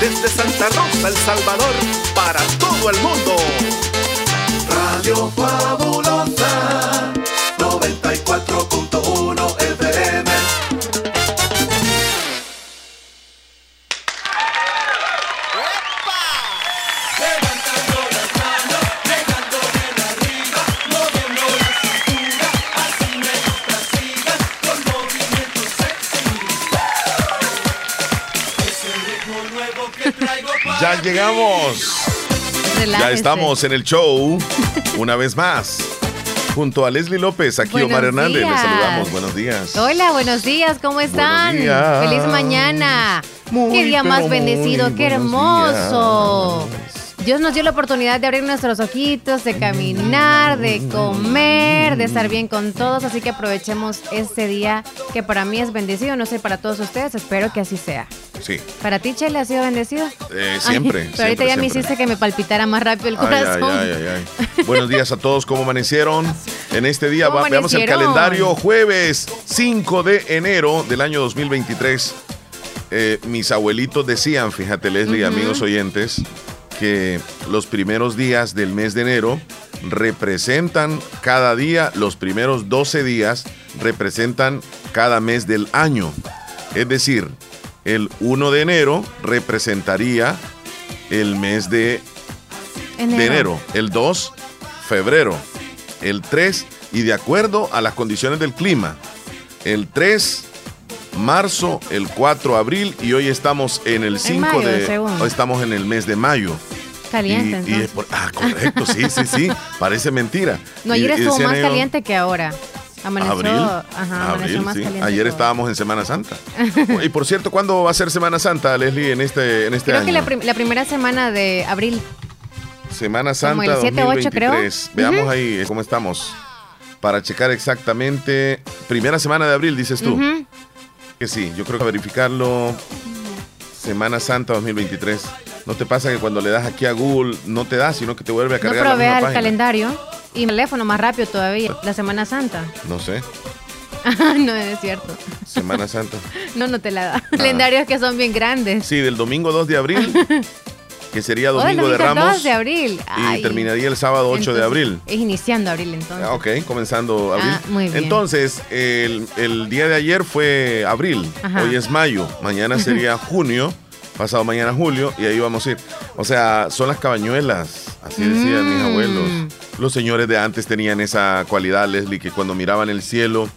desde Santa Rosa, El Salvador, para todo el mundo. Radio llegamos. Ya estamos en el show una vez más. Junto a Leslie López, aquí Buenos Omar Hernández. Les saludamos. Buenos días. Hola, buenos días, ¿cómo están? días. Feliz mañana. Muy, Qué día más bendecido, qué hermoso. Dios nos dio la oportunidad de abrir nuestros ojitos, de caminar, de comer, de estar bien con todos, así que aprovechemos este día que para mí es bendecido, no sé para todos ustedes, espero que así sea. Sí, ¿Para ti, Chele, ha sido bendecido? eh, siempre. Ay, pero ahorita siempre, ya me hiciste que me palpitara más rápido el corazón. ay, ay, ay. Buenos días a todos, ¿cómo amanecieron? En este día ¿Cómo va- veamos el calendario, jueves 5 de enero del año 2023. Eh, mis abuelitos decían, fíjate Leslie, amigos oyentes, que los primeros días del mes de enero representan cada día, los primeros 12 días representan cada mes del año. Es decir, el 1 de enero representaría el mes de Enero. de enero, el 2, febrero, el 3, y de acuerdo a las condiciones del clima, el 3, marzo, el 4, abril, y hoy estamos en el 5 mayo, de. Hoy estamos en el mes de mayo. Caliente, Y- y entonces. es por- ah, correcto, sí, sí, sí. Parece mentira. No, ayer estuvo más ellos, caliente que ahora. Amaneció, Abril, ajá, abril, más sí. Ayer estábamos en Semana Santa. y por cierto, ¿cuándo va a ser Semana Santa, Leslie, en este, en este Creo año? que la, prim- la primera semana de abril. Semana Santa el 7, 8 creo. 2023. Veamos Ujú. ahí eh, cómo estamos. Para checar exactamente. Primera semana de abril, dices tú. Ujú. Que sí, yo creo que verificarlo. Semana Santa 2023. ¿No te pasa que cuando le das aquí a Google no te da, sino que te vuelve a No cargar la provea misma el página? calendario y el teléfono más rápido todavía. La Semana Santa. No sé. no es cierto. Semana Santa. No, no te la da. Calendarios que son bien grandes. Sí, del domingo 2 de abril, que sería Oh, domingo de Ramos. 2 de abril. Y terminaría el sábado 8 de abril. Es iniciando abril entonces. Ah, Ok, comenzando abril. Ah, muy bien. Entonces, el, el día de ayer fue abril, Ajá. hoy es mayo, mañana sería junio, pasado mañana julio, y ahí vamos a ir. O sea, son las cabañuelas, así decían mis Mm. abuelos. Los señores de antes tenían esa cualidad, Leslie, que cuando miraban el cielo,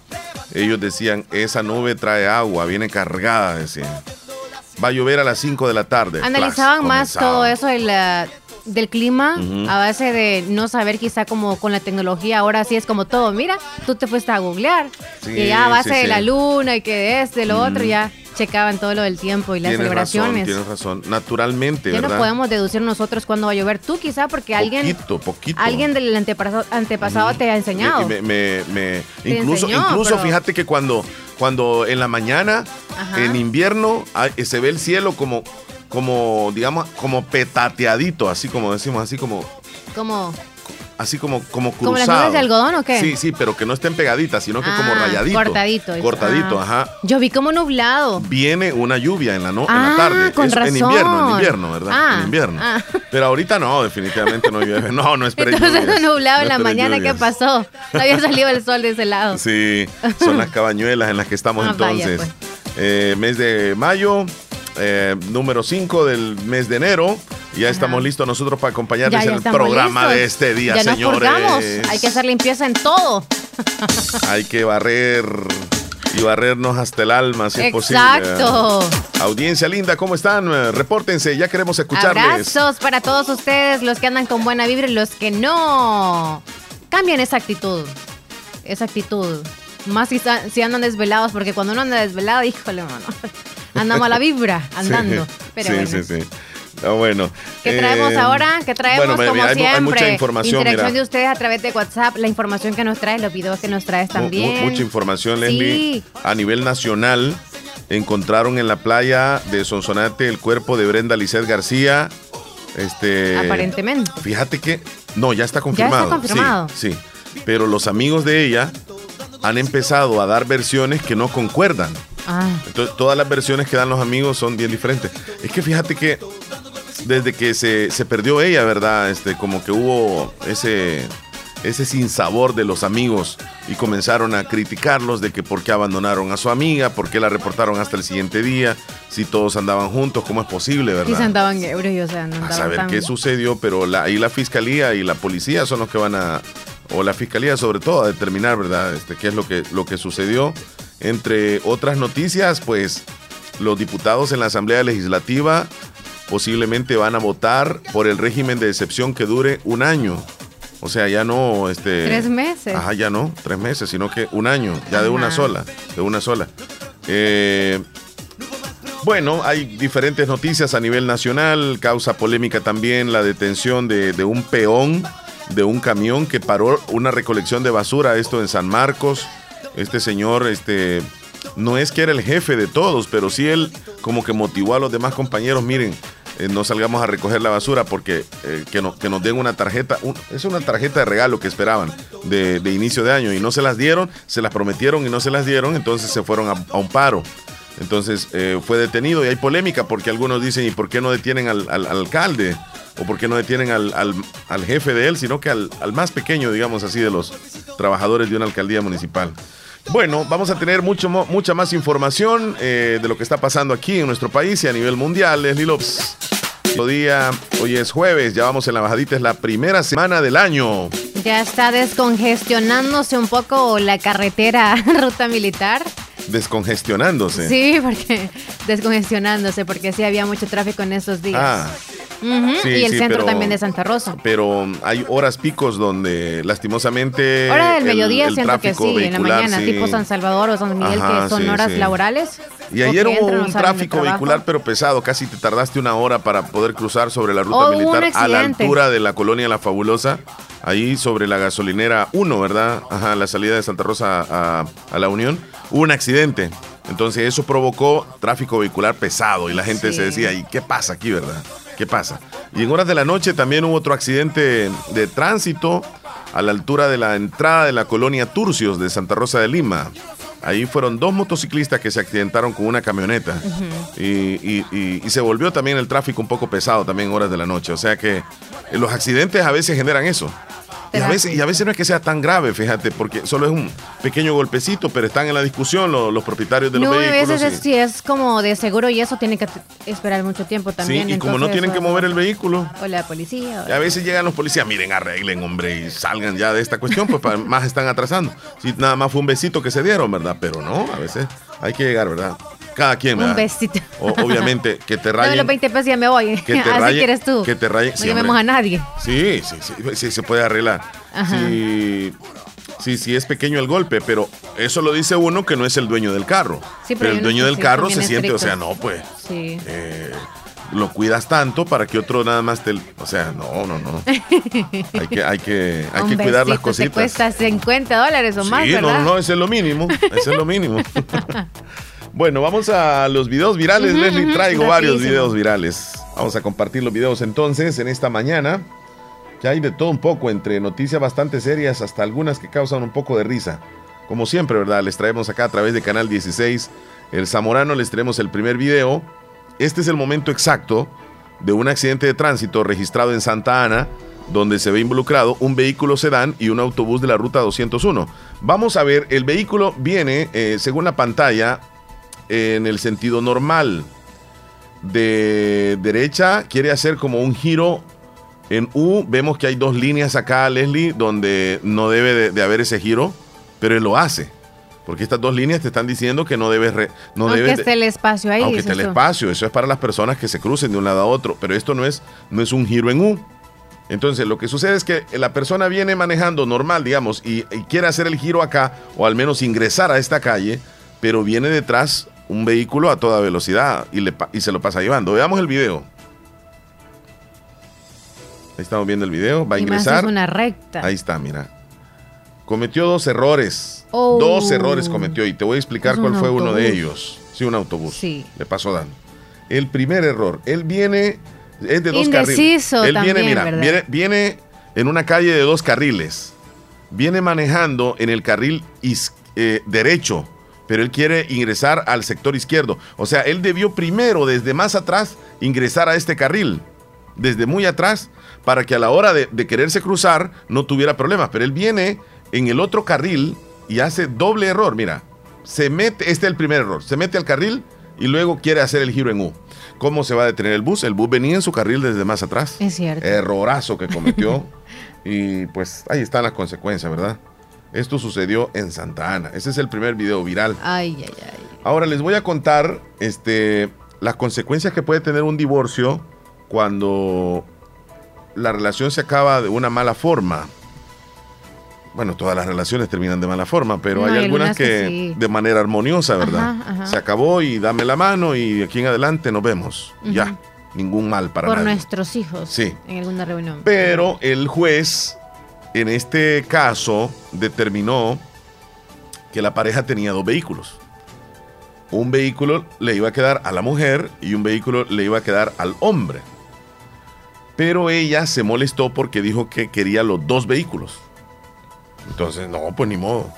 ellos decían, esa nube trae agua, viene cargada, decían. Va a llover a las 5 de la tarde. Analizaban más todo eso de la- del clima a base de no saber quizá como con la tecnología ahora sí es como todo mira tú te fuiste a googlear Sí, y ya a base sí, de sí. la luna y que de este lo otro ya checaban todo lo del tiempo y las Tienes razón, celebraciones tienes razón. Naturalmente, ya ¿verdad? no podemos deducir nosotros cuándo va a llover tú quizá porque alguien Poquito, poquito. alguien del antepasado, antepasado te ha enseñado Y me- me- me- Te incluso, enseñó, incluso pero- fíjate que cuando, cuando en la mañana, Ajá. en invierno, hay- se ve el cielo como, como, digamos, como petateadito, así como decimos, así como, como así como, como ¿Como cruzado. las nubes de algodón o qué? Sí, sí, pero que no estén pegaditas, sino que como Ah, rayadito. cortadito, eso. Cortadito, Ah. ajá. yo vi como nublado Viene una lluvia en la, no, en Ah, la tarde. con Es En invierno, en invierno, ¿verdad? Ah, en invierno. ah. Pero ahorita no, definitivamente no llueve. No, no esperé entonces lluvias. nublado en No la esperé mañana lluvias. qué pasó no había salido el sol de ese lado Sí, son las cabañuelas en las que estamos Ah, vaya, entonces. Eh, mes de mayo, eh, número 5 del mes de enero. Ya estamos listos nosotros para acompañarles Ya, ya en el programa listos. de este día, ya señores. nos. Hay que hacer limpieza en todo. Hay que barrer y barrernos hasta el alma, si es posible. Exacto. Audiencia linda, ¿cómo están? Eh, Repórtense, ya queremos escucharles. Abrazos para todos ustedes, los que andan con buena vibra y los que no. Cambien esa actitud. Esa actitud. Más si, si andan desvelados, porque cuando uno anda desvelado, híjole, mano. Anda mala vibra andando. Sí, Pero sí, bueno. sí, sí. Ah, bueno. ¿Qué traemos Eh, ahora? ¿Qué traemos bueno, como hay, siempre? hay mucha información, Interacción mira. de ustedes a través de WhatsApp, la información que nos traes, los videos que nos traes también. mu- mucha información, Leslie. Sí. A nivel nacional, encontraron en la playa de Sonsonate el cuerpo de Brenda Lisset García. Este, Aparentemente. Fíjate que. No, ya está confirmado. confirmado. Sí, sí. Pero los amigos de ella han empezado a dar versiones que no concuerdan. Ah, Entonces, todas las versiones que dan los amigos son bien diferentes. Es que fíjate que desde que se, se perdió ella, ¿verdad? Este, como que hubo ese, ese sinsabor de los amigos y comenzaron a criticarlos de que por qué abandonaron a su amiga, por qué la reportaron hasta el siguiente día, si todos andaban juntos, ¿cómo es posible, quizá verdad? andaban ebrios, o sea, no A andaban saber tan- qué sucedió, pero la, ahí la fiscalía y la policía son los que van a, o la fiscalía sobre todo, a determinar, ¿verdad? Este, qué es lo que, lo que sucedió. Entre otras noticias, pues los diputados en la Asamblea Legislativa posiblemente van a votar por el régimen de excepción que dure un año. O sea, ya no, este... Tres meses. Ajá, ya no, tres meses, sino que un año, ya de una Ajá. sola, de una sola. Eh, bueno, hay diferentes noticias a nivel nacional, causa polémica también la detención de, de un peón de un camión que paró una recolección de basura, esto en San Marcos. Este señor, este, no es que era el jefe de todos, pero sí él como que motivó a los demás compañeros, miren, eh, no salgamos a recoger la basura porque eh, que, no- que nos den una tarjeta, es una tarjeta de regalo que esperaban de, inicio de año y no se las dieron, se las prometieron y no se las dieron, entonces se fueron a, un paro. Entonces eh, fue detenido y hay polémica porque algunos dicen, ¿y por qué no detienen al, al- al alcalde? ¿O por qué no detienen al, al- jefe de él, sino que al más pequeño, digamos así, de los trabajadores de una alcaldía municipal? Bueno, vamos a tener mucho, mucha más información eh, de lo que está pasando aquí en nuestro país y a nivel mundial. Leslie Lopes. Día, hoy es jueves, ya vamos en la bajadita, es la primera semana del año. Ya está descongestionándose un poco la carretera ruta militar. Descongestionándose. Sí, porque descongestionándose, porque sí había mucho tráfico en estos días. Ah, Ujú, sí, y el sí, centro pero- también de Santa Rosa. pero hay horas picos donde lastimosamente. Hora del el- mediodía el siento que sí, en la mañana, sí. tipo San Salvador o San Miguel, Ajá, que son horas laborales. Y ayer hubo entran un tráfico vehicular, pero pesado. Casi te tardaste una hora para poder cruzar sobre la ruta Oh, militar a la altura de la colonia La Fabulosa. Ahí sobre la gasolinera 1, ¿verdad? Ajá, la salida de Santa Rosa a, a la Unión. Hubo un accidente. Entonces eso provocó tráfico vehicular pesado y la gente Sí. se decía, ¿y qué pasa aquí, verdad? ¿Qué pasa? Y en horas de la noche también hubo otro accidente de tránsito a la altura de la entrada de la colonia Turcios de Santa Rosa de Lima. Ahí fueron dos motociclistas que se accidentaron con una camioneta. y, y- y- y se volvió también el tráfico un poco pesado también en horas de la noche. O sea que eh, los accidentes a veces generan eso. Y a, veces, y a veces no es que sea tan grave, fíjate, porque solo es un pequeño golpecito, pero están en la discusión los, los propietarios de los No, a vehículos. veces es, si es como de seguro y eso tiene que esperar mucho tiempo sí, también. y como no tienen que mover el vehículo, O la policía. o- y a veces llegan los policías, miren, arreglen, hombre, y salgan ya de esta cuestión, pues más están atrasando. Si nada más fue un besito que se dieron, ¿verdad? Pero no, a veces hay que llegar, ¿verdad? Cada quien, Un ¿verdad? besito. O- obviamente, que te Dame rayen. los 20 pesos y ya me voy. Que te Así rayen- quieres tú. que te rayen- No sí, llamemos a nadie. Sí, sí, sí, sí, se puede arreglar. Ajá. Sí, sí, sí es pequeño el golpe, pero eso lo dice uno que no es el dueño del carro. Sí, pero el dueño del carro se siente, o sea, no, pues, Sí. eh, lo cuidas tanto para que otro nada más te... O sea, no, no, no. Hay que, hay que, hay Un que cuidar las besito cositas. Te cuesta 50 dólares o más, sí, no, no, ese es lo mínimo. Ese es lo mínimo. bueno, vamos a los videos virales. Leslie, traigo varios rapidísimo. videos virales. Vamos a compartir los videos entonces en esta mañana. Que hay de todo un poco, entre noticias bastante serias hasta algunas que causan un poco de risa. Como siempre, ¿verdad? Les traemos acá a través de Canal 16 El Zamorano, les traemos el primer video. Este es el momento exacto de un accidente de tránsito registrado en Santa Ana, donde se ve involucrado un vehículo sedán y un autobús de la ruta 201. Vamos a ver, el vehículo viene, eh, según la pantalla, en el sentido normal. De derecha quiere hacer como un giro en U. Vemos que hay dos líneas acá, Leslie, donde no debe de, de haber ese giro, pero él lo hace. Porque estas dos líneas te están diciendo que no debes... re- no Aunque debes esté el espacio ahí. aunque esté el espacio, eso es para las personas que se crucen de un lado a otro, pero esto no es, no es un giro en U. Entonces, lo que sucede es que la persona viene manejando normal, digamos, y, y quiere hacer el giro acá, o al menos ingresar a esta calle, pero viene detrás un vehículo a toda velocidad y, le, y se lo pasa llevando. Veamos el video. Ahí estamos viendo el video. Va a Y más ingresar. es una recta. Ahí está, mira. Cometió dos errores. Oh. Dos errores cometió y te voy a explicar cuál fue uno de ellos. Sí, un autobús. Sí. Le pasó dando. El primer error, él viene es de dos Indeciso carriles. Él viene, también, mira, ¿verdad? viene, viene en una calle de dos carriles. Viene manejando en el carril is- eh, derecho, pero él quiere ingresar al sector izquierdo. O sea, él debió primero, desde más atrás, ingresar a este carril, desde muy atrás, para que a la hora de, de quererse cruzar no tuviera problemas. Pero él viene en el otro carril y hace doble error. Mira, se mete, este es el primer error, se mete al carril y luego quiere hacer el giro en U. ¿Cómo se va a detener el bus? El bus venía en su carril desde más atrás. Es cierto. Errorazo que cometió. y pues ahí están las consecuencias, ¿verdad? Esto sucedió en Santa Ana. Ese es el primer video viral. Ay, ay, ay. Ahora les voy a contar este, las consecuencias que puede tener un divorcio cuando la relación se acaba de una mala forma. Bueno, todas las relaciones terminan de mala forma, pero No, hay algunas que que sí. de manera armoniosa, ¿verdad? Ajá, ajá. Se acabó y dame la mano y de aquí en adelante nos vemos. Ya, ningún mal para Por nadie. nuestros hijos. Sí. En alguna reunión. Pero el juez, en este caso, determinó que la pareja tenía dos vehículos. Un vehículo le iba a quedar a la mujer y un vehículo le iba a quedar al hombre. Pero ella se molestó porque dijo que quería los dos vehículos. Entonces, no, pues ni modo.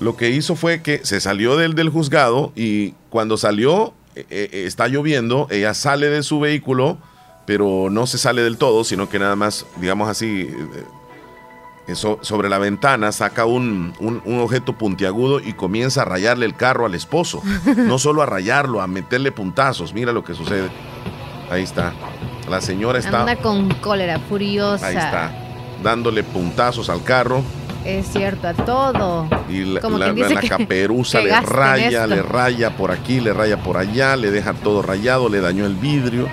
Lo que hizo fue que se salió del, del juzgado y cuando salió, eh, eh, está lloviendo, ella sale de su vehículo, pero no se sale del todo, sino que nada más, digamos así, eh, eso, sobre la ventana saca un, un- un objeto puntiagudo y comienza a rayarle el carro al esposo. No solo a rayarlo, a meterle puntazos. Mira lo que sucede. Ahí está. La señora está... Anda con cólera, furiosa. Ahí está. Dándole puntazos al carro. Es cierto, a todo. Y la, Como la- dice caperuza que le raya, le raya por aquí, le raya por allá, le deja todo rayado, le dañó el vidrio.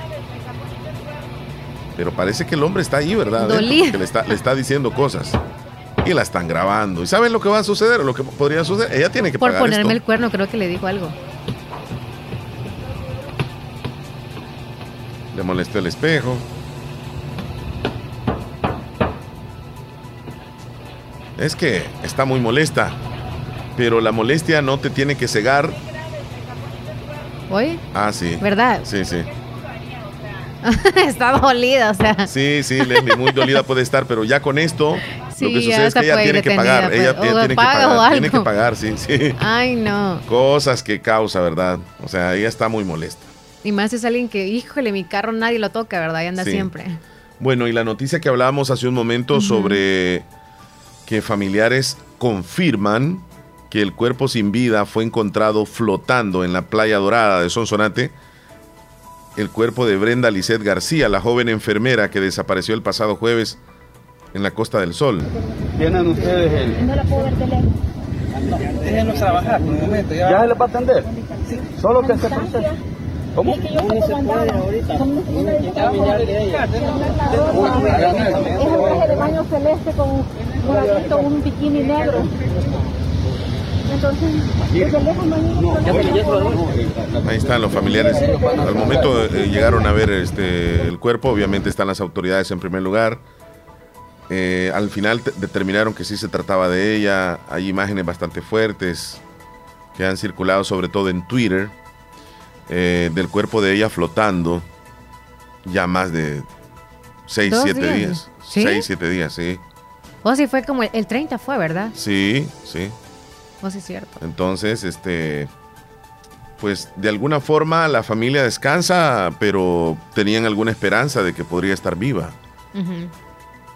Pero parece que el hombre está ahí, ¿verdad? Porque le está, le está diciendo cosas. Y la están grabando. ¿Y saben lo que va a suceder? o Lo que podría suceder. Ella tiene que Por pagar ponerme esto. el cuerno, creo que le dijo algo. Le molestó el espejo. Es que está muy molesta. Pero la molestia no te tiene que cegar. Oye, Ah, sí. ¿verdad? Sí, sí. Está dolida, o sea. Sí, sí, Leslie, muy dolida puede estar, pero ya con esto, Sí, lo que sucede es que ella tiene que pagar. pues, Ella, ella tiene que paga pagar. Tiene que pagar, sí, sí. Ay, no. Cosas que causa, ¿verdad? O sea, ella está muy molesta. Y más es alguien que, híjole, mi carro nadie lo toca, ¿verdad? Y anda Sí. siempre. Bueno, y la noticia que hablábamos hace un momento sobre que familiares confirman que el cuerpo sin vida fue encontrado flotando en la playa dorada de Sonsonate. El cuerpo de Brenda Lisset García, la joven enfermera que desapareció el pasado jueves en la Costa del Sol. Tienen ustedes el... No la puedo ver de lejos. Déjenos trabajar por un momento. ¿Ya, se le va a atender? Solo que se procese. ¿Cómo? Es que yo estoy comandada. Son una de mis trabajos. Es un traje de baño celeste con un bikini negro. Entonces. Ahí están los familiares. Al momento eh, llegaron a ver este, el cuerpo, obviamente están las autoridades en primer lugar. Eh, al final te- determinaron que sí se trataba de ella. Hay imágenes bastante fuertes que han circulado sobre todo en Twitter eh, del cuerpo de ella flotando ya más de 6, ¿Dos 7 días? días. ¿Sí? 6, 7 días, sí. O si fue como el, el 30 fue, ¿verdad? Sí, sí. Si es cierto. Entonces, este, pues de alguna forma la familia descansa, pero tenían alguna esperanza de que podría estar viva. Ujú.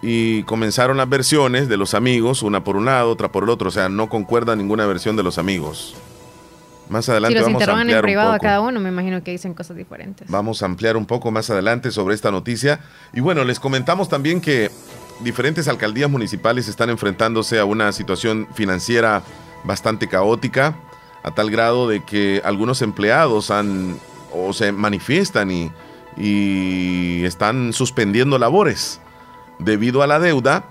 Y comenzaron las versiones de los amigos, una por un lado, otra por el otro, o sea, no concuerda ninguna versión de los amigos. Más Si adelante los vamos a interrogan en ampliar un privado a poco. cada uno, me imagino que dicen cosas diferentes. Vamos a ampliar un poco más adelante sobre esta noticia. Y bueno, les comentamos también que diferentes alcaldías municipales están enfrentándose a una situación financiera bastante caótica, a tal grado de que algunos empleados han o se manifiestan y, y están suspendiendo labores debido a la deuda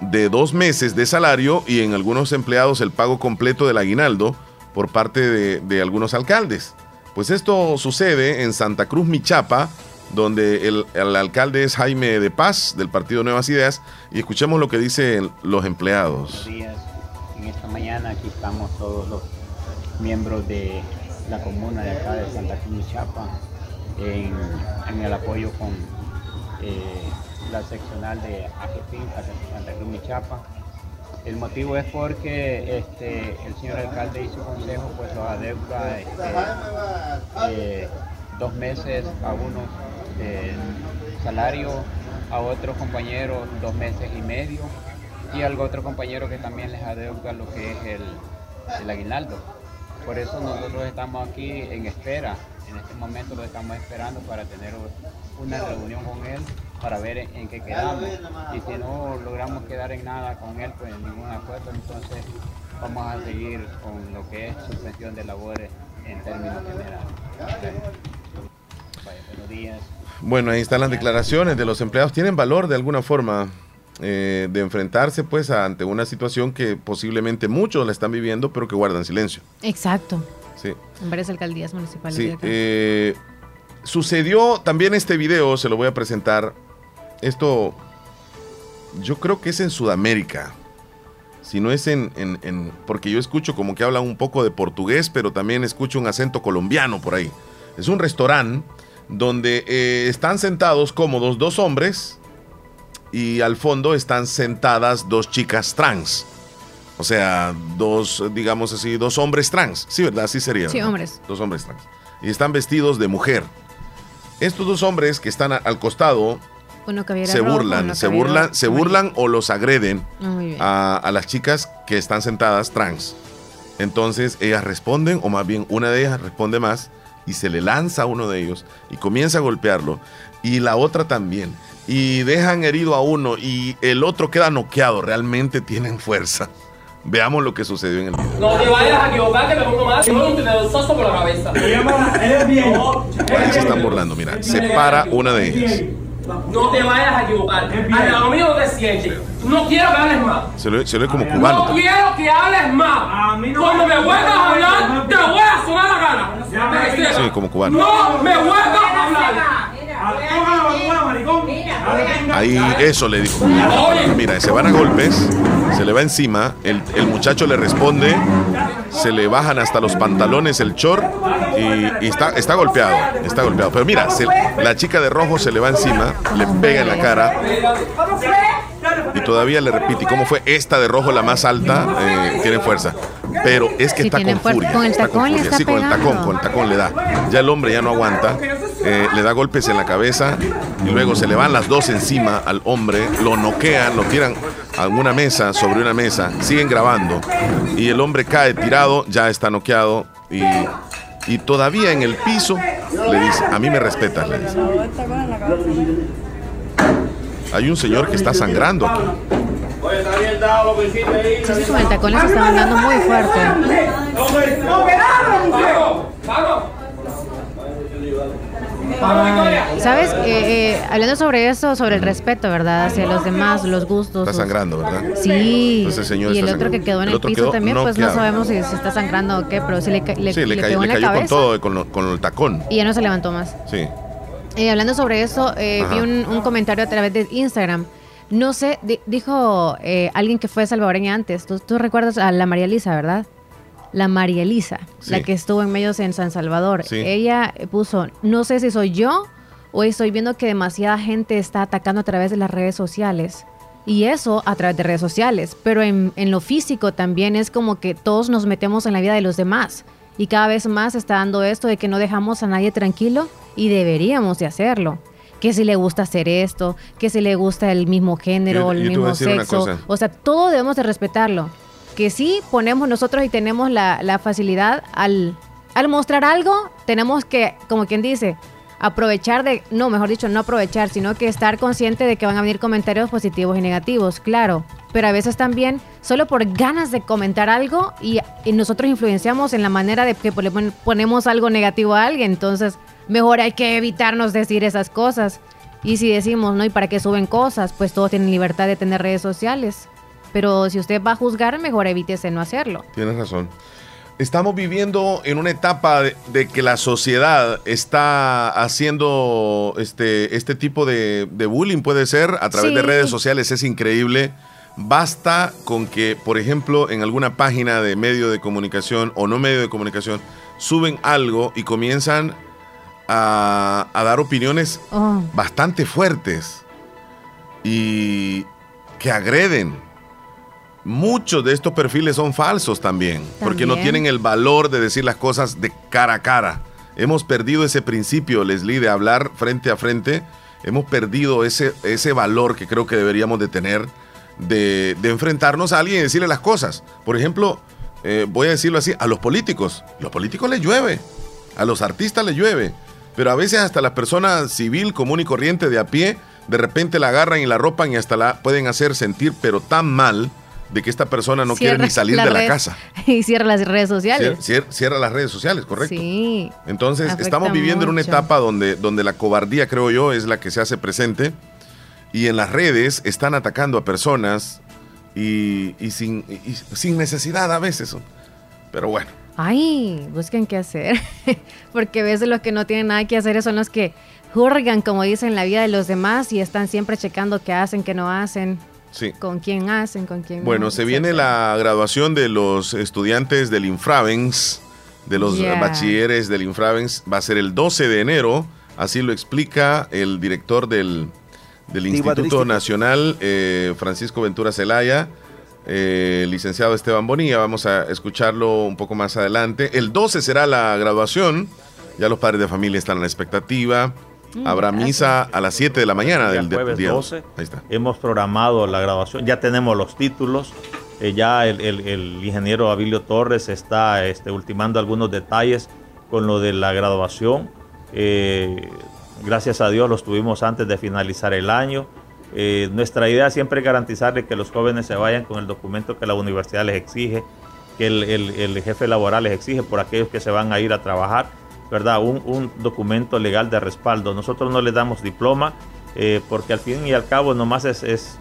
de dos meses de salario y en algunos empleados el pago completo del aguinaldo por parte de, algunos alcaldes. Pues esto sucede en Santa Cruz, Michapa, donde el, el alcalde es Jaime de Paz, del Partido Nuevas Ideas, y escuchemos lo que dicen los empleados. Buenos días. En esta mañana aquí estamos todos los miembros de la comuna de acá de Santa Cruz Chapa en, el apoyo con eh, la seccional de AGPIN, Santa Cruz Michapa. El motivo es porque este, el señor alcalde su consejo pues los adeuda este, eh, dos meses a uno de salario, a otros compañeros dos meses y medio y al otro compañero que también les adeuda lo que es el, el aguinaldo. Por eso nosotros estamos aquí en espera, en este momento lo estamos esperando para tener una reunión con él para ver en, qué quedamos. Y si no logramos quedar en nada con él, pues en ningún acuerdo, entonces vamos a seguir con lo que es suspensión de labores en términos generales. Buenos días. Bueno, ahí están las declaraciones de los empleados. ¿Tienen valor de alguna forma eh, de enfrentarse pues ante una situación que posiblemente muchos la están viviendo, pero que guardan silencio? Exacto. Sí. En varias alcaldías municipales. Sí, eh, sucedió también este video, se lo voy a presentar. Esto, yo creo que es en Sudamérica. Si no es en, en- en- Porque yo escucho como que hablan un poco de portugués, pero también escucho un acento colombiano por ahí. Es un restaurante donde eh, están sentados cómodos dos hombres y al fondo están sentadas dos chicas trans. O sea, dos, digamos así, dos hombres trans. Sí, ¿verdad? Así sería. Sí, hombres. Dos hombres trans. Y están vestidos de mujer. Estos dos hombres que están a- al costado se burlan, se burlan, se burlan o los agreden Ah, a las chicas que están sentadas trans. Entonces ellas responden, o más bien una de ellas responde más, y se le lanza a uno de ellos y comienza a golpearlo, y la otra también. Y dejan herido a uno y el otro queda noqueado. Realmente tienen fuerza. Veamos lo que sucedió en el video. No te vayas a equivocar que me pongo más y un tenedorzazo por la cabeza. Ahí se están burlando, mira. Se para una de ellas. No te vayas a equivocar. Al lado mío no te sientes. No quiero que hables más. Se lo, se lo ve como cubano. No también. quiero que hables más. Cuando me vuelvas a hablar, te voy a sonar la cara. Sí, como cubano. No me vuelvas a hablar. Ahí eso le dijo. Mira, se van a golpes, se le va encima, el, el muchacho le responde, se le bajan hasta los pantalones el short y, y está, está golpeado, está golpeado. Pero mira, se- la chica de rojo se le va encima, le pega en la cara y todavía le repite, ¿y cómo fue esta de rojo la más alta? Eh, tiene fuerza. Pero es que Sí, está con furia. Con el está tacón le furia. está Sí, con el tacón, con el tacón le da. Ya el hombre ya no aguanta, eh, le da golpes en la cabeza y luego se le van las dos encima al hombre, lo noquean, lo tiran a una mesa, sobre una mesa, siguen grabando y el hombre cae tirado, ya está noqueado y, y todavía en el piso le dice, a mí me respetas, le dice. Hay un señor que está sangrando aquí. Sí, con el tacón les estaban dando muy fuerte. Ah, ¿Sabes? Eh, eh, hablando sobre eso, sobre el respeto, ¿verdad? Hacia los demás, los gustos. Está sangrando, ¿verdad? Sí. Entonces, señor y el está otro que quedó en El piso también, pues no sabemos si se está sangrando o qué, pero sí le, le, Sí, le, le cayó, en la cayó con cabeza todo, con, lo- con el tacón. y ya no se levantó más. Sí. Eh, hablando sobre eso, eh, vi un, un comentario a través de Instagram. No sé, di- dijo eh, alguien que fue salvadoreña antes. ¿Tú, tú recuerdas a la María Elisa, ¿verdad? La María Elisa, Sí. la que estuvo en medios en San Salvador. Sí. Ella puso, no sé si soy yo o estoy viendo que demasiada gente está atacando a través de las redes sociales. Y eso a través de redes sociales. Pero en, en lo físico también es como que todos nos metemos en la vida de los demás. Y cada vez más está dando esto de que no dejamos a nadie tranquilo y deberíamos de hacerlo. Que si le gusta hacer esto, que si le gusta el mismo género Yo- el yo mismo sexo. O sea, todo debemos de respetarlo. Que sí ponemos nosotros y tenemos la, la facilidad al, al mostrar algo, tenemos que, como quien dice, aprovechar de, no, mejor dicho, no aprovechar, sino que estar consciente de que van a venir comentarios positivos y negativos, claro. Pero a veces también, solo por ganas de comentar algo y, nosotros influenciamos en la manera de que pone- ponemos algo negativo a alguien, entonces mejor hay que evitarnos decir esas cosas. Y si decimos, ¿no? ¿Y para qué suben cosas? Pues todos tienen libertad de tener redes sociales. Pero si usted va a juzgar, mejor evítese no hacerlo. Tienes razón. Estamos viviendo en una etapa de, de que la sociedad está haciendo este, este tipo de, de bullying, puede ser, a través de redes sociales. Es increíble. Basta con que, por ejemplo, en alguna página de medio de comunicación o no medio de comunicación, suben algo y comienzan a, a dar opiniones Oh, bastante fuertes y que agreden. Muchos de estos perfiles son falsos también, porque no tienen el valor de decir las cosas de cara a cara. Hemos perdido ese principio, Leslie, de hablar frente a frente. Hemos perdido ese, ese valor que creo que deberíamos de tener de, de enfrentarnos a alguien y decirle las cosas. Por ejemplo, eh, voy a decirlo así, a los políticos. Los políticos les llueve, a los artistas les llueve, pero a veces hasta la persona civil, común y corriente de a pie, de repente la agarran y la ropan y hasta la pueden hacer sentir, pero tan mal, de que esta persona no quiere ni salir de la casa. Y cierra las redes sociales. Cier- cier- cierra las redes sociales, correcto. Sí. Entonces, estamos viviendo en una etapa donde, donde la cobardía, creo yo, es la que se hace presente. Y en las redes están atacando a personas y, y sin, y- sin necesidad a veces. Pero bueno, Ay, busquen qué hacer. Porque a veces los que no tienen nada que hacer son los que juzgan, como dicen, la vida de los demás y están siempre checando qué hacen, qué no hacen, sí. con quién hacen, con quién Bueno, no. se viene la graduación de los estudiantes del Infravens, de los Yeah. bachilleres del Infravens. Va a ser el 12 de enero, así lo explica el director del, del Instituto. Nacional, eh, Francisco Ventura Zelaya, eh, licenciado Esteban Bonilla. Vamos a escucharlo un poco más adelante. El 12 será la graduación. Ya los padres de familia están a la expectativa. Mm, Habrá misa a las 7 de la mañana del de- jueves día 12. Ahí está. Hemos programado la grabación, ya tenemos los títulos. eh, ya el, el- el ingeniero Abilio Torres está este, ultimando algunos detalles con lo de la graduación. Eh, gracias a Dios los tuvimos antes de finalizar el año. Eh, nuestra idea siempre es garantizarle que los jóvenes se vayan con el documento que la universidad les exige, que el, el- el jefe laboral les exige por aquellos que se van a ir a trabajar, ¿verdad? Un, un documento legal de respaldo. Nosotros no les damos diploma eh, porque al fin y al cabo nomás es, es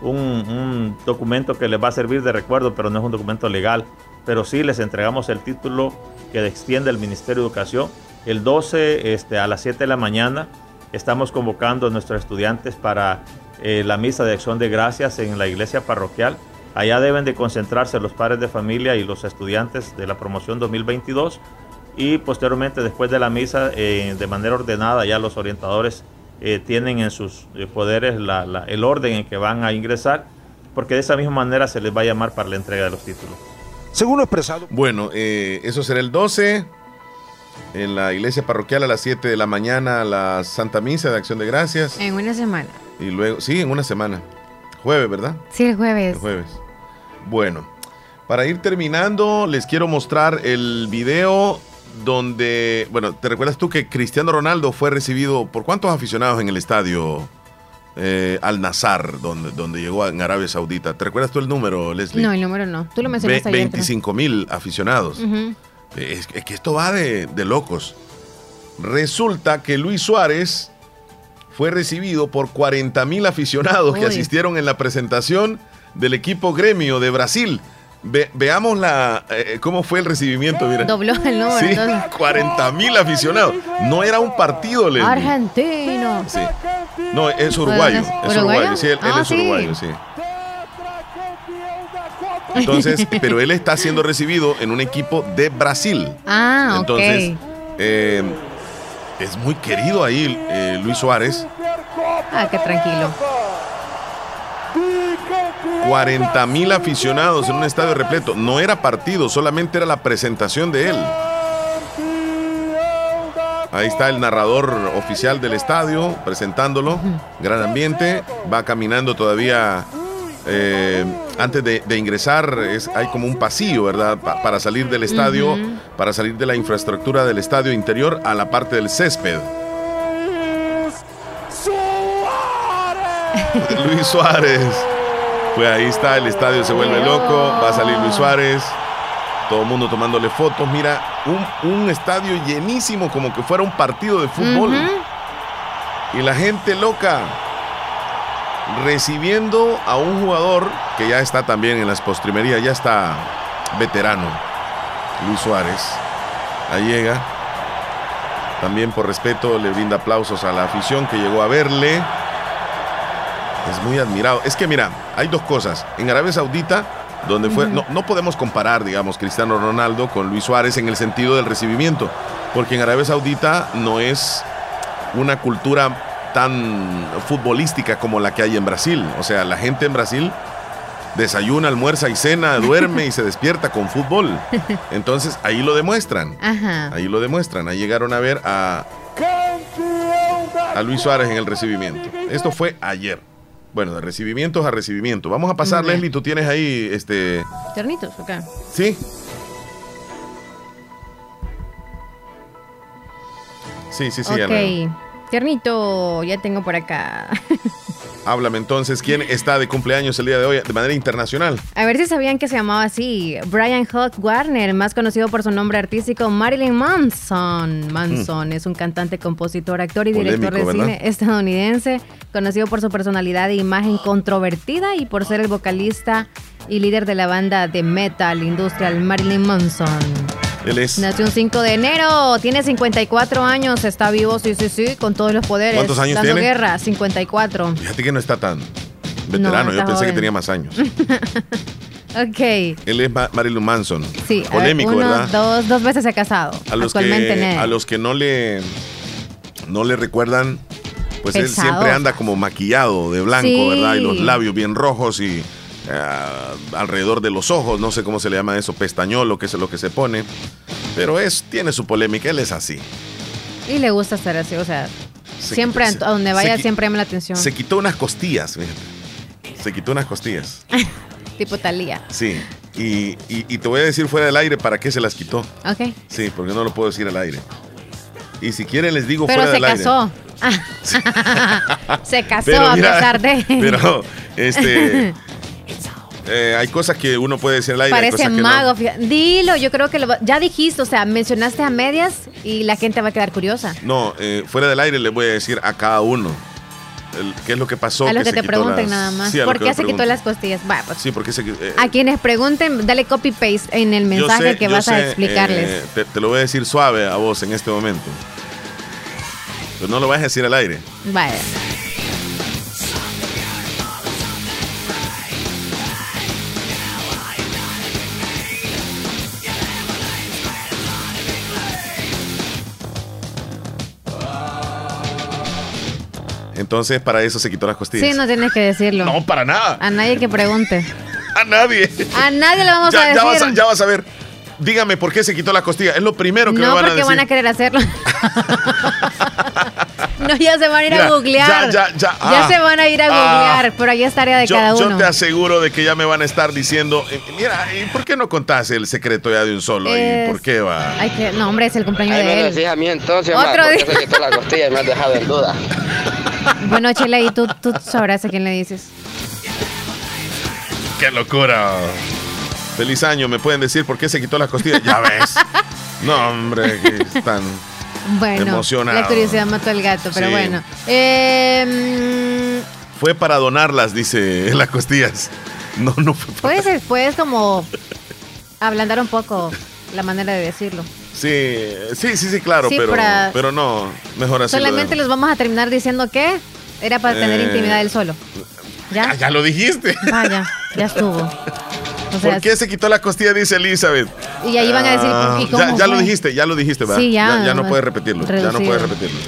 un, un documento que les va a servir de recuerdo, pero no es un documento legal. Pero sí les entregamos el título que extiende el Ministerio de Educación. El 12 este, a las 7 de la mañana estamos convocando a nuestros estudiantes para eh, la misa de acción de gracias en la iglesia parroquial. Allá deben de concentrarse los padres de familia y los estudiantes de la promoción 2022 y posteriormente después de la misa eh, de manera ordenada ya los orientadores eh, tienen en sus eh, poderes la- la- el orden en que van a ingresar porque de esa misma manera se les va a llamar para la entrega de los títulos. Según lo expresado. Bueno, eh, eso será el 12 en la iglesia parroquial a las 7 de la mañana, la Santa Misa de Acción de Gracias. En una semana. Y luego, sí, en una semana. Jueves, ¿verdad? Sí, el jueves. El jueves. Bueno, para ir terminando, les quiero mostrar el video donde, bueno, ¿te recuerdas tú que Cristiano Ronaldo fue recibido por cuántos aficionados en el estadio eh, Al Nazar, donde, donde llegó en Arabia Saudita? ¿Te recuerdas tú el número, Leslie? No, el número no. Tú lo mencionaste Ve- ayer. creo. 25 mil aficionados. Es, es que esto va de, de locos. Resulta que Luis Suárez fue recibido por 40 mil aficionados que asistieron en la presentación del equipo gremio de Brasil. Ve- veamos la, eh, cómo fue el recibimiento. Mira. Dobló el número. Sí, entonces. 40 mil aficionados. No era un partido, Leslie. Argentino. Sí. No, es uruguayo. Es ¿Uruguayo? Sí, él, él Ah, es sí. uruguayo, sí. Entonces, pero él está siendo recibido en un equipo de Brasil. Ah, Entonces, eh, es muy querido ahí eh, Luis Suárez. Ah, qué tranquilo. 40 mil aficionados en un estadio repleto. No era partido, solamente era la presentación de él. Ahí está el narrador oficial del estadio presentándolo. Gran ambiente. Va caminando todavía. eh, antes de, de ingresar, es, hay como un pasillo, ¿verdad? Pa- para salir del estadio, para salir de la infraestructura del estadio interior a la parte del césped. Luis Suárez. Pues ahí está, el estadio se vuelve loco, va a salir Luis Suárez, todo el mundo tomándole fotos, mira, un, un estadio llenísimo como que fuera un partido de fútbol. Y la gente loca recibiendo a un jugador que ya está también en las postrimerías, ya está veterano, Luis Suárez. Ahí llega. También por respeto le brinda aplausos a la afición que llegó a verle. Es muy admirado. Es que mira, hay dos cosas. En Arabia Saudita, donde fue, no, no podemos comparar, digamos, Cristiano Ronaldo con Luis Suárez en el sentido del recibimiento, porque en Arabia Saudita no es una cultura tan futbolística como la que hay en Brasil. O sea, la gente en Brasil desayuna, almuerza y cena, duerme y se despierta con fútbol. Entonces ahí lo demuestran. Ajá. Ahí lo demuestran. Ahí llegaron a ver a, a Luis Suárez en el recibimiento. Esto fue ayer. Bueno, de recibimientos a recibimiento. Vamos a pasar. Leslie, tú tienes ahí este. Tiernitos, ok. ¿Sí? Sí, sí, sí. ok. Tiernito, ya tengo por acá. Háblame entonces, ¿quién está de cumpleaños el día de hoy de manera internacional? A ver si sabían que se llamaba así. Brian Hawk Warner, más conocido por su nombre artístico Marilyn Manson. Manson es un cantante, compositor, actor y director de cine estadounidense, conocido por su personalidad e imagen controvertida y por ser el vocalista y líder de la banda de metal industrial Marilyn Manson. Él es. Nació un 5 de enero, tiene 54 años, está vivo, sí, sí, sí, con todos los poderes. ¿Cuántos años dando tiene? guerra, 54. Fíjate que no está tan veterano, No, yo pensé que tenía más años. Ok. Él es Ma- Marilyn Manson. Sí, Polémico, uno, ¿verdad? Dos, dos veces se ha casado. A los, Actualmente que, a los que no le no le recuerdan, pues él siempre anda como maquillado de blanco, Sí. ¿verdad? Y los labios bien rojos y ah, alrededor de los ojos, no sé cómo se le llama eso, pestañolo, que es lo que se pone. Pero es, tiene su polémica, él es así. Y le gusta estar así, o sea, Se siempre quitó- a donde se- vaya se siempre llama la atención. Se quitó unas costillas, fíjate. Se quitó unas costillas. Tipo Talía. Sí. Y, y- y te voy a decir fuera del aire para qué se las quitó. Ok. Sí, porque no lo puedo decir al aire. Y si quieren les digo Pero fuera se del aire. casó. Ah. se casó Pero a mira, pesar de. Pero, este. eh, hay cosas que uno puede decir al aire. hay Parece que no. mago. fíjate. Dilo, yo creo que lo ya dijiste, o sea, mencionaste a medias y la gente va a quedar curiosa. No, eh, fuera del aire les voy a decir a cada uno el- qué es lo que pasó. a los que, te pregunten las- nada más. Sí, ¿Por que qué se quitó las costillas? Va, pues, Sí, porque se eh, a quienes pregunten, dale copy paste en el mensaje sé- que vas a explicarles. eh, te, te lo voy a decir suave a vos en este momento. Pero no lo vas a decir al aire. Vaya. Entonces, para eso se quitó las costillas. Sí, no tienes que decirlo. No, para nada. A nadie que pregunte. A nadie. A nadie le vamos a ya, decir. ya vas a, ya vas a ver. Dígame por qué se quitó la costilla. Es lo primero que no, me van a porque decir. van a querer hacerlo. no, ya se van a ir Mira, a googlear. ya, ya, ya. Ah, se van a ir a ah. googlear, pero ahí es tarea de yo, cada yo uno. te aseguro de que ya me van a estar diciendo, eh, mira, ¿y por qué no contás el secreto ya de un solo? Es- ¿Y por qué va? Ay, que, no, hombre, es el cumpleaños me de lo él. decís a mí entonces, Otro ma, porque día. se quitó la costilla y me has dejado en duda. Bueno, Chela, y tú, tú sabrás a quién le dices. ¡Qué locura! Feliz año, ¿me pueden decir por qué se quitó las costillas? Ya ves. No, hombre, que están... Bueno, Emocionado. la curiosidad mató al gato, pero Sí. bueno. Eh, mm, Fue para donarlas, dice, las costillas. No, no fue para- puedes, puedes como ablandar un poco la manera de decirlo. Sí, sí, sí, sí, claro, Sí, pero, para- pero no, mejor así. Solamente los vamos a terminar diciendo que era para tener Eh, intimidad él solo. ¿Ya? Ah, ya lo dijiste. Vaya, ya estuvo. O sea, ¿Por qué se quitó la costilla? Dice Elizabeth. Y ahí van a decir, Ah, ¿y cómo ya, ya lo dijiste, ya lo dijiste, ¿verdad? Sí, ya, Ya, no puedes repetirlo. Ya no puedes repetirlo.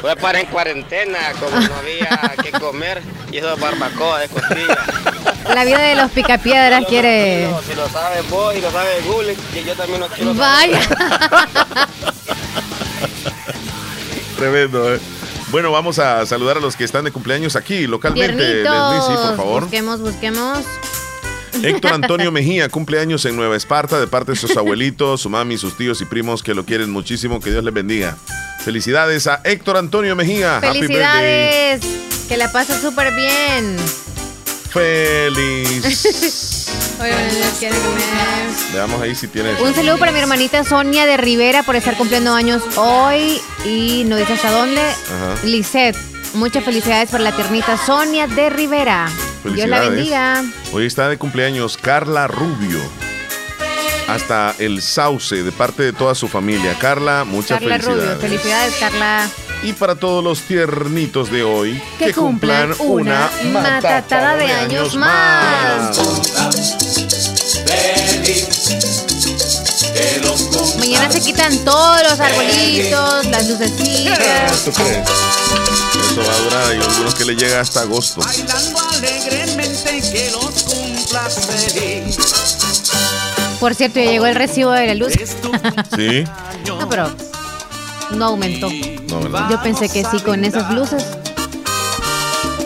Fue para en cuarentena, como no había que comer, y eso es barbacoa de costilla. La vida de los picapiedras quiere. Si lo sabes vos y lo sabe Google, y yo también lo quiero saber. Vaya. Tremendo, ¿eh? Bueno, vamos a saludar a los que están de cumpleaños aquí localmente. Leslie, sí, por favor. Busquemos, busquemos. Héctor Antonio Mejía, cumpleaños en Nueva Esparta, de parte de sus abuelitos, su mami, sus tíos y primos que lo quieren muchísimo. Que Dios les bendiga. Felicidades a Héctor Antonio Mejía. Happy. Felicidades. Que la pases súper bien. Feliz. Comer. Veamos ahí si tienes. Un saludo para mi hermanita Sonia de Rivera por estar cumpliendo años hoy y no dice hasta dónde. Ajá. Lisette, muchas felicidades para la tiernita Sonia de Rivera. Dios la bendiga. Hoy está de cumpleaños Carla Rubio. Hasta el sauce de parte de toda su familia. Carla, muchas Carla felicidades. Rubio, felicidades Carla. Y para todos los tiernitos de hoy, Que, cumplan una matatada de años más. Mañana se quitan todos los arbolitos, las lucecitas. ¿Tú crees? eso va a durar. Hay algunos que le llega hasta agosto. Bailando alegremente que los cumplas feliz. Por cierto, ya llegó el recibo de la luz. Sí. no, pero no aumentó. No, ¿verdad? Yo pensé que sí, con esas luces.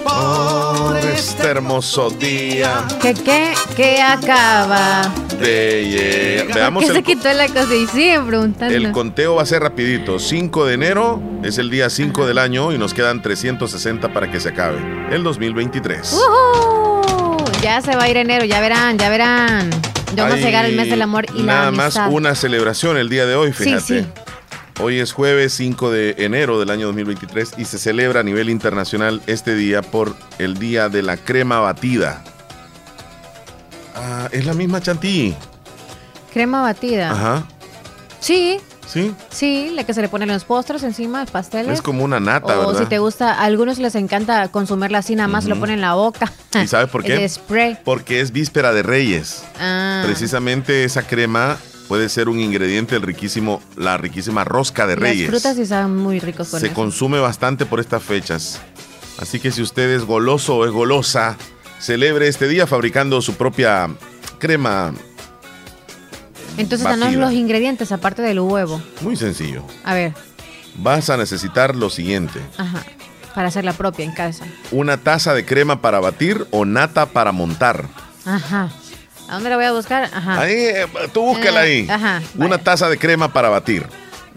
Por este hermoso día ¿Qué, qué, qué acaba? de llegar. Veamos ¿Qué se el, quitó la cosa? Y siguen preguntando. el conteo va a ser rapidito. 5 de enero es el día 5 del año y nos quedan 360 para que se acabe el 2023. ¡Uhú! Ya se va a ir enero, ya verán, ya verán. Ya vamos a llegar al mes del amor y la Nada más una celebración el día de hoy, Sí, fíjate. sí. Hoy es jueves 5 de enero del año 2023 y se celebra a nivel internacional este día por el Día de la Crema Batida. Ah, es la misma chantilly. Crema batida. Ajá. Sí, Sí. sí, la que se le pone en los postres encima, pasteles. Es como una nata, o ¿verdad? si te gusta, a algunos les encanta consumirla así, nada más se lo ponen en la boca. ¿Y sabes por qué? El spray. Porque es víspera de Reyes. Ah. Precisamente esa crema puede ser un ingrediente del riquísimo, la riquísima rosca de Reyes. Las frutas sí saben muy ricos con Se eso. consume bastante por estas fechas. Así que si usted es goloso o es golosa, celebre este día fabricando su propia crema. Entonces, danos los ingredientes aparte del huevo. Muy sencillo. A ver, Vas a necesitar lo siguiente. ajá, para hacer la propia en casa. Una taza de crema para batir o nata para montar. Ajá. ¿A dónde la voy a buscar? Ajá. Ahí, eh, tú búscala Eh, ahí. ajá, Una taza de crema para batir.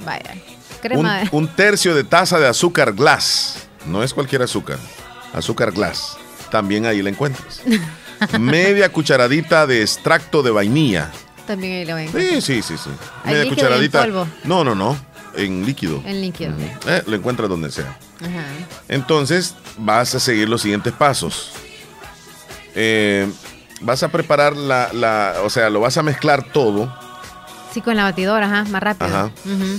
Vaya. Un, Crema un tercio de taza de azúcar glass. No es cualquier azúcar. Azúcar glass. También ahí la encuentras. Media cucharadita de extracto de vainilla. También ahí la ven. Sí, sí, sí, sí. ¿Hay Media líquido cucharadita. en polvo? No, no, no. En líquido. En líquido. Eh, lo encuentras donde sea. Ajá. Entonces, vas a seguir los siguientes pasos. Eh, vas a preparar la, la- O sea, lo vas a mezclar todo. Sí, con la batidora, ajá, más rápido. Ajá.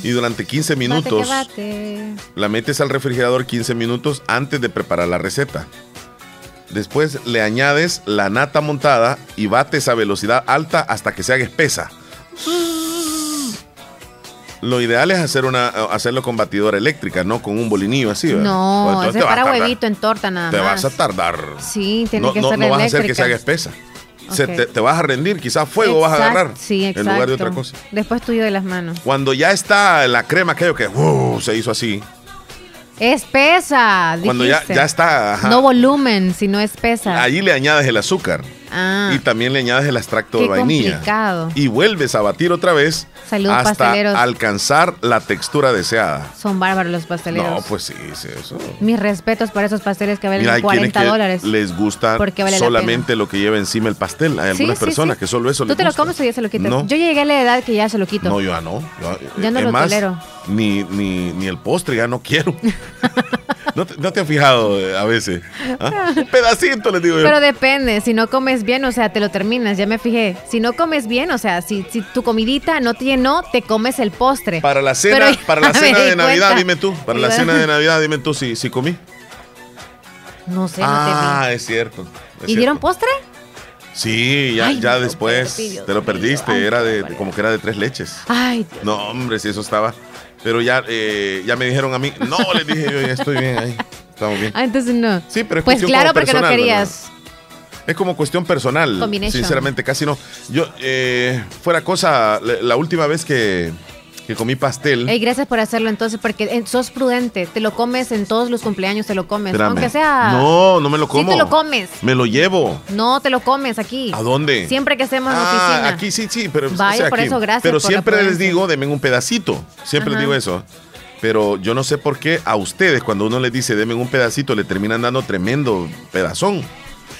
Y durante 15 Bate que minutos. bate. La metes al refrigerador 15 minutos antes de preparar la receta. Después le añades la nata montada y bates a velocidad alta hasta que se haga espesa. Lo ideal es hacer una, hacerlo con batidora eléctrica, no con un bolinillo así. ¿verdad? No, a para huevito en torta nada Te más. vas a tardar. Sí, tiene No, que no, ser no vas a hacer que se haga espesa. Se te, te vas a rendir, quizás fuego vas a agarrar Sí, en lugar de otra cosa. Después tuyo de las manos. Cuando ya está la crema, aquello que uh, se hizo así. Espesa, Cuando ya, ya está, ajá, No volumen, sino espesa. allí le añades el azúcar. Ah, Y también le añades el extracto de vainilla. complicado. Y vuelves a batir otra vez Salud, hasta pasteleros. alcanzar la textura deseada. Son bárbaros los pasteleros. No, pues sí, sí, eso. Mis respetos por esos pasteles que valen Mira, hay quienes 40 que dólares. les gusta vale solamente lo que lleva encima el pastel. Hay algunas sí, personas sí. que solo eso ¿Tú les te lo comes o ya se lo quitas? No. Yo llegué a la edad que ya se lo quito. No, yo ya no. Yo, Ya no es lo más, tolero. Ni, ni, ni el postre ya no quiero. ¿No, te, no te has fijado eh, a veces? ¿Ah? Un pedacito, les digo yo. Pero depende, si no comes bien, o sea, te lo terminas, ya me fijé. Si no comes bien, o sea, si, si tu comidita no te llenó, te comes el postre. Para la cena, Pero para la cena de Navidad, dime tú. Para la cena de Navidad, dime tú si, si comí. No sé, no ah, te es cierto. es vi. ¿Y cierto. dieron postre? Sí, ya, Ay, ya no, después Dios te lo perdiste. Ay, era de, como que era de tres leches. Ay, No, hombre, si eso estaba. Pero ya, eh, ya me dijeron a mí, no, les dije yo, ya estoy bien ahí. Estamos bien. ah, entonces no. Sí, pero es Pues cuestión claro, como porque no personal, querías. Es como cuestión personal. Combination. Sinceramente, casi no. Yo, eh, fuera cosa, la, la última vez que, que comí pastel. Ey, gracias por hacerlo entonces, porque eh, sos prudente. Te lo comes en todos los cumpleaños, te lo comes. Espérame. Aunque sea. No, no me lo Sí como. te lo comes. Me lo llevo. No, te lo comes aquí. ¿A dónde? Siempre que la Ah, oficina. aquí sí, sí, pero Vaya, o sea, por aquí. eso, gracias Pero por siempre les digo, denme un pedacito. Siempre les digo eso. Pero yo no sé por qué a ustedes, cuando uno les dice, denme un pedacito, le terminan dando tremendo pedazón.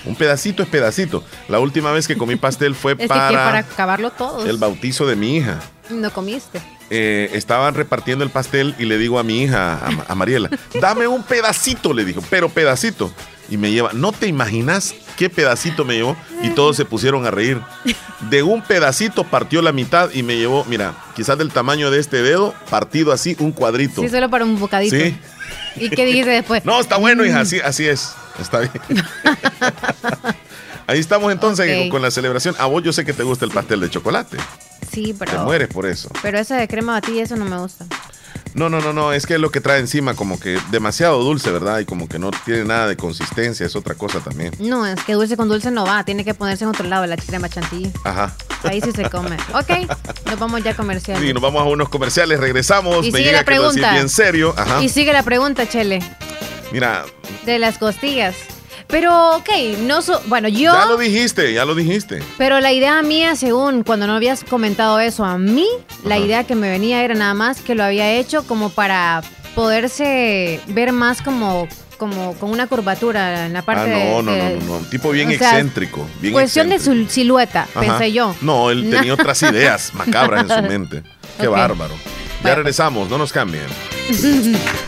Un pedacito es pedacito. La última vez que comí pastel fue Es para, que para acabarlo todo. el bautizo de mi hija. No comiste. Eh, estaban repartiendo el pastel y le digo a mi hija, a, a Mariela, dame un pedacito, le dijo, pero pedacito. Y me lleva, no te imaginas qué pedacito me llevó. Y todos se pusieron a reír. De un pedacito partió la mitad y me llevó, mira, quizás del tamaño de este dedo, partido así, un cuadrito. Sí, solo para un bocadito. Sí. ¿Y qué dijiste después? No, está bueno, hija, así, así es. Está bien. Ahí estamos entonces con, la celebración. A vos yo sé que te gusta el pastel de chocolate. Sí, Te pero. mueres por eso. Pero ese de crema batida, eso no me gusta. No, no, no, no, es que lo que trae encima como que demasiado dulce, ¿verdad? Y como que no tiene nada de consistencia, es otra cosa también. No, es que dulce con dulce no va. Tiene que ponerse en otro lado la crema chantilly. Ajá. Ahí sí se come. Ok, nos vamos ya a comercial. Sí, nos vamos a unos comerciales, regresamos. Y Me sigue llega la que pregunta. bien serio. Ajá. Y sigue la pregunta, Chele, Mira, de las costillas. Pero, ok, no so- Bueno, yo. ya lo dijiste, ya lo dijiste. Pero la idea mía, según cuando no habías comentado eso a mí, la idea que me venía era nada más que lo había hecho como para poderse ver más como, como con una curvatura en la parte ah, no, no, de- no, no, no. Tipo bien sea, excéntrico. Bien Cuestión excéntrico. de su silueta, Ajá. pensé yo. No, él tenía otras ideas macabras en su mente. Qué bárbaro. Ya regresamos, no nos cambien.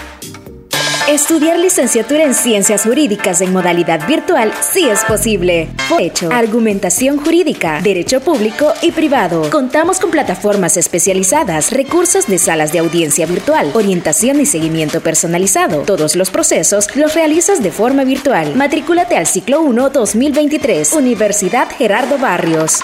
Estudiar licenciatura en Ciencias Jurídicas en modalidad virtual sí es posible. Derecho, argumentación jurídica, derecho público y privado. Contamos con plataformas especializadas, recursos de salas de audiencia virtual, orientación y seguimiento personalizado. Todos los procesos los realizas de forma virtual. Matrículate al ciclo 1 2023, Universidad Gerardo Barrios.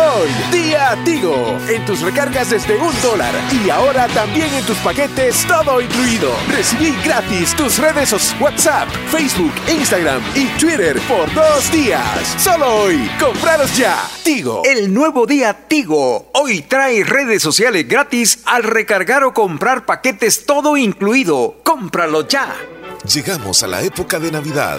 Hoy, día Tigo. En tus recargas desde un dólar. Y ahora también en tus paquetes, todo incluido. Recibí gratis tus redes sociales WhatsApp, Facebook, Instagram y Twitter por dos días. Solo hoy. Compraros ya. Tigo. El nuevo día Tigo. Hoy trae redes sociales gratis al recargar o comprar paquetes todo incluido. Cómpralo ya. Llegamos a la época de Navidad.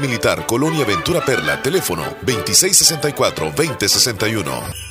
Militar, Colonia Ventura Perla, teléfono 2664-2061.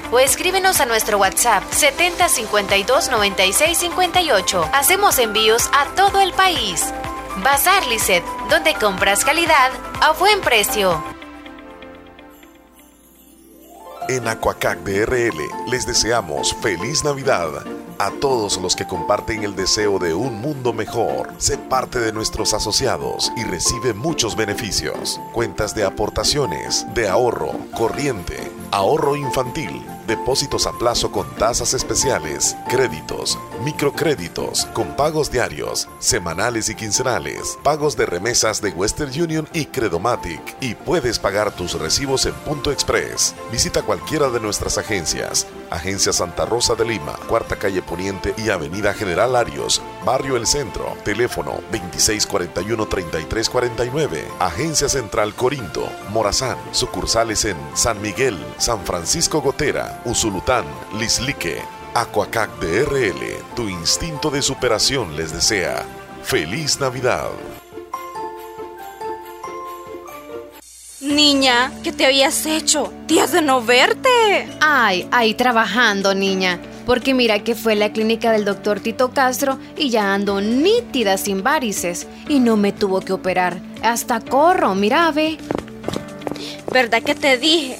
o escríbenos a nuestro WhatsApp 7052 96 58. Hacemos envíos a todo el país. Bazar Lisset, donde compras calidad a buen precio. En Aquacac DRL les deseamos feliz Navidad. A todos los que comparten el deseo de un mundo mejor, sé parte de nuestros asociados y recibe muchos beneficios. Cuentas de aportaciones, de ahorro, corriente, ahorro infantil, depósitos a plazo con tasas especiales, créditos, microcréditos, con pagos diarios, semanales y quincenales, pagos de remesas de Western Union y Credomatic y puedes pagar tus recibos en Punto Express. Visita cualquiera de nuestras agencias. Agencia Santa Rosa de Lima, Cuarta Calle Poniente y Avenida General Arios, Barrio El Centro. Teléfono 2641-3349. Agencia Central Corinto, Morazán. Sucursales en San Miguel, San Francisco Gotera, Usulután, Lislique. Aquacac DRL, tu instinto de superación les desea. ¡Feliz Navidad! Niña, ¿qué te habías hecho? Días de no verte. Ay, ahí trabajando, niña. Porque mira que fue la clínica del doctor Tito Castro y ya ando nítida sin varices. Y no me tuvo que operar. Hasta corro, mira, ve. ¿Verdad que te dije?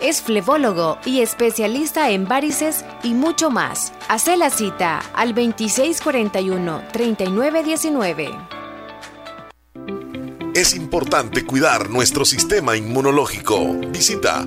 Es flebólogo y especialista en varices y mucho más. Hace la cita al 2641-3919. Es importante cuidar nuestro sistema inmunológico. Visita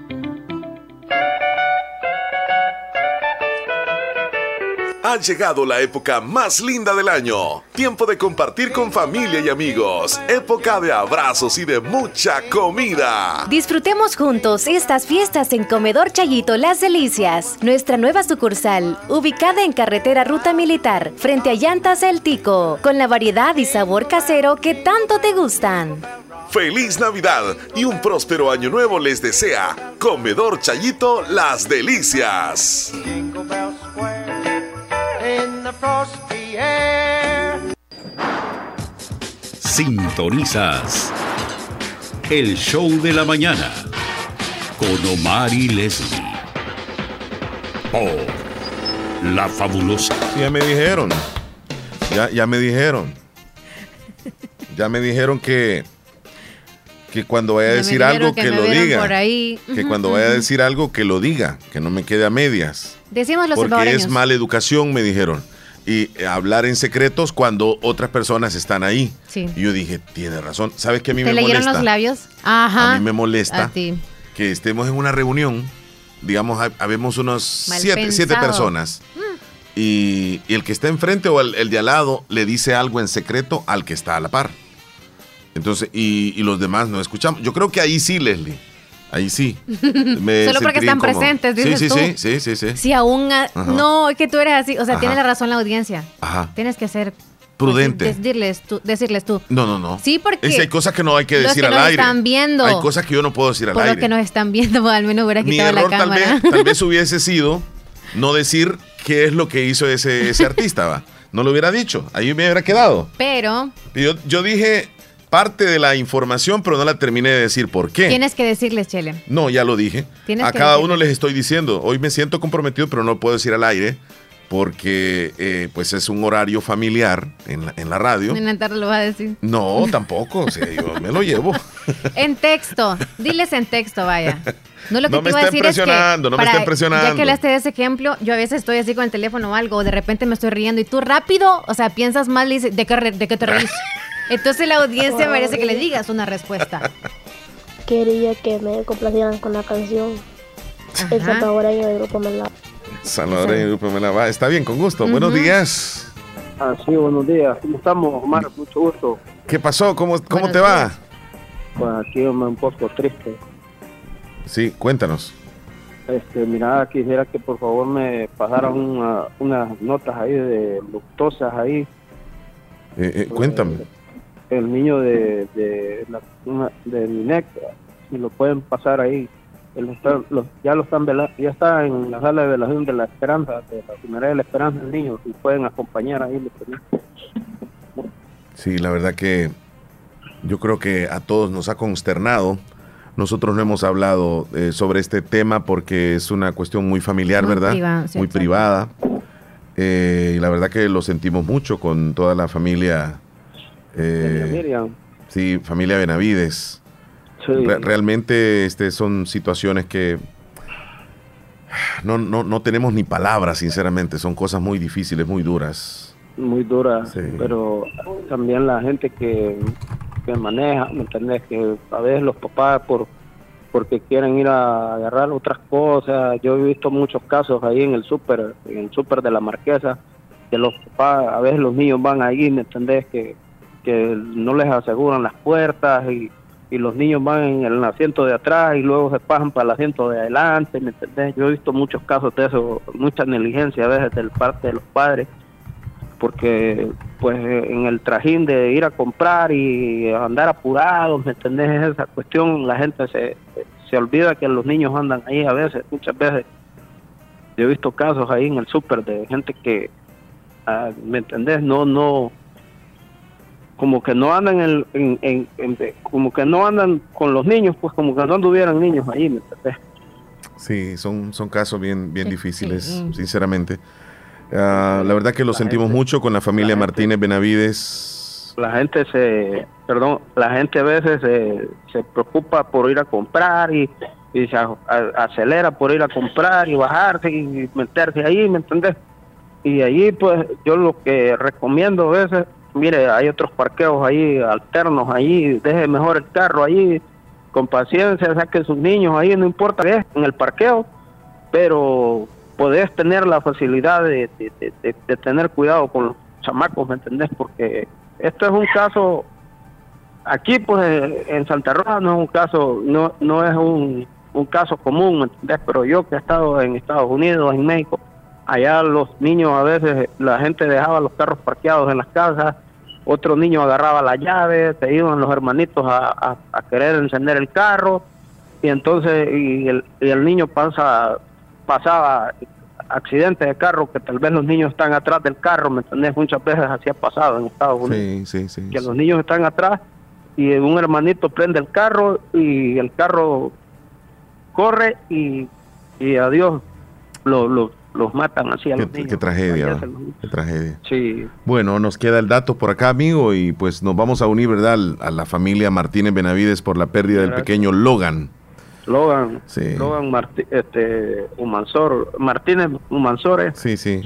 Ha llegado la época más linda del año. Tiempo de compartir con familia y amigos. Época de abrazos y de mucha comida. Disfrutemos juntos estas fiestas en Comedor Chayito Las Delicias, nuestra nueva sucursal, ubicada en carretera Ruta Militar, frente a Llantas El Tico, con la variedad y sabor casero que tanto te gustan. Feliz Navidad y un próspero año nuevo les desea Comedor Chayito Las Delicias. The air. Sintonizas el show de la mañana con Omar y Leslie por la fabulosa. Ya me dijeron. Ya, ya me dijeron. Ya me dijeron que que cuando vaya a decir algo que lo diga. por ahí. Que cuando vaya a decir algo que lo diga, que no me quede a medias. Decimos los Porque es mala educación, me dijeron. Y hablar en secretos cuando otras personas están ahí. Sí. Y yo dije, tiene razón. ¿Sabes qué a mí ¿Te me leyeron molesta? los labios? Ajá. A mí me molesta A ti. que estemos en una reunión, digamos, ha- habemos unos siete, siete personas. Y, y el que está enfrente o el, el de al lado le dice algo en secreto al que está a la par. Entonces, y, y los demás no escuchamos. Yo creo que ahí sí, Leslie. Ahí sí. me Solo porque están incómodo. presentes, dices sí, sí, tú. sí, sí, sí, sí. Si aún... a-. No, es que tú eres así. O sea, Ajá. tiene la razón la audiencia. Ajá. Tienes que ser... Prudente. Decirles tú. Decirles tú. No, no, no. Sí, porque Es hay cosas que no hay que decir que al nos aire. están viendo. Hay cosas que yo no puedo decir al Por lo aire. que nos están viendo, al menos hubiera Mi quitado la error tal cámara. vez, tal vez hubiese sido no decir qué es lo que hizo ese, ese artista, va. No lo hubiera dicho. Ahí me hubiera quedado. Pero Yo, yo dije parte de la información, pero no la terminé de decir por qué. tienes que decirles, Chele. No, ya lo dije. Tienes A que cada uno les estoy diciendo, hoy me siento comprometido, pero no lo puedo decir al aire porque eh, pues es un horario familiar en la, en la radio. En la tarde lo va a decir. No, tampoco, o sea, yo me lo llevo. En texto. Diles en texto, vaya. No lo que No te me decir es que no me está impresionando. Ya que hablaste de ese ejemplo, yo a veces estoy así con el teléfono o algo, o de repente me estoy riendo y tú rápido, o sea, piensas mal y dices, ¿de qué, de qué te reís? Entonces la audiencia merece que le digas una respuesta. Quería que me complacieran con la canción El Ajá. salvadoreño del grupo Melá. Salvador y Grupo Mela va. Está bien, con gusto. Buenos días. Ah, sí, buenos días. ¿Cómo estamos, Omar? Mucho gusto. ¿Qué pasó? ¿Cómo, cómo Buenos te va? Pues aquí me un poco triste. Sí, cuéntanos. Este, mira, quisiera que por favor me pasaran una- unas notas ahí de luctosas ahí. Eh, eh, cuéntame. El niño de, de, la, una- de Minec, si lo pueden pasar ahí. Él está- lo- ya lo están vela- ya está en la sala de velación de la Esperanza, de la Primera de la Esperanza, el niño, si pueden acompañar ahí. Sí, la verdad que yo creo que a todos nos ha consternado. Nosotros no hemos hablado eh, sobre este tema porque es una cuestión muy familiar, Muy ¿verdad? sí, muy privada. Eh, y la verdad que lo sentimos mucho con toda la familia. Eh, Miriam. sí, familia Benavides. Sí. Re- realmente este, son situaciones que no, no, no tenemos ni palabras, sinceramente. Son cosas muy difíciles, muy duras. muy dura, Sí. pero también la gente que, que maneja, ¿me entendés? Que a veces los papás por porque quieren ir a agarrar otras cosas. Yo he visto muchos casos ahí en el súper, en el súper de la Marquesa, que los papás, a veces los niños van ahí, ¿me entendés? Que, que no les aseguran las puertas y, y los niños van en el asiento de atrás y luego se pasan para el asiento de adelante, ¿me entendés? Yo he visto muchos casos de eso, mucha negligencia a veces del parte de los padres porque pues en el trajín de ir a comprar y andar apurados, ¿me entendés? Esa cuestión, la gente se, se olvida que los niños andan ahí a veces, muchas veces. Yo he visto casos ahí en el súper de gente que, ah, ¿me entendés? No, no, como que no andan en, en- en- en- como que no andan con los niños, pues como que no anduvieran niños ahí, ¿me entendés? Sí, son, son casos bien, bien difíciles, sí. sinceramente. Ah, la verdad que lo sentimos mucho con la familia Martínez Benavides. la gente se, perdón, la gente a veces se, se preocupa por ir a comprar y, y se a- a- acelera por ir a comprar y bajarse y meterse ahí, ¿me entendés? Y allí pues yo lo que recomiendo a veces, mire, hay otros parqueos ahí alternos ahí, deje mejor el carro ahí con paciencia, saque sus niños ahí, no importa qué, en el parqueo, pero podés tener la facilidad de, de- de- de- tener cuidado con los chamacos, ¿me entendés? Porque esto es un caso, aquí pues en Santa Rosa no es un caso, no, no es un, un caso común, ¿me entendés? Pero yo que he estado en Estados Unidos, en México, allá los niños a veces, la gente dejaba los carros parqueados en las casas, otro niño agarraba la llave, se iban los hermanitos a, a- a querer encender el carro, y entonces y el, y el niño pasa pasaba accidentes de carro que tal vez los niños están atrás del carro, ¿me entendés? Muchas veces así ha pasado en Estados Unidos, Sí, sí, sí. que los niños están atrás y un hermanito prende el carro y el carro corre y, y adiós, lo, lo- los matan así a Qué, los niños. qué tragedia, qué tragedia. Sí, Bueno, nos queda el dato por acá, amigo, y pues nos vamos a unir, ¿verdad? A la familia Martínez Benavides por la pérdida del pequeño Logan. Logan, Sí. Logan Martí- este, Humansor, Martínez Humansores. Sí, sí.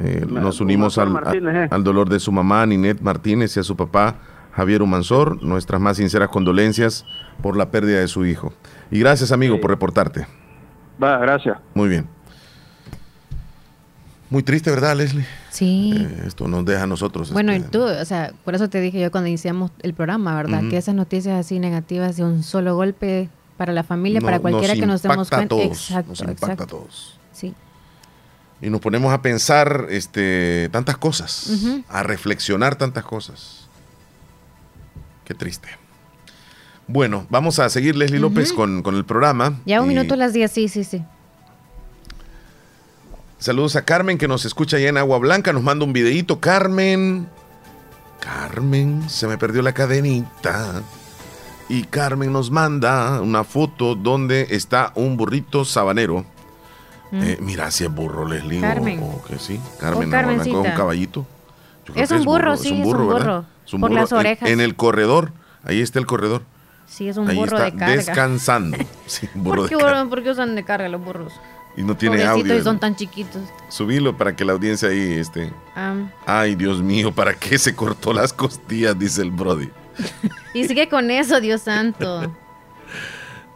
Eh, nos unimos al, Martínez, eh. al dolor de su mamá, Ninette Martínez, y a su papá, Javier Humansor. Nuestras más sinceras condolencias por la pérdida de su hijo. Y gracias, amigo, por reportarte. Va, gracias. Muy bien. Muy triste, ¿verdad, Leslie? Sí. Eh, esto nos deja a nosotros. Bueno, y este, tú, o sea, por eso te dije yo cuando iniciamos el programa, ¿verdad? Que esas noticias así negativas de un solo golpe para la familia, No- para cualquiera nos que nos demos cuenta. todos, exacto, nos impacta a todos. Sí. Y nos ponemos a pensar este, tantas cosas, a reflexionar tantas cosas. Qué triste. Bueno, vamos a seguir Leslie López con, con el programa. Ya un Y minuto a las 10, sí, sí, sí. Saludos a Carmen que nos escucha allá en Agua Blanca, nos manda un videíto. Carmen, Carmen, se me perdió la cadenita. Y Carmen nos manda una foto donde está un burrito sabanero. Mm. Eh, mira si es burro, Leslie. o- Carmen. O, que sí. Carmen, Agua Blanca, es un caballito. Es un burro, sí, es un burro. Es un Por burro las en- orejas. En, el corredor, ahí está el corredor. Sí, es un ahí burro está de carga. descansando. Sí, burro ¿Por de qué, carga. burro- por qué usan de carga los burros? Y no tiene Pobrecitos, audio. y son tan chiquitos. Subilo para que la audiencia ahí esté. Ay, Dios mío, ¿para qué se cortó las costillas? Dice el Brody. y sigue con eso, Dios santo.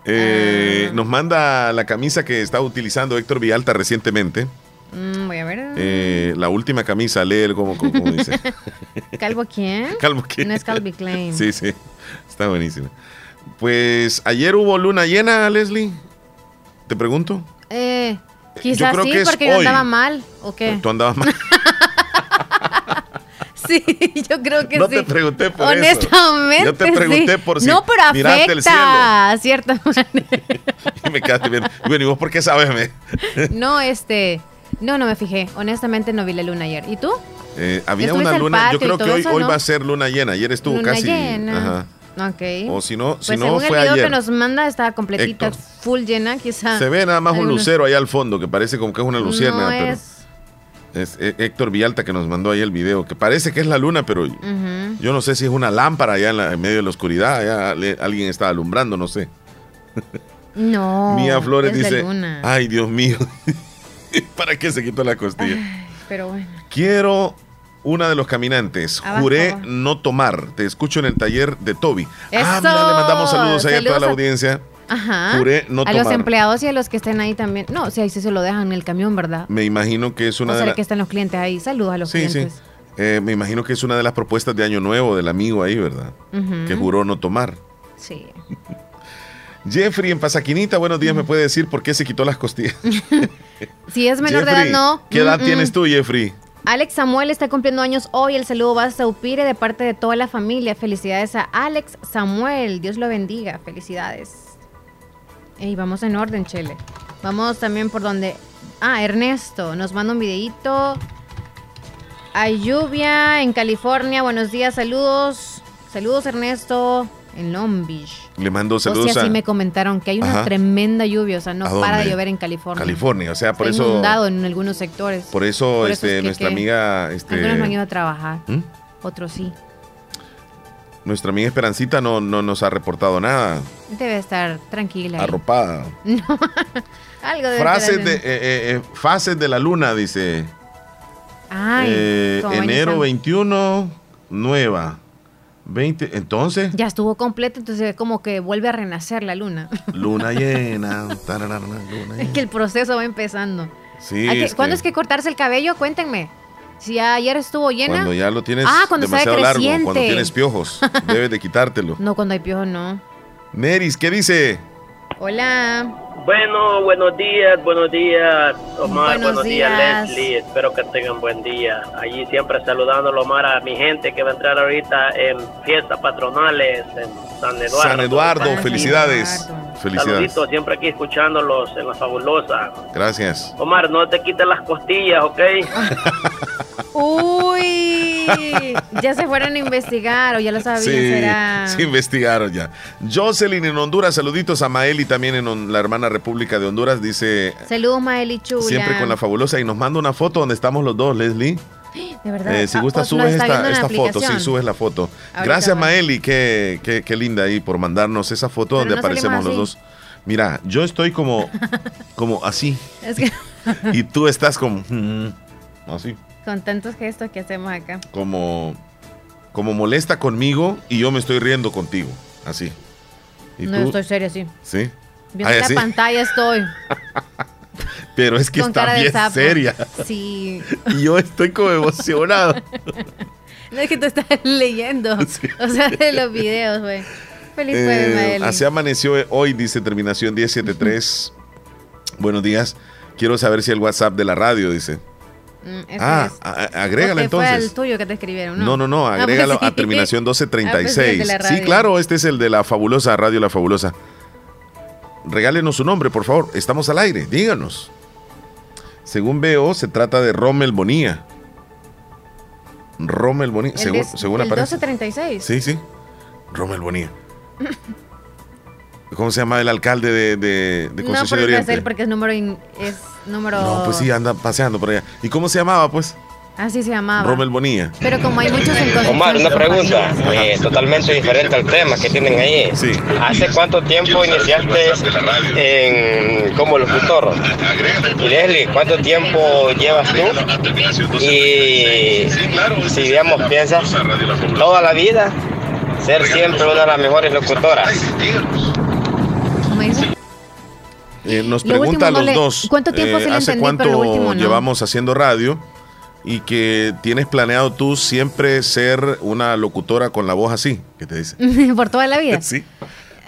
Eh, Ah. Nos manda la camisa que estaba utilizando Héctor Villalta recientemente. Mm, voy a ver. Eh, la última camisa, lee como, como, como dice. ¿Calvo quién? Calvo quién. No es Calvi Klein. Sí, sí. Está buenísima. Pues ayer hubo luna llena, Leslie. Te pregunto. Eh, quizás creo sí, porque yo andaba mal, ¿o qué? Tú andabas mal. Sí, yo creo que No sí. te pregunté por eso. Honestamente, Yo te pregunté sí. por si No, pero miraste el afecta, a cierta manera. Y me quedaste bien. Bueno, ¿y vos por qué sabes? No, este... No, no me fijé. Honestamente no vi la luna ayer. ¿Y tú? Eh, había ¿Estuviste una luna. Yo creo que hoy, hoy no? va a ser luna llena. Ayer estuvo luna casi. llena. Ajá. Ok. O si no, si pues no fue el video ayer. que nos manda está completita, Héctor. full llena, quizá. Se ve nada más un lucero ahí al fondo que parece como que es una luciérnaga, No pero es- es Hé- Héctor Villalta que nos mandó ahí el video, que parece que es la luna, pero yo no sé si es una lámpara allá en, la- en medio de la oscuridad, allá le- alguien está alumbrando, no sé. No. Mía Flores es dice, luna. ay Dios mío, ¿para qué se quitó la costilla? Pero bueno. Quiero una de los caminantes. Abajo. Juré no tomar. Te escucho en el taller de Toby. Ah, ¡Eso! mira, le mandamos saludos ahí a toda la a- audiencia. Ajá. Juré no a los tomar. empleados y a los que estén ahí también. No, si ahí sí se lo dejan en el camión, ¿verdad? Me imagino que es una o de sea, las... que están los clientes ahí. Saludos a los Sí, sí. clientes. Eh, me imagino que es una de las propuestas de Año Nuevo del amigo ahí, ¿verdad? Que juró no tomar. Sí. Jeffrey en Pasaquinita, buenos días, ¿me puede decir por qué se quitó las costillas? Si es menor de edad, no. ¿Qué edad Mm, mm. tienes tú, Jeffrey? Alex Samuel está cumpliendo años hoy. El saludo va a Saupire de parte de toda la familia. Felicidades a Alex Samuel. Dios lo bendiga. Felicidades. Y vamos en orden, Chele. Vamos también por donde. Ah, Ernesto nos manda un videíto. Hay lluvia en California. Buenos días, saludos. Saludos, Ernesto. En Long Beach. Le mando O saludos sea, a sí me comentaron que hay una Ajá. tremenda lluvia. O sea, no ¿A para de llover en California. California. O sea, por Está eso... inundado en algunos sectores. Por eso, Por eso este, es que- nuestra que amiga... Este, Algunos no han ido a trabajar. ¿Mm? Otros sí. Nuestra amiga Esperancita no, no nos ha reportado nada. Debe estar tranquila. Arropada. No. Algo debe Frases de, eh, eh, eh, fases de la luna, dice. Ay, Eh, enero iniciando. 21, nueva. 20, entonces, Ya estuvo completo, entonces como que vuelve a renacer la luna. luna llena. luna es llena. que el proceso va empezando. Sí, Hay que- es ¿Cuándo que es que cortarse el cabello? Cuéntenme. Si ayer estuvo llena. cuando ya lo tienes Ah, cuando demasiado largo, cuando tienes piojos, debes de quitártelo. No, cuando hay piojo, no. Neris, ¿qué dice? Hola. Bueno, buenos días, buenos días, Omar, Buenos buenos, días. días. Leslie, espero que tengan buen día. Allí siempre saludando, Omar, a mi gente que va a entrar ahorita en fiestas patronales en San Eduardo. San Eduardo, San felicidades. Felicidades. Saluditos, siempre aquí escuchándolos en la fabulosa. Gracias. Omar, no te quites las costillas, ¿ok? Ya se fueron a investigar o ya lo sabían, Sí, será. sí investigaron ya. Jocelyn en Honduras, saluditos a Maeli también en la hermana República de Honduras, dice Saludos, Maeli Chula. siempre con la fabulosa y nos manda una foto donde estamos los dos, Leslie. De verdad. Eh, si Ah, gusta pues, subes esta, foto, sí, subes la foto. Ahorita Gracias voy. Maeli, qué, qué, qué linda ahí por mandarnos esa foto Pero donde no aparecemos los dos. Mira, yo estoy como, como así Es que y tú estás como mm, así, con tantos gestos que hacemos acá. como, como molesta conmigo y yo me estoy riendo contigo, así. ¿Y No estoy seria así. Sí. Viendo Ah, la ¿sí? pantalla estoy. Pero es que con está bien seria. Sí. Y yo estoy como emocionado. No es que tú estás leyendo. O sea, de los videos, güey. Feliz Eh, poema, Eli. así amaneció hoy, dice terminación 1073. Buenos días. Quiero saber si el WhatsApp de la radio, dice. Mm, Ah, agrégalo Porque Fue entonces. el tuyo que te escribieron, ¿no? No, no, no, Ah, pues agrégalo sí. a terminación Ah, pues sí, 1236. claro, este es el de la fabulosa radio La Fabulosa. Regálenos su nombre, por favor. Estamos al aire, díganos. Según veo, se trata de Rommel Bonilla. Rommel Bonilla, El según, de- según el aparece. 1236. Sí, sí. Rommel Bonilla. ¿Cómo se llama el alcalde de, de, de No, porque es él, porque es número. in- es número... No, pues sí, anda paseando por allá. ¿Y cómo se llamaba, pues? Así se llamaba. Rommel Bonilla. Pero como hay muchos en Concepción, Omar, una pregunta eh, totalmente diferente al tema que tienen ahí. ¿Hace cuánto tiempo iniciaste en, como locutor? Y Leslie, ¿cuánto tiempo llevas tú? Y si digamos piensas toda la vida ser siempre una de las mejores locutoras. Eh, nos Lo pregunta a no los le- dos. ¿cuánto tiempo le ¿Hace entendí, cuánto último no? llevamos haciendo radio? Y que tienes planeado tú siempre ser una locutora con la voz así, ¿qué te dice? Por toda la vida. Sí.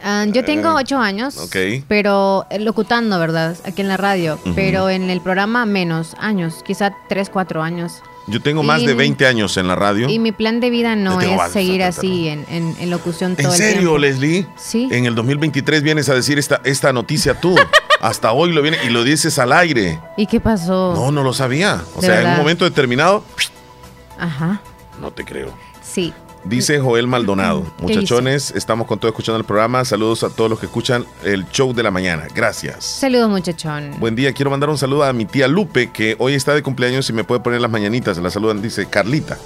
Ah, yo tengo Eh, ocho años, ok. pero eh, locutando, ¿verdad? Aquí en la radio. Pero en el programa menos años, quizá tres, cuatro años. Yo tengo más Y- de 20 años en la radio. Y mi plan de vida no es seguir así en, en- en locución todo ¿En el serio. Leslie? Sí. En el 2023 vienes a decir esta, esta noticia tú. Hasta hoy lo vienes y lo dices al aire. ¿Y qué pasó? No, no lo sabía. O ¿De sea, en un momento determinado, Ajá, no te creo. sí. Dice Joel Maldonado. ¿Qué Muchachones, estamos con todo escuchando el programa. Saludos a todos los que escuchan el show de la mañana. Gracias. Saludos, muchachón. Buen día, quiero mandar un saludo a mi tía Lupe, que hoy está de cumpleaños y me puede poner las mañanitas. La saludan, dice Carlita.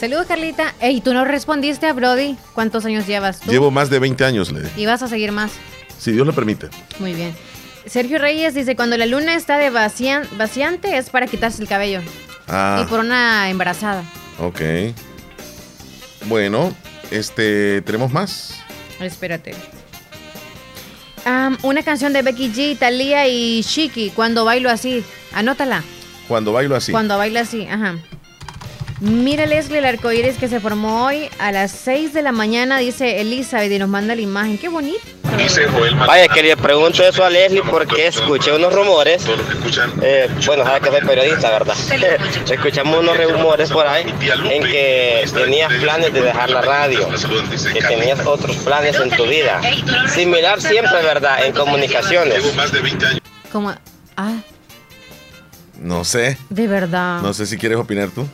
Saludos, Carlita. Ey, tú no respondiste a Brody. ¿Cuántos años llevas tú? Llevo más de 20 años, le Y vas a seguir más. Si Dios lo permite. Muy bien. Sergio Reyes dice, cuando la luna está de vacian- vaciante es para quitarse el cabello. Ah, Y por una embarazada. ok. Bueno, este, ¿tenemos más? Espérate. Am, una canción de Becky G, Thalía y Shiki, Cuando bailo así. Anótala. Cuando bailo así. Cuando baila así, ajá. Mira Leslie el arcoíris que se formó hoy a las 6 de la mañana, dice Elizabeth y nos manda la imagen. Qué bonito. Vaya, que le pregunto eso a Leslie porque escuché unos rumores. Eh, bueno, sabes que soy periodista, ¿verdad? Escuchamos unos rumores por ahí en que tenías planes de dejar la radio, que tenías otros planes en tu vida. Similar siempre, ¿verdad? En comunicaciones. Como, ah, No sé. de verdad. No sé si quieres opinar tú.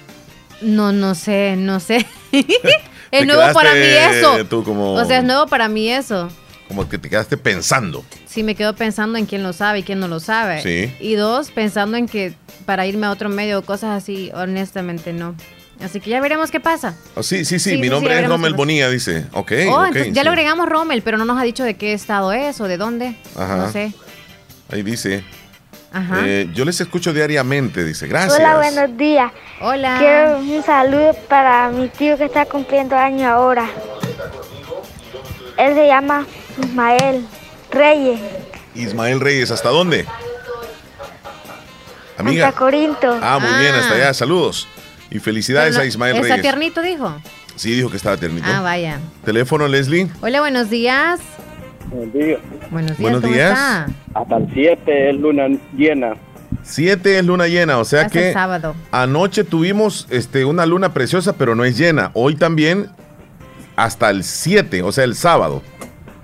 No, no sé, no sé. es nuevo para mí eso. tú como- O sea, es nuevo para mí eso. Como que te quedaste pensando. Sí, me quedo pensando en quién lo sabe y quién no lo sabe. Sí. Y dos, pensando en que para irme a otro medio o cosas así, honestamente no. Así que ya veremos qué pasa. Oh, sí, sí, sí, Sí, mi sí, nombre sí, es Rommel. Bonilla, dice. Ok, oh, ok, entonces ya lo agregamos Rommel, pero no nos ha dicho de qué estado es o de dónde. Ajá. No sé. Ahí dice. Ajá. eh, yo les escucho diariamente, dice. Gracias. Hola, buenos días. Hola. Quiero un saludo para mi tío que está cumpliendo años ahora. Él se llama Ismael Reyes, Ismael Reyes, ¿hasta dónde? Amiga. Santa Corinto. Ah, muy bien, hasta allá. Saludos. Y felicidades no- a Ismael ¿Está Reyes. tiernito, dijo? Sí, dijo que estaba tiernito. Ah, vaya. Teléfono, Leslie. Hola, buenos días. Buenos días. Buenos días. Hasta el 7 es luna llena. Siete es luna llena, o sea Hasta que el sábado. anoche tuvimos este, una luna preciosa, pero no es llena. Hoy también hasta el 7, o sea, el sábado.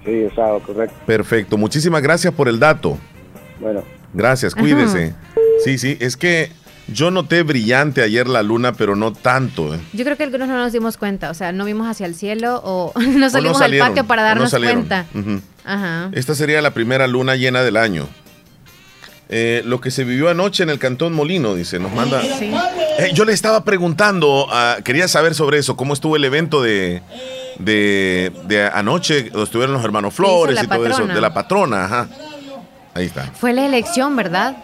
Sí, el sábado, correcto. Perfecto, muchísimas gracias por el dato. Bueno. Gracias, Ajá. cuídese. Sí, sí, es que yo noté brillante ayer la luna, pero no tanto. ¿eh? Yo creo que algunos no nos dimos cuenta, o sea, no vimos hacia el cielo o no O salimos salieron, al patio para o no darnos cuenta. Ajá. Esta sería la primera luna llena del año. Eh, lo que se vivió anoche en el Cantón Molino, dice, nos manda. Eh, yo le estaba preguntando, ah, quería saber sobre eso, cómo estuvo el evento de, de, de anoche, donde estuvieron los hermanos Flores y todo eso, de la patrona, ajá. Ahí está. Fue la elección, ¿verdad?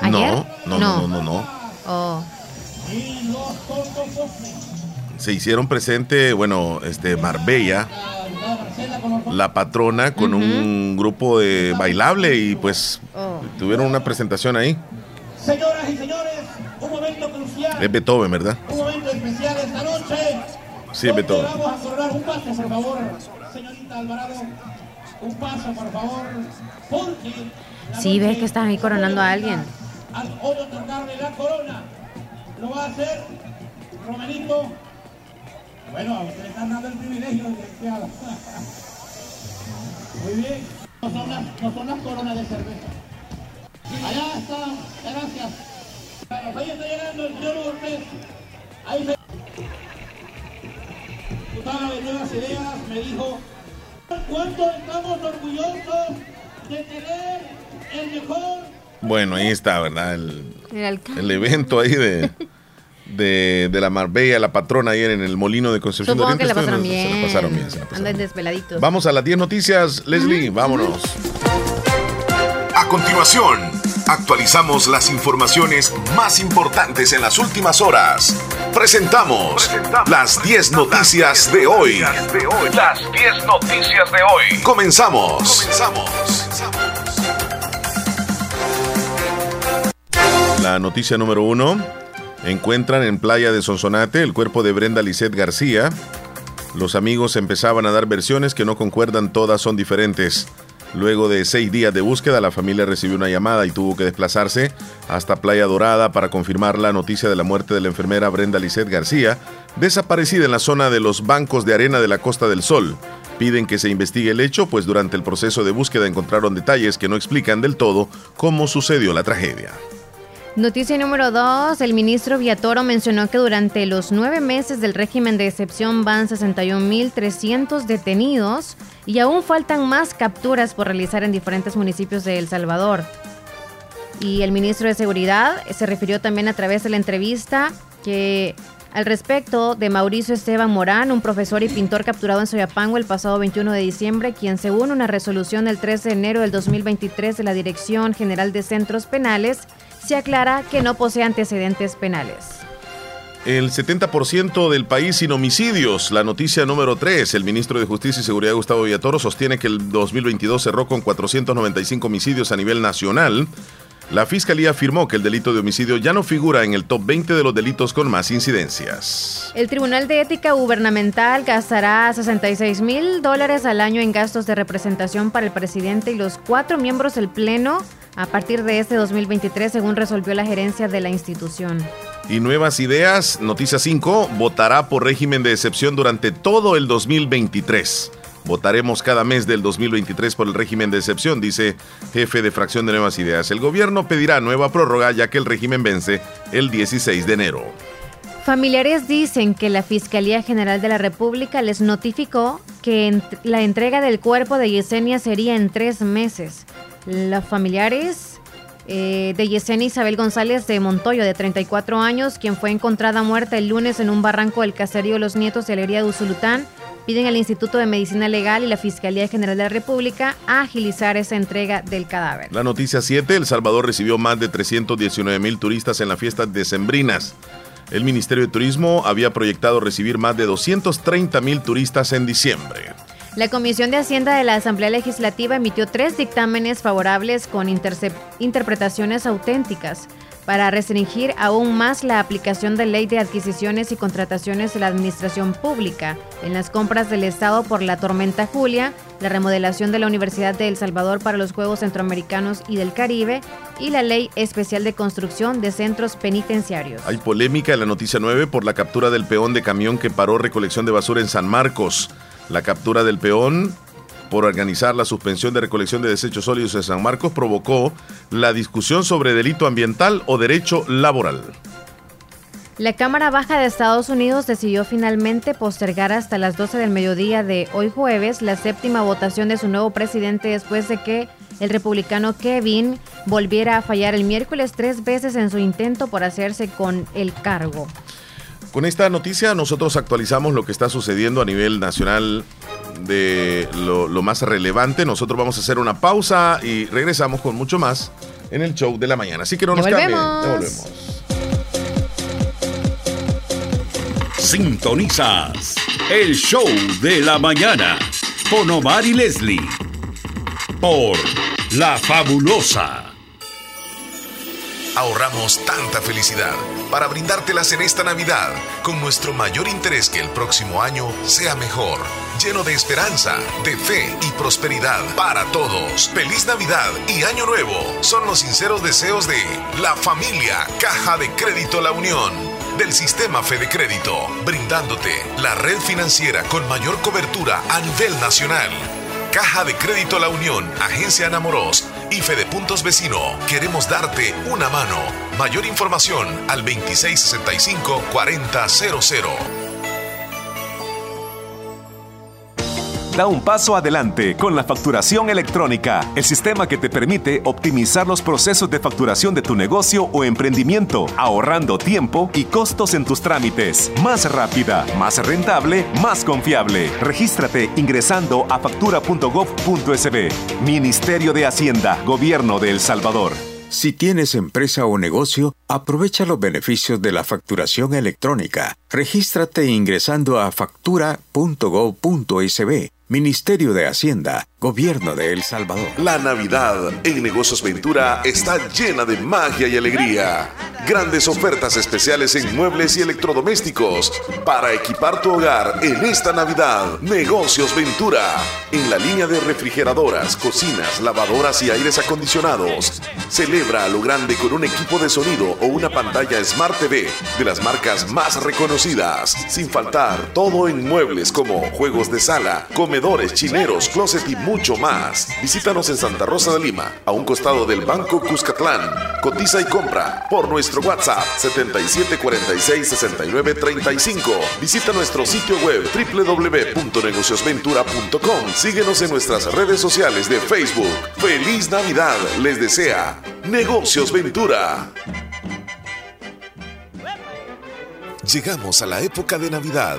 ¿Ayer? No, no, no, no, no, no. Oh. Se hicieron presente, bueno, este Marbella, la patrona, con un grupo de bailable y pues Oh. tuvieron una presentación ahí. Señoras y señores, un momento crucial, Es Beethoven, ¿verdad? un momento especial esta noche. Sí, es Beethoven. Vamos a sonar un paso, por favor. señorita Alvarado, un paso, por favor, porque Sí, ves que están ahí coronando a alguien. Al hoy otorgarle la corona lo va a hacer Romerito. Bueno, a usted le están dando el privilegio, licenciado. Muy bien. No son las, no son las coronas de cerveza. Allá está, gracias. Ahí está llegando el señor Ortiz. Ahí se... Diputada de Nuevas Ideas me dijo, ¿cuánto estamos orgullosos de tener el mejor Bueno, ahí está, ¿verdad? El, El el evento ahí de, de, de la Marbella, la patrona ayer en el molino de Concepción Supongo de que Oriente. la pasaron Se la bien. pasaron bien, se la pasaron Andan desveladitos. Vamos a las 10 noticias, Leslie, vámonos. A continuación, actualizamos las informaciones más importantes en las últimas horas. Presentamos las 10 noticias de hoy. Las 10 noticias de hoy. Comenzamos. La noticia número uno. Encuentran en playa de Sonsonate el cuerpo de Brenda Lisset García. Los amigos empezaban a dar versiones que no concuerdan, todas son diferentes. Luego de seis días de búsqueda, la familia recibió una llamada y tuvo que desplazarse hasta Playa Dorada para confirmar la noticia de la muerte de la enfermera Brenda Lisset García, desaparecida en la zona de los bancos de arena de la Costa del Sol. Piden que se investigue el hecho, pues durante el proceso de búsqueda encontraron detalles que no explican del todo cómo sucedió la tragedia. Noticia número 2. El ministro Viatoro mencionó que durante los nueve meses del régimen de excepción van 61.300 detenidos y aún faltan más capturas por realizar en diferentes municipios de El Salvador. Y el ministro de Seguridad se refirió también a través de la entrevista que al respecto de Mauricio Esteban Morán, un profesor y pintor capturado en Soyapango el pasado 21 de diciembre, quien según una resolución del 13 de enero del 2023 de la Dirección General de Centros Penales, se aclara que no posee antecedentes penales. El 70% del país sin homicidios. La noticia número 3. El ministro de Justicia y Seguridad Gustavo Villatoro sostiene que el 2022 cerró con 495 homicidios a nivel nacional. La fiscalía afirmó que el delito de homicidio ya no figura en el top 20 de los delitos con más incidencias. El Tribunal de Ética Gubernamental gastará 66 mil dólares al año en gastos de representación para el presidente y los cuatro miembros del Pleno a partir de este 2023, según resolvió la gerencia de la institución. Y nuevas ideas. Noticia 5. Votará por régimen de excepción durante todo el 2023. Votaremos cada mes del 2023 por el régimen de excepción, dice jefe de fracción de Nuevas Ideas. El gobierno pedirá nueva prórroga ya que el régimen vence el 16 de enero. Familiares dicen que la Fiscalía General de la República les notificó que la entrega del cuerpo de Yesenia sería en tres meses. Los familiares eh, de Yesenia Isabel González de Montoyo, de 34 años, quien fue encontrada muerta el lunes en un barranco del caserío Los Nietos de Alegría de Usulután, piden al Instituto de Medicina Legal y la Fiscalía General de la República a agilizar esa entrega del cadáver. La noticia 7, El Salvador recibió más de 319 mil turistas en las fiestas decembrinas. El Ministerio de Turismo había proyectado recibir más de 230 mil turistas en diciembre. La Comisión de Hacienda de la Asamblea Legislativa emitió tres dictámenes favorables con interpretaciones auténticas para restringir aún más la aplicación de ley de adquisiciones y contrataciones de la administración pública en las compras del Estado por la tormenta Julia, la remodelación de la Universidad de El Salvador para los Juegos Centroamericanos y del Caribe y la Ley Especial de Construcción de Centros Penitenciarios. Hay polémica en la noticia 9 por la captura del peón de camión que paró recolección de basura en San Marcos. La captura del peón por organizar la suspensión de recolección de desechos sólidos en San Marcos provocó la discusión sobre delito ambiental o derecho laboral. La Cámara Baja de Estados Unidos decidió finalmente postergar hasta las 12 del mediodía de hoy jueves la séptima votación de su nuevo presidente después de que el republicano Kevin volviera a fallar el miércoles tres veces en su intento por hacerse con el cargo. Con esta noticia nosotros actualizamos lo que está sucediendo a nivel nacional de lo, lo más relevante. Nosotros vamos a hacer una pausa y regresamos con mucho más en el show de la mañana. Así que no nos cambien. Ya volvemos. Sintonizas el show de la mañana con Omar y Leslie por La Fabulosa ahorramos tanta felicidad para brindártelas en esta Navidad con nuestro mayor interés que el próximo año sea mejor, lleno de esperanza, de fe y prosperidad para todos. Feliz Navidad y Año Nuevo son los sinceros deseos de la familia Caja de Crédito La Unión del sistema Fede Crédito, brindándote la red financiera con mayor cobertura a nivel nacional. Caja de Crédito La Unión, Agencia Anamoros y Fede Puntos Vecino. Queremos darte una mano. Mayor información al 2665-4000. Da un paso adelante con la facturación electrónica, el sistema que te permite optimizar los procesos de facturación de tu negocio o emprendimiento, ahorrando tiempo y costos en tus trámites. Más rápida, más rentable, más confiable. Regístrate ingresando a factura.gov.sb. Ministerio de Hacienda, Gobierno de El Salvador. Si tienes empresa o negocio, aprovecha los beneficios de la facturación electrónica. Regístrate ingresando a factura.gov.sb. Ministerio de Hacienda, Gobierno de El Salvador. La Navidad en Negocios Ventura está llena de magia y alegría. Grandes ofertas especiales en muebles y electrodomésticos para equipar tu hogar en esta Navidad. Negocios Ventura. En la línea de refrigeradoras, cocinas, lavadoras y aires acondicionados. Celebra lo grande con un equipo de sonido o una pantalla Smart TV de las marcas más reconocidas. Sin faltar todo en muebles como juegos de sala, comedores, chineros, closet y mucho más. Visítanos en Santa Rosa de Lima, a un costado del Banco Cuscatlán. Cotiza y compra por nuestro WhatsApp 77466935. Visita nuestro sitio web www.negociosventura.com. Síguenos en nuestras redes sociales de Facebook. Feliz Navidad les desea Negocios Ventura. Llegamos a la época de Navidad.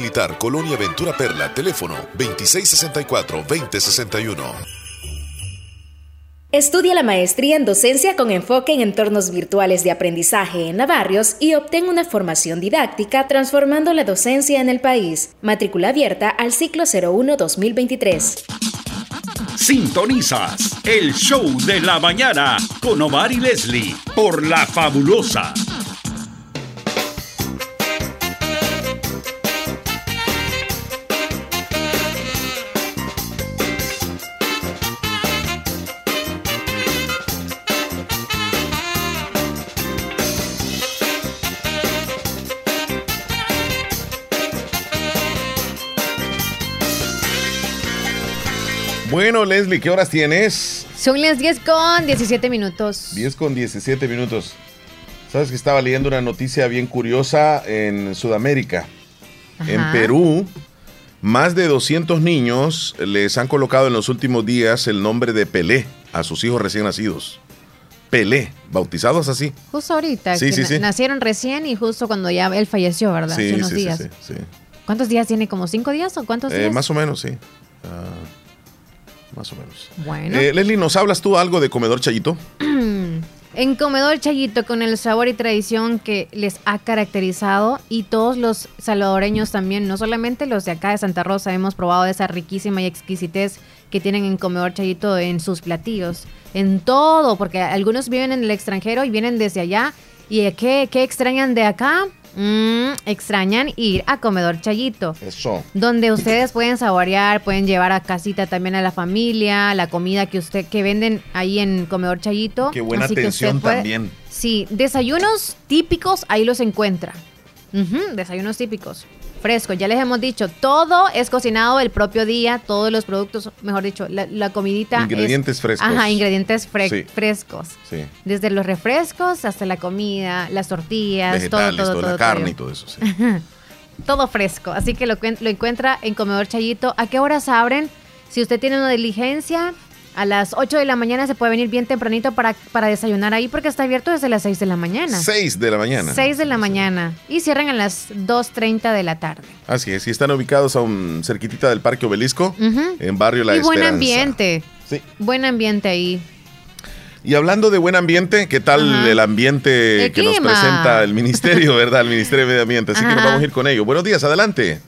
Militar, Colonia Ventura Perla, teléfono 2664-2061. Estudia la maestría en docencia con enfoque en entornos virtuales de aprendizaje en Navarrios y obtén una formación didáctica transformando la docencia en el país. Matrícula abierta al ciclo 01-2023. Sintonizas el show de la mañana con Omar y Leslie por La Fabulosa. Bueno, Leslie, ¿qué horas tienes? Son las 10 con 17 minutos. 10 con 17 minutos. Sabes que estaba leyendo una noticia bien curiosa en Sudamérica. En Ajá. Perú, más de 200 niños les han colocado en los últimos días el nombre de Pelé a sus hijos recién nacidos. Pelé, bautizados así. Justo ahorita, Sí, que sí, na- sí. nacieron recién y justo cuando ya él falleció, ¿verdad? Hace Sí, unos sí, sí, días. ¿Cuántos días tiene? ¿Como cinco días o cuántos Eh, días? más o menos, sí. Ah, más o menos. Bueno. Eh, Leslie, ¿nos hablas tú algo de comedor Chayito? En Comedor Chayito, con el sabor y tradición que les ha caracterizado y todos los salvadoreños también, no solamente los de acá de Santa Rosa, hemos probado esa riquísima y exquisitez que tienen en Comedor Chayito en sus platillos, en todo, porque algunos viven en el extranjero y vienen desde allá. ¿Y qué, qué extrañan de acá? Mm, extrañan ir a Comedor Chayito Eso. donde ustedes pueden saborear, pueden llevar a casita también a la familia, la comida que usted que venden ahí en Comedor Chayito. Qué buena Así que usted atención puede- también. Sí, desayunos típicos ahí los encuentra. Desayunos típicos. Frescos, ya les hemos dicho, todo es cocinado el propio día, todos los productos, mejor dicho, la, la comidita. es- Ingredientes frescos. Ajá, ingredientes fre- Sí. frescos. Sí. Desde los refrescos hasta la comida, las tortillas, Vegetales, todo, todo, toda todo. la carne todo. y todo eso. sí. todo fresco. Así que lo, lo encuentra en Comedor Chayito. ¿A qué horas abren? Si usted tiene una diligencia, A las 8 de la mañana se puede venir bien tempranito para, para desayunar ahí porque está abierto desde las 6 de la mañana. 6 de la mañana. 6 de la mañana. Y cierran a las 2.30 de la tarde. Así es, y están ubicados a un cerquitita del Parque Obelisco, en Barrio La y buen ambiente. Sí. Buen ambiente ahí. Y hablando de buen ambiente, ¿qué tal Ajá. el ambiente El que nos presenta el ministerio, verdad? El Ministerio de Medio Ambiente. Así que nos vamos a ir con ello. Buenos días, adelante.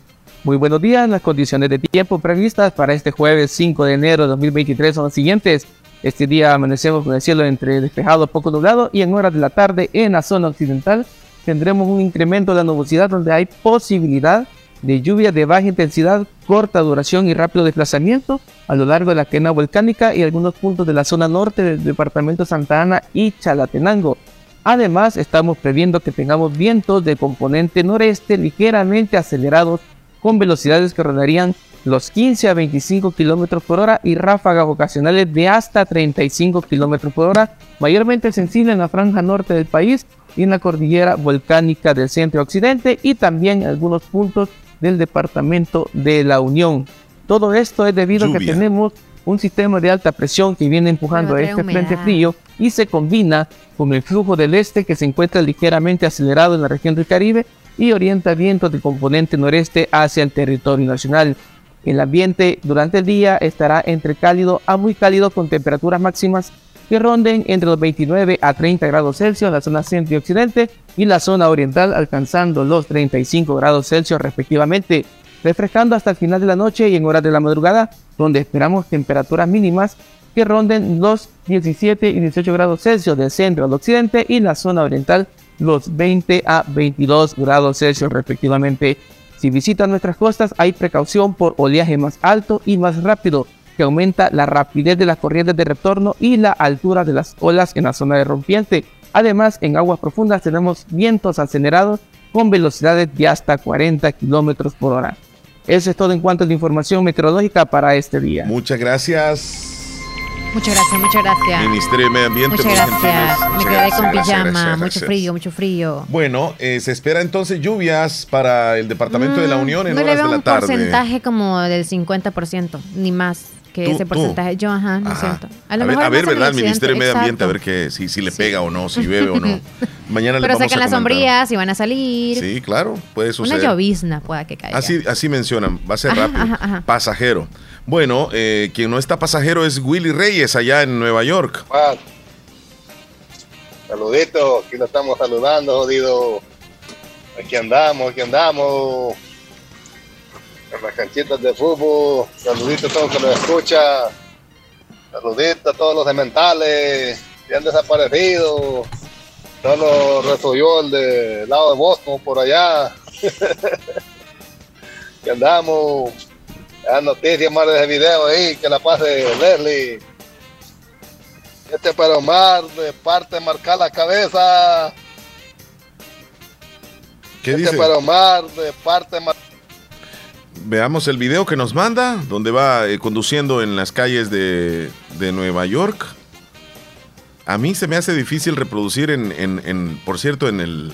Muy buenos días. Las condiciones de tiempo previstas para este jueves 5 de enero de 2023 son las siguientes. Este día amanecemos con el cielo entre despejado, poco nublado y en horas de la tarde en la zona occidental tendremos un incremento de la nubosidad donde hay posibilidad de lluvia de baja intensidad, corta duración y rápido desplazamiento a lo largo de la cadena volcánica y algunos puntos de la zona norte del departamento Santa Ana y Chalatenango. Además, estamos previendo que tengamos vientos de componente noreste ligeramente acelerados con velocidades que rondarían los 15 a 25 kilómetros por hora y ráfagas ocasionales de hasta 35 kilómetros por hora, mayormente sensible en la franja norte del país y en la cordillera volcánica del centro occidente y también en algunos puntos del departamento de la Unión. Todo esto es debido a que tenemos un sistema de alta presión que viene empujando a este frente frío y se combina con el flujo del este que se encuentra ligeramente acelerado en la región del Caribe y orienta vientos de componente noreste hacia el territorio nacional. El ambiente durante el día estará entre cálido a muy cálido con temperaturas máximas que ronden entre los 29 a 30 grados Celsius en la zona centro y occidente y la zona oriental alcanzando los 35 grados Celsius respectivamente, refrescando hasta el final de la noche y en horas de la madrugada, donde esperamos temperaturas mínimas que ronden los 17 y 18 grados Celsius del centro al occidente y la zona oriental los 20 a 22 grados Celsius respectivamente. Si visitan nuestras costas hay precaución por oleaje más alto y más rápido, que aumenta la rapidez de las corrientes de retorno y la altura de las olas en la zona de rompiente. Además, en aguas profundas tenemos vientos acelerados con velocidades de hasta 40 kilómetros por hora. Eso es todo en cuanto a la información meteorológica para este día. Muchas gracias. Muchas gracias, muchas gracias. Ministerio de Medio Ambiente. Muchas gracias. gentiles. Me Muchas quedé gracias, con gracias, pijama. gracias, mucho frío, mucho frío. Bueno, eh, se espera entonces lluvias para el Departamento de la Unión en Mm, no le horas veo de la un tarde. porcentaje como del 50%, ni más que Tú- ese tú. porcentaje. Yo, ajá, lo Ajá. siento. A, lo ver, mejor a ver, en ¿verdad? El Ministerio de Medio Ambiente, a exacto. ver que, si, si le pega o no, si llueve o no. Mañana le Pero sacan a las sombrillas y van a salir. Sí, claro, puede Una suceder. llovizna pueda que caiga. Así, así mencionan, va a ser Ajá, rápido. ajá, ajá. Pasajero. Bueno, eh, quien no está pasajero es Willy Reyes allá en Nueva York. Juan. Saluditos, aquí lo estamos saludando, jodido. Aquí andamos, aquí andamos. En las canchitas de fútbol. Saluditos a todos que nos escuchan. Saluditos a todos los cementales que han desaparecido. Solo resolvió el del lado de Boston, por allá. aquí andamos. Las noticias más de ese video ahí, que la pase Leslie. Este para Omar, de parte marcar la cabeza. ¿Qué este dice? para Omar, de parte mar- Veamos el video que nos manda, donde va eh, conduciendo en las calles de, de Nueva York. A mí se me hace difícil reproducir en, en- en- por cierto, en el,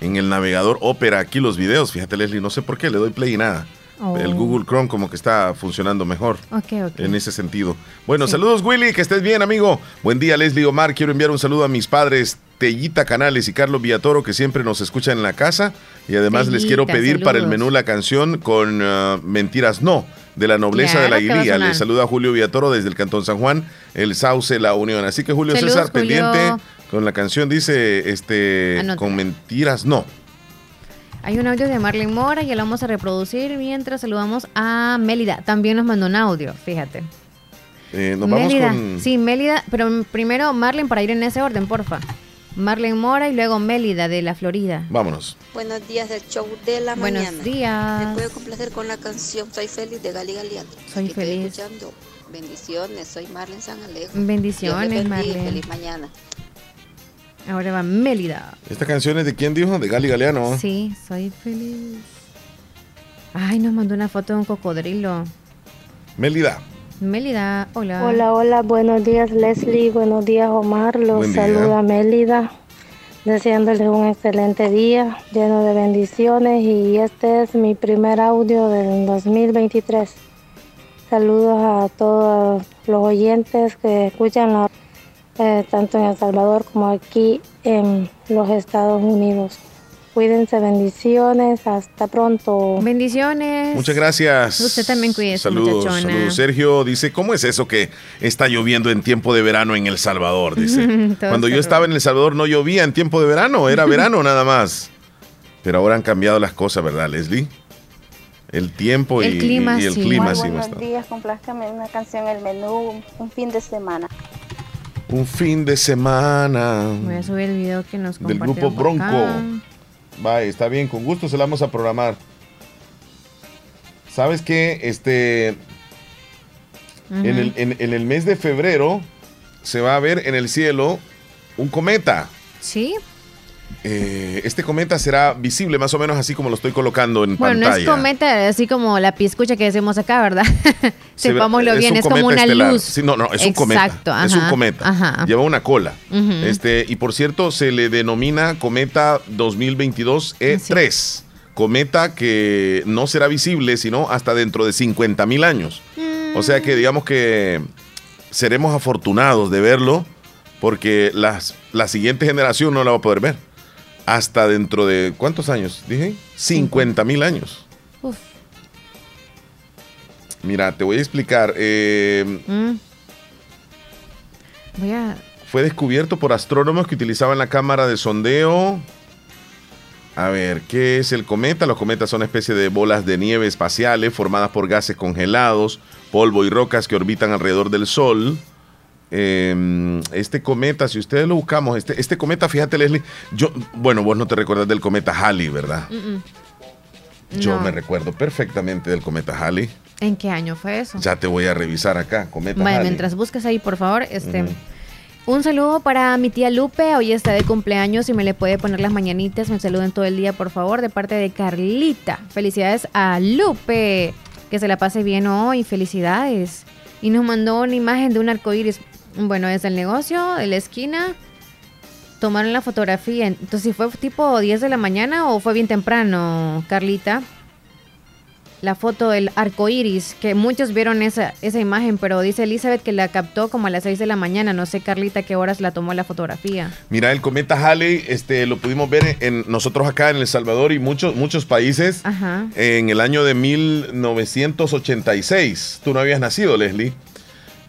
en el navegador Opera aquí los videos. Fíjate, Leslie, no sé por qué, le doy play y nada. Oh. El Google Chrome como que está funcionando mejor. Ok, ok. En ese sentido. Bueno, saludos Willy, que estés bien amigo. Buen día Leslie Omar, quiero enviar un saludo a mis padres Tellita Canales y Carlos Villatoro que siempre nos escuchan en la casa y además les quiero pedir para el menú la canción con ah, Mentiras No de la nobleza de la Claro que va a Aguililla. sonar. Les saluda Julio Villatoro desde el Cantón San Juan, el Sauce La Unión. Así que Julio Saludos, César Julio. pendiente con la canción dice este Anota. con Mentiras No. Hay un audio de Marlene Mora y lo vamos a reproducir mientras saludamos a Mélida. También nos mandó un audio, fíjate. Eh, nos vamos Mélida. con Sí, Mélida, pero primero Marlene para ir en ese orden, porfa. Marlene Mora y luego Mélida de la Florida. Vámonos. Buenos días del show de la Buenos mañana. días. Me puedo complacer con la canción Soy feliz de Gali Galeano. Soy estoy feliz. escuchando. Bendiciones, soy Marlene San Alejo. Bendiciones, Marlene. Feliz mañana. Ahora va Mélida. Esta canción es de quién dijo? De Gali Galeano. Sí, soy feliz. Ay, nos mandó una foto de un cocodrilo. Mélida. Mélida, hola. Hola, hola, buenos días Leslie, buenos días Omar, los Buen día. saluda Mélida, deseándoles un excelente día lleno de bendiciones y este es mi primer audio del 2023. Saludos a todos los oyentes que escuchan la- eh, tanto en El Salvador como aquí en los Estados Unidos. Cuídense, bendiciones, hasta pronto. Bendiciones. Muchas gracias. Usted también cuídese, Saludos, muchachona. saludos. Sergio dice, ¿cómo es eso que está lloviendo en tiempo de verano en El Salvador? Dice. Cuando yo estaba en El Salvador no llovía en tiempo de verano, era verano nada más. Pero ahora han cambiado las cosas, ¿verdad, Leslie? El tiempo y El clima, y el sí. clima Muy sí Buenos días, complázcame una canción El Menú, un fin de semana. Un fin de semana Voy a subir el video que nos del grupo por acá. Bronco. Vaya, está bien, con gusto se la vamos a programar. ¿Sabes qué? Este, en, el, en- en el mes de febrero se va a ver en el cielo un cometa. Sí. Eh, este cometa será visible más o menos así como lo estoy colocando en Bueno, no pantalla. es cometa así como la piscucha que decimos acá, ¿verdad? Se ve- Sepámoslo bien, es como una estelar. luz. Sí, no, no, es un cometa. Exacto, Es un ajá, cometa. ajá. Lleva una cola. Este, y por cierto, se le denomina cometa 2022 E3. Cometa que no será visible sino hasta dentro de 50 mil años. O sea que digamos que seremos afortunados de verlo porque las, la siguiente generación no la va a poder ver. Hasta dentro de, ¿cuántos años? Dije, 50 mil años. Uf. Mira, te voy a explicar. eh, Mm. Voy a. fue descubierto por astrónomos que utilizaban la cámara de sondeo. A ver, ¿qué es el cometa? Los cometas son una especie de bolas de nieve espaciales formadas por gases congelados, polvo y rocas que orbitan alrededor del Sol. Eh, este cometa, si ustedes lo buscamos, este, este cometa, fíjate, Leslie, yo, bueno, vos no te recuerdas del cometa Halley, ¿verdad? Mm, mm. Yo No. me recuerdo perfectamente del cometa Halley. ¿En qué año fue eso? Ya te voy a revisar acá, cometa Halley. mientras buscas ahí, por favor, este. Un saludo para mi tía Lupe, hoy está de cumpleaños y me le puede poner las mañanitas, me saluden todo el día, por favor, de parte de Carlita. Felicidades a Lupe, que se la pase bien hoy, felicidades. Y nos mandó una imagen de un arco iris. Bueno, desde el negocio, de la esquina, tomaron la fotografía. Entonces, si fue tipo 10 de la mañana o fue bien temprano, Carlita. La foto del arco iris, que muchos vieron esa, esa imagen, pero dice Elizabeth que la captó como a las 6 de la mañana. No sé, Carlita, qué horas la tomó la fotografía. Mira, el cometa Halley, este, lo pudimos ver en nosotros acá en El Salvador y muchos, muchos países Ajá. en el año de 1986. Tú no habías nacido, Leslie.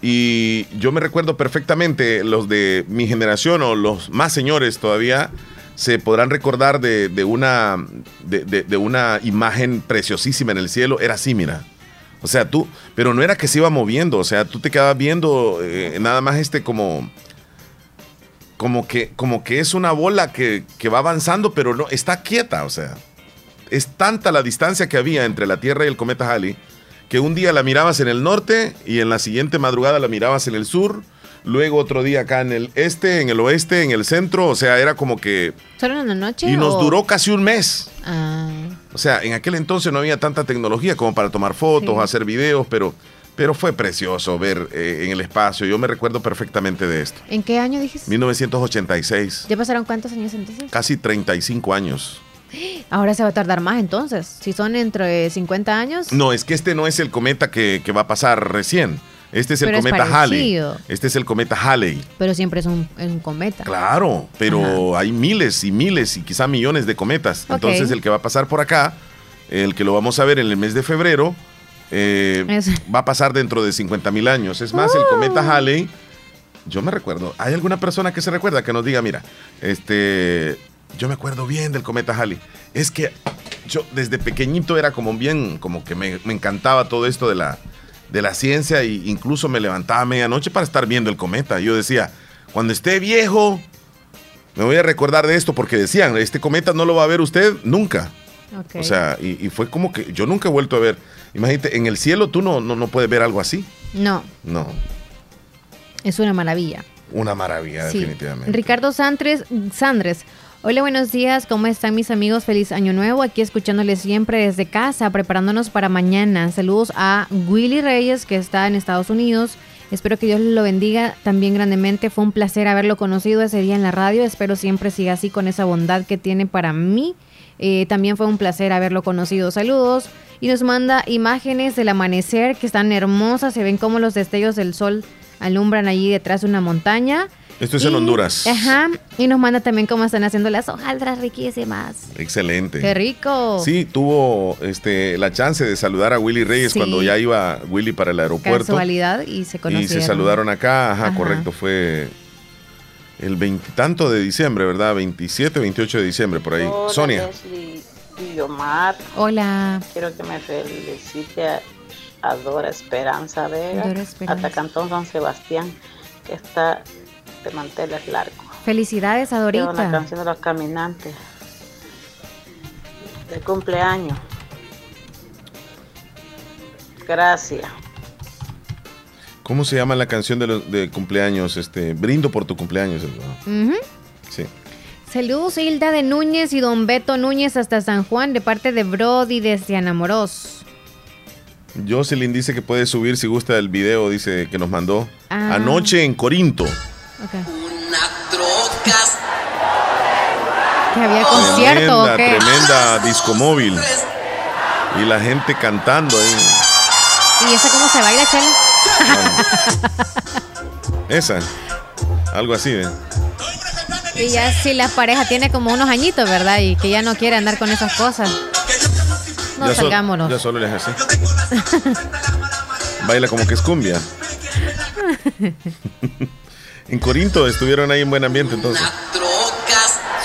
Y yo me recuerdo perfectamente, los de mi generación o los más señores todavía se podrán recordar de, una, de una imagen preciosísima en el cielo. Era así, mira. O sea, tú, pero no era que se iba moviendo, o sea, tú te quedabas viendo eh, nada más este como, como que, como que es una bola que, que va avanzando, pero no, está quieta, o sea. Es tanta la distancia que había entre la Tierra y el cometa Halley que un día la mirabas en el norte y en la siguiente madrugada la mirabas en el sur, luego otro día acá en el este, en el oeste, en el centro, o sea, era como que... ¿Solo en la noche? Y nos o- duró casi un mes. Ah, O sea, en aquel entonces no había tanta tecnología como para tomar fotos, Sí. hacer videos, pero, pero fue precioso ver eh, en el espacio. Yo me recuerdo perfectamente de esto. ¿En qué año dijiste? 1986, ¿Ya pasaron cuántos años entonces? casi 35 años. Ahora se va a tardar más entonces. Si son entre 50 años. No, es que este no es el cometa que, que va a pasar recién. Este es el Pero es cometa Halley. Este es el cometa Halley. Pero siempre es un, es un cometa. Claro, pero hay miles y miles y quizá millones de cometas. Entonces el que va a pasar por acá, el que lo vamos a ver en el mes de febrero, eh, va a pasar dentro de 50 mil años. Es más, el cometa Halley, yo me recuerdo, ¿hay alguna persona que se recuerda que nos diga, mira, este, yo me acuerdo bien del cometa Halley? Es que yo desde pequeñito era como bien, como que me, me encantaba todo esto de la, de la ciencia e incluso me levantaba a medianoche para estar viendo el cometa. Yo decía, cuando esté viejo, me voy a recordar de esto porque decían, este cometa no lo va a ver usted nunca. O sea, y, y fue como que yo nunca he vuelto a ver. Imagínate, en el cielo tú no, no, no puedes ver algo así. No, No, es una maravilla. una maravilla, Sí. definitivamente. Ricardo Sandres, Sandres. Hola, buenos días. ¿Cómo están mis amigos? Feliz año nuevo. Aquí escuchándoles siempre desde casa, preparándonos para mañana. Saludos a Willy Reyes, que está en Estados Unidos. Espero que Dios lo bendiga también grandemente. Fue un placer haberlo conocido ese día en la radio. Espero siempre siga así con esa bondad que tiene para mí. Eh, también fue un placer haberlo conocido. Saludos. Y nos manda imágenes del amanecer que están hermosas. Se ven como los destellos del sol alumbran allí detrás de una montaña. Esto es en Y- Honduras. Ajá. Y nos manda también cómo están haciendo las hojaldras riquísimas. Excelente. ¡Qué rico! Sí, tuvo este, la chance de saludar a Willy Reyes Sí. cuando ya iba Willy para el aeropuerto. Casualidad y se Y conocieron. se saludaron acá, ajá, Ajá. correcto, fue el veintitanto de diciembre, ¿verdad? 27, 28 de diciembre, por ahí. Hola, Sonia. Leslie y Omar. Hola. Quiero que me felicite a, a Dora Esperanza Vega, Dora Esperanza. hasta Cantón San Sebastián, que está de manteles largos. Felicidades a Dorita. canción de los caminantes. De cumpleaños. Gracias. ¿Cómo se llama la canción de, los, de cumpleaños? Este, Brindo por tu cumpleaños. Ujú. Sí. Saludos Hilda de Núñez y Don Beto Núñez hasta San Juan de parte de Brody desde Anamoros. Jocelyn dice que puede subir si gusta el video, dice que nos mandó. Ah. Anoche en Corinto. Que había concierto o Tremenda, qué. tremenda discomóvil. Y la gente cantando ahí. ¿Y esa cómo se baila, Chela? Esa. Algo así, ¿eh? Y ya si la pareja tiene como unos añitos, ¿verdad? Y que ya no quiere andar con esas cosas. No ya, sol- salgámonos. ya solo le hace así. Baila como que es cumbia. En Corinto estuvieron ahí en buen ambiente entonces.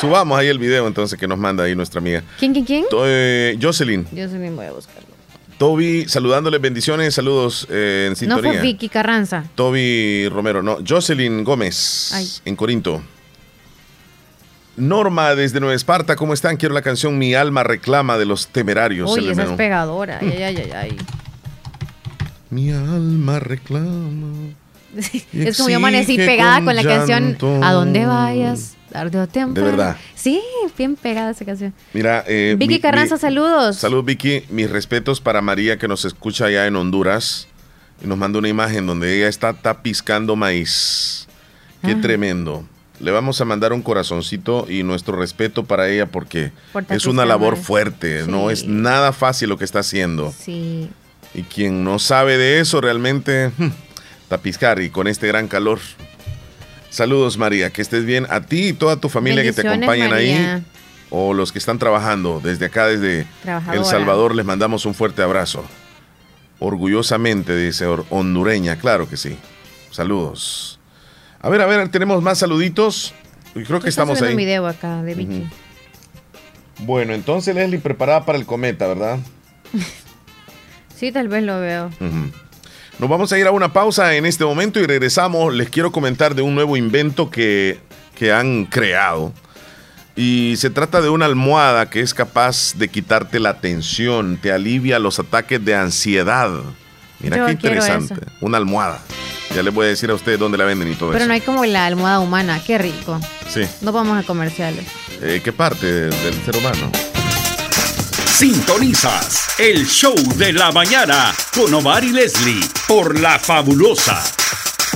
Subamos ahí el video entonces que nos manda ahí nuestra amiga. ¿Quién, quién, quién? To- eh, Jocelyn, también voy a buscarlo. Toby, saludándoles bendiciones, saludos eh, en No sintonía. fue Vicky Carranza. Toby Romero, no, Jocelyn Gómez, Ay. en Corinto. Norma desde Nueva Esparta, ¿cómo están? Quiero la canción Mi alma reclama de los temerarios. Uy, esa es pegadora. Ay, ay, ay, ay. Mi alma reclama. Es como yo amanecí pegada con con la canción. A dónde vayas, tarde o temprano. De verdad. Sí, bien pegada esa canción. Mira, eh, Vicky mi- Carranza, mi- saludos. Salud, Vicky. Mis respetos para María que nos escucha allá en Honduras. Y nos manda una imagen donde ella está tapiscando maíz. Qué Ah. tremendo. Le vamos a mandar un corazoncito y nuestro respeto para ella porque Por es una labor maíz. fuerte. No es nada fácil lo que está haciendo. Sí. Y quien no sabe de eso realmente, tapiscar y con este gran calor. Saludos María, que estés bien. A ti y toda tu familia que te acompañan María. ahí o los que están trabajando desde acá, desde El. Salvador, les mandamos un fuerte abrazo. Orgullosamente, dice hondureña, claro que sí. Saludos. A ver, a ver, tenemos más saluditos. Yo creo que estamos ahí. un video acá de Vicky. Bueno, entonces Leslie preparada para el cometa, ¿verdad? Sí, tal vez lo veo. Ujú. Nos vamos a ir a una pausa en este momento y regresamos. Les quiero comentar de un nuevo invento que, que han creado. Y se trata de una almohada que es capaz de quitarte la tensión, te alivia los ataques de ansiedad. Mira Yo qué interesante. eso. Una almohada. Ya les voy a decir a ustedes dónde la venden y todo Pero eso. no hay como la almohada humana. Qué rico. Sí. No vamos a comerciales. Eh, ¿Qué parte de- del ser humano? Sintonizas el show de la mañana con Omar y Leslie por La Fabulosa.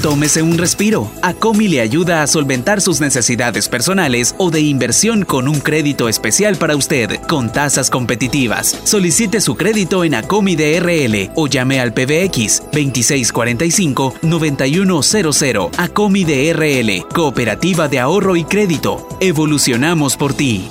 Tómese un respiro. Acomi le ayuda a solventar sus necesidades personales o de inversión con un crédito especial para usted, con tasas competitivas. Solicite su crédito en Acomi DRL o llame al PBX 2645-9100. Acomi DRL, Cooperativa de Ahorro y Crédito. Evolucionamos por ti.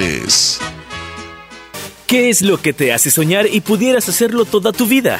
¿Qué es lo que te hace soñar y pudieras hacerlo toda tu vida?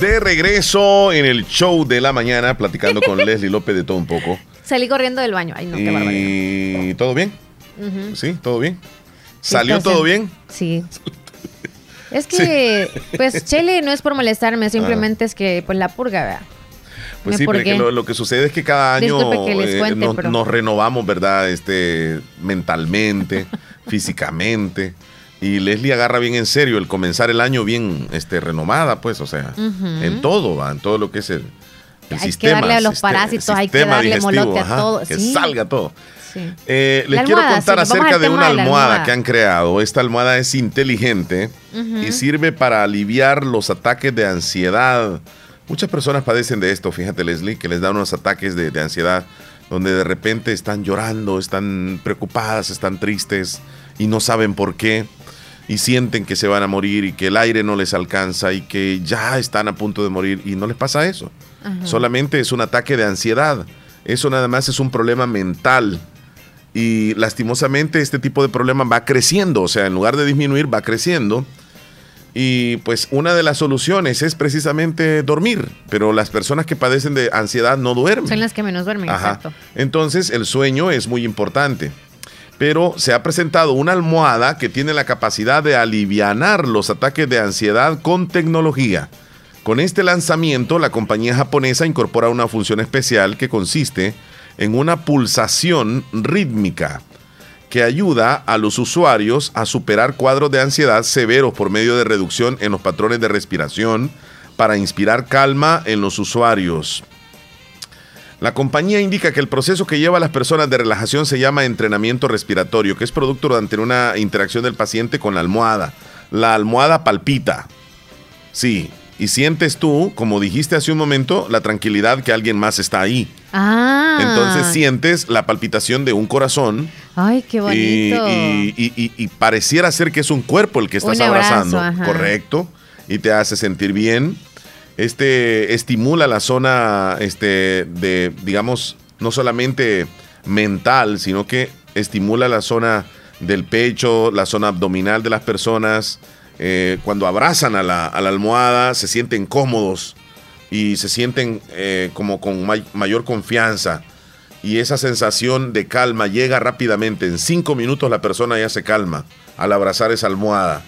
De regreso en el show de la mañana, platicando con Leslie López de todo un poco. Salí corriendo del baño. Ay, no, qué barbaridad. ¿Y todo bien? ¿Sí? ¿Todo bien? ¿Salió todo en- bien? Sí. Es que, pues, Chele no es por molestarme, simplemente es que, pues, la purga, ¿verdad? Pues Me sí, pero es que purgué. lo, lo que sucede es que cada año Disculpe que les eh, nos, pero- nos renovamos, ¿verdad? Este, mentalmente, físicamente. Y Leslie agarra bien en serio el comenzar el año bien este, renomada, pues, o sea, en todo, ¿va? en todo lo que es el, el Hay que sistema. darle a los parásitos, hay que darle molote a ajá, todo, Que sí. salga todo. Sí. Eh, les quiero contar sí, acerca de una de almohada, almohada. que han creado. Esta almohada es inteligente y sirve para aliviar los ataques de ansiedad. Muchas personas padecen de esto, fíjate Leslie, que les dan unos ataques de, de ansiedad donde de repente están llorando, están preocupadas, están tristes y no saben por qué y sienten que se van a morir y que el aire no les alcanza y que ya están a punto de morir y no les pasa eso. Ajá. Solamente es un ataque de ansiedad. Eso nada más es un problema mental. Y lastimosamente este tipo de problema va creciendo, o sea, en lugar de disminuir, va creciendo. Y pues una de las soluciones es precisamente dormir, pero las personas que padecen de ansiedad no duermen. Son las que menos duermen, Ajá. exacto. Entonces el sueño es muy importante. Pero se ha presentado una almohada que tiene la capacidad de alivianar los ataques de ansiedad con tecnología. Con este lanzamiento, la compañía japonesa incorpora una función especial que consiste en una pulsación rítmica que ayuda a los usuarios a superar cuadros de ansiedad severos por medio de reducción en los patrones de respiración para inspirar calma en los usuarios. La compañía indica que el proceso que lleva a las personas de relajación se llama entrenamiento respiratorio, que es producto durante una interacción del paciente con la almohada. La almohada palpita. Sí, y sientes tú, como dijiste hace un momento, la tranquilidad que alguien más está ahí. Ah. Entonces sientes la palpitación de un corazón Ay, qué bonito. y- y- y- y pareciera ser que es un cuerpo el que estás abrazo, abrazando. ajá. Correcto. Y te hace sentir bien. Este estimula la zona este, de, digamos, no solamente mental, sino que estimula la zona del pecho, la zona abdominal de las personas. Eh, cuando abrazan a la, a la almohada, se sienten cómodos y se sienten eh, como con may- mayor confianza. Y esa sensación de calma llega rápidamente. En cinco minutos la persona ya se calma al abrazar esa almohada.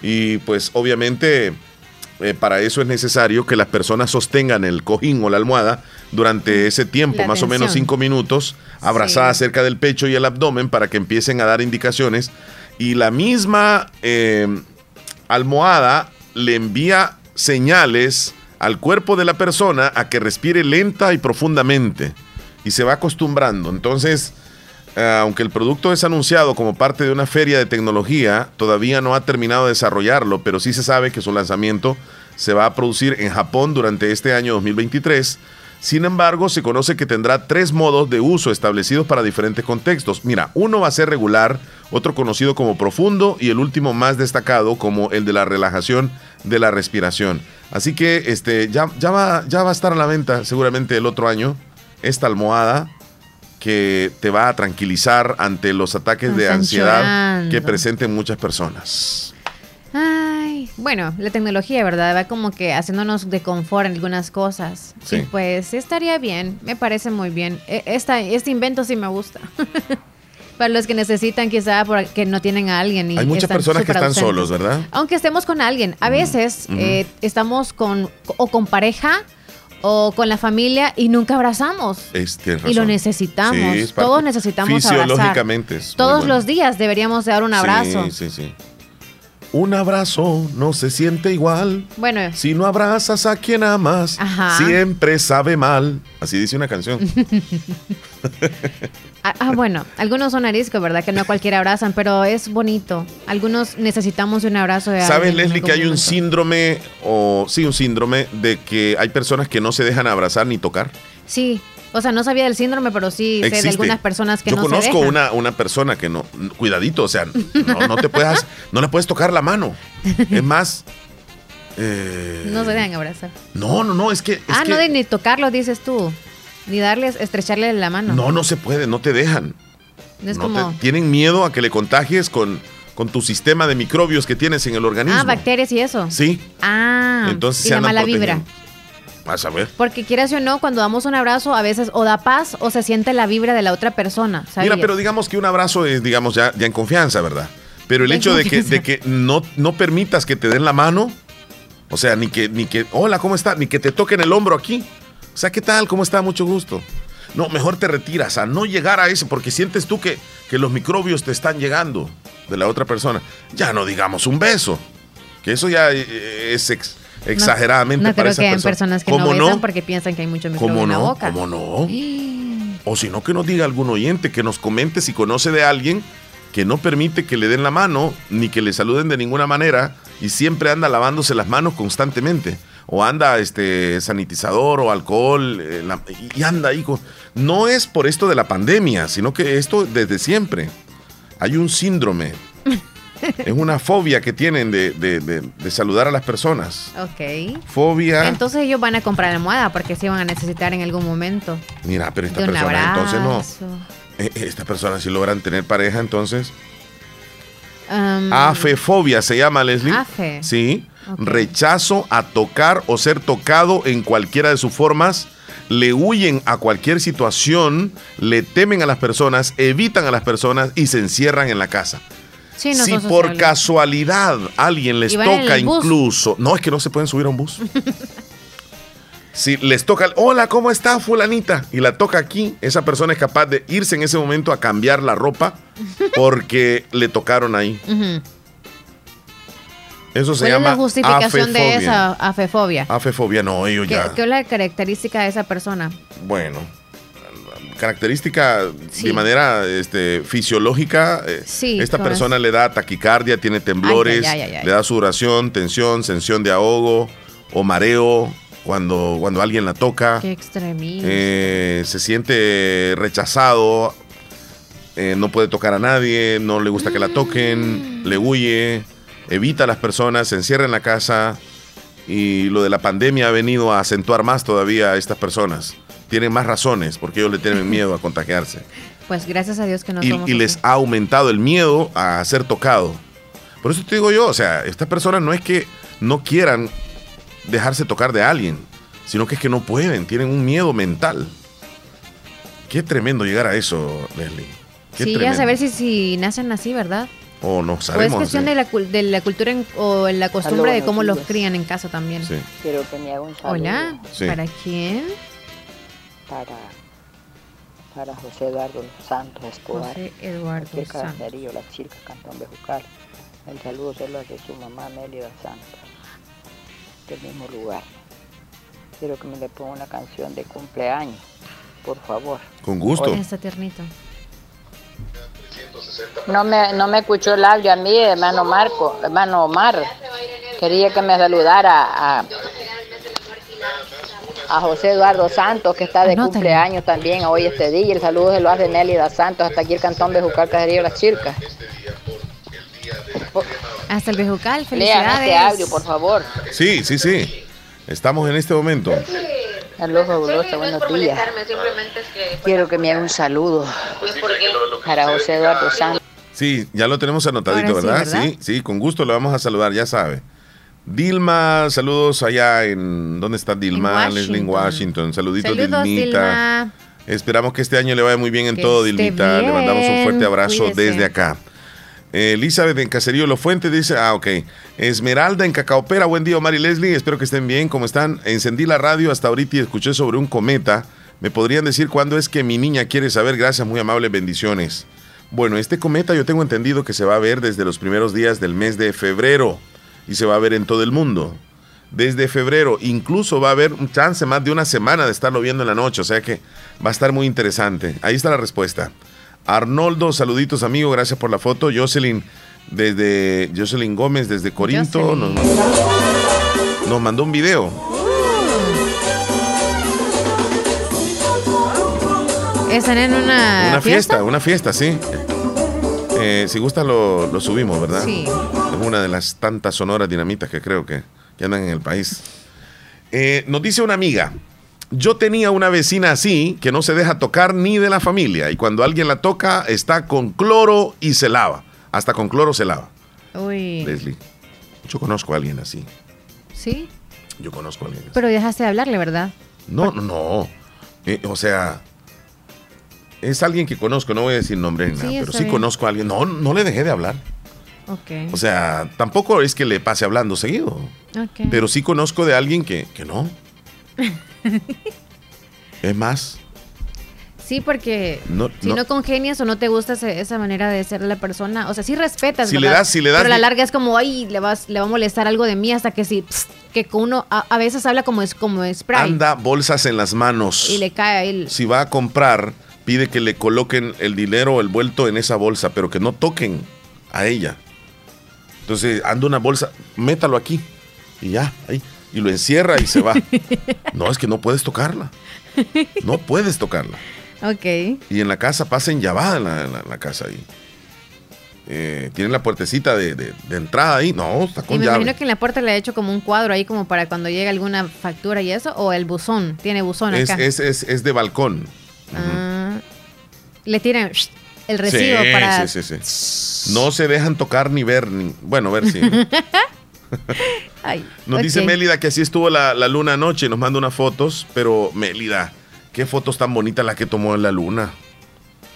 Y pues obviamente eh, para eso es necesario que las personas sostengan el cojín o la almohada durante ese tiempo, La más o menos cinco minutos, abrazadas cerca del pecho y el abdomen para que empiecen a dar indicaciones. Y la misma eh, almohada le envía señales al cuerpo de la persona a que respire lenta y profundamente y se va acostumbrando. Entonces, aunque el producto es anunciado como parte de una feria de tecnología, todavía no ha terminado de desarrollarlo, pero sí se sabe que su lanzamiento se va a producir en Japón durante este año 2023. Sin embargo, se conoce que tendrá tres modos de uso establecidos para diferentes contextos. Mira, uno va a ser regular, otro conocido como profundo y el último más destacado como el de la relajación de la respiración. Así que este, ya, ya, va, ya va a estar a la venta seguramente el otro año esta almohada que te va a tranquilizar ante los ataques de ansiedad llorando. que presenten muchas personas. Ay, bueno, la tecnología, ¿verdad? Va como que haciéndonos de confort en algunas cosas. Sí. Y pues estaría bien, me parece muy bien. E- Esta, este invento sí me gusta. Para los que necesitan quizá porque no tienen a alguien. Y Hay muchas personas que están ausentes. solos, ¿verdad? Aunque estemos con alguien, a veces ujú. eh, estamos con o con pareja o con la familia y nunca abrazamos. Es, tienes Y lo razón. necesitamos. Sí, es Todos necesitamos abrazar. Fisiológicamente es muy Todos bueno. los días deberíamos dar un abrazo. Sí, sí, sí. Un abrazo no se siente igual. Bueno, Si no abrazas a quien amas, Ajá. siempre sabe mal. Así dice una canción. ah, ah, bueno, algunos son ariscos, ¿verdad? Que no cualquiera abrazan, pero es bonito. Algunos necesitamos un abrazo de ¿Sabes, Leslie, que hay un síndrome, o sí, un síndrome de que hay personas que no se dejan abrazar ni tocar? Sí, o sea, no sabía del síndrome, pero sí sé de Existe. algunas personas que Yo no se conozco dejan. una, una persona que no, cuidadito, o sea, no, no te puedes, no le puedes tocar la mano. Es más, eh, No se dejan abrazar. no, no, no, es que, es ah, que no de ni tocarlos, dices tú. Ni darles, estrecharle la mano. no, no se puede, no te dejan. No es No como. te- tienen miedo a que le contagies con, con tu sistema de microbios que tienes en el organismo. Ah, bacterias y eso. Sí, Ah, entonces y se la mala vibra. protegiendo. Vas a ver. Porque quieras o no, cuando damos un abrazo, a veces o da paz o se siente la vibra de la otra persona. ¿sabías? Mira, pero digamos que un abrazo es, digamos, ya, ya en confianza, ¿verdad? Pero el Ya hecho de que, de que no, no permitas que te den la mano, o sea, ni que, ni que, hola, ¿cómo está? Ni que te toquen el hombro aquí. O sea, ¿qué tal? ¿Cómo está? Mucho gusto. No, mejor te retiras a no llegar a eso, porque sientes tú que, que los microbios te están llegando de la otra persona. Ya no digamos un beso, que eso ya eh, es ex- No- exageradamente No, para creo esa que persona. personas que no ¿Cómo besan porque piensan que hay mucho microbio ¿Cómo en la no? boca. ¿Cómo no? O si no, que nos diga algún oyente, que nos comente si conoce de alguien que no permite que le den la mano ni que le saluden de ninguna manera y siempre anda lavándose las manos constantemente. O anda este sanitizador o alcohol eh, la- y anda ahí con... No es por esto de la pandemia, sino que esto desde siempre. Hay un síndrome. es una fobia que tienen de, de- de- de saludar a las personas. Ok. Fobia. Entonces ellos van a comprar almohada porque sí van a necesitar en algún momento. Mira, pero esta persona entonces no. abrazo. Eh, Estas personas si logran tener pareja, entonces. Um, Afefobia se llama, Leslie. Afe. Sí. Rechazo a tocar o ser tocado en cualquiera de sus formas. Le huyen a cualquier situación, le temen a las personas, evitan a las personas y se encierran en la casa. Sí, no si por casualidad alguien les toca incluso, no es que no se pueden subir a un bus. si les toca, hola, ¿cómo está fulanita? Y la toca aquí, esa persona es capaz de irse en ese momento a cambiar la ropa porque le tocaron ahí. Eso se ¿Cuál es llama la justificación de esa afefobia? Afefobia, no, ellos ¿Qué, ya. qué es la característica de esa persona? Bueno, característica Sí. de manera este, fisiológica, eh, Sí, esta persona le da taquicardia, tiene temblores, Ay, ay, ay, ay, le da sudoración, tensión, sensación de ahogo o mareo cuando, cuando alguien la toca. Qué extremismo. Eh, se siente rechazado, eh, no puede tocar a nadie, no le gusta que la toquen, le huye, evita a las personas, se encierra en la casa y lo de la pandemia ha venido a acentuar más todavía a estas personas. Tienen más razones porque ellos le tienen miedo a contagiarse. Pues gracias a Dios que no Y, somos y les ha aumentado el miedo a ser tocado. Por eso te digo yo, o sea, estas personas no es que no quieran dejarse tocar de alguien, sino que es que no pueden, tienen un miedo mental. Qué tremendo llegar a eso, Leslie. Qué Sí, ya tremendo. saber si, si nacen así, ¿verdad? O no O es sabemos. cuestión de la, de la cultura en- o la costumbre de cómo los crían en casa también. Sí. Quiero que me haga un saludo Hola, Sí. ¿para quién? para, para José Eduardo Santos Escobar. José Eduardo Santos. La Chilca, Cantón Bejucal. El saludo se lo hace su mamá Mélida Santos, del mismo lugar. Quiero que me le ponga una canción de cumpleaños, por favor. Con gusto. Está tiernito. No me, no me escuchó el audio a mí, hermano Marco, hermano Omar. Quería que me saludara a, a José Eduardo Santos, que está de cumpleaños también hoy este día. El saludo se lo hace Nélida Santos, hasta aquí el cantón Bejucal, Caserío Las Chircas. Hasta el Bejucal, Lean felicidades. este audio, por favor. Sí, sí, sí. Estamos en este momento. Saludos fabulosa, buenos días. Quiero que me haga un saludo para José Eduardo Santos. Sí, ya lo tenemos anotadito, Ahora sí, ¿verdad? ¿verdad? Sí, sí, con gusto lo vamos a saludar, ya sabe. Dilma, saludos allá en. ¿Dónde está Dilma? En Leslie en Washington. Saluditos, Saludos, Dilmita. Dilma. Esperamos que este año le vaya muy bien en Que todo, Dilmita. Le mandamos un bien, fuerte abrazo cuídese. desde acá. Elizabeth en Caserío Los Fuentes dice, ah, ok. Esmeralda en Cacaopera, buen día, Omar y Leslie. Espero que estén bien, ¿cómo están? Encendí la radio hasta ahorita y escuché sobre un cometa. ¿Me podrían decir cuándo es que mi niña quiere saber? Gracias, muy amables, bendiciones. Bueno, este cometa yo tengo entendido que se va a ver desde los primeros días del mes de febrero y se va a ver en todo el mundo. Desde febrero, incluso va a haber un chance más de una semana de estarlo viendo en la noche, o sea que va a estar muy interesante. Ahí está la respuesta. Arnoldo, saluditos amigo, gracias por la foto. Jocelyn, desde Jocelyn Gómez, desde Corinto, nos, nos mandó un video. ¿Están en una, Una fiesta, una fiesta, sí. Eh, si gusta lo, lo subimos, ¿verdad? Sí. Es una de las tantas sonoras dinamitas que creo que, que andan en el país. Eh, nos dice una amiga, yo tenía una vecina así que no se deja tocar ni de la familia y cuando alguien la toca está con cloro y se lava. Hasta con cloro se lava. Uy. Leslie, yo conozco a alguien así. Sí. Yo conozco a alguien así. Pero dejaste de hablarle, ¿verdad? No, no, no. Eh, o sea, es alguien que conozco, no voy a decir nombre ni Sí, nada, pero sí bien. conozco a alguien. No, no le dejé de hablar. Ok. O sea, tampoco es que le pase hablando seguido. Ok. Pero sí conozco de alguien que, que no. Es más, Sí, porque no, si no- no. congenias o no te gusta ese- esa manera de ser la persona, o sea, sí respetas, Si le das- si le das Pero a la larga es como, ay, le, vas, le va a molestar algo de mí hasta que sí, pss, que uno a, a veces habla como es como spray anda bolsas en las manos. y le cae el... Si va a comprar, pide que le coloquen el dinero o el vuelto en esa bolsa, pero que no toquen a ella. Entonces, anda una bolsa, métalo aquí y ya, ahí. Y lo encierra y se va. No, es que no puedes tocarla. No puedes tocarla. Ok. Y en la casa pasa enllavada en la, la- la casa ahí. Eh, Tienen la puertecita de, de- de entrada ahí. No, está Y con me llave. imagino que en la puerta le ha hecho como un cuadro ahí como para cuando llegue alguna factura y eso, o el buzón, tiene buzón Es, acá. es, es, es de balcón. Ah, le tiran el recibo sí, para... sí, sí, sí. No se dejan tocar ni ver. Ni, bueno, ver si. Ay, Nos dice. Mélida que así estuvo la, la luna anoche. Nos manda unas fotos. Pero Mélida, qué fotos tan bonitas las que tomó en la luna.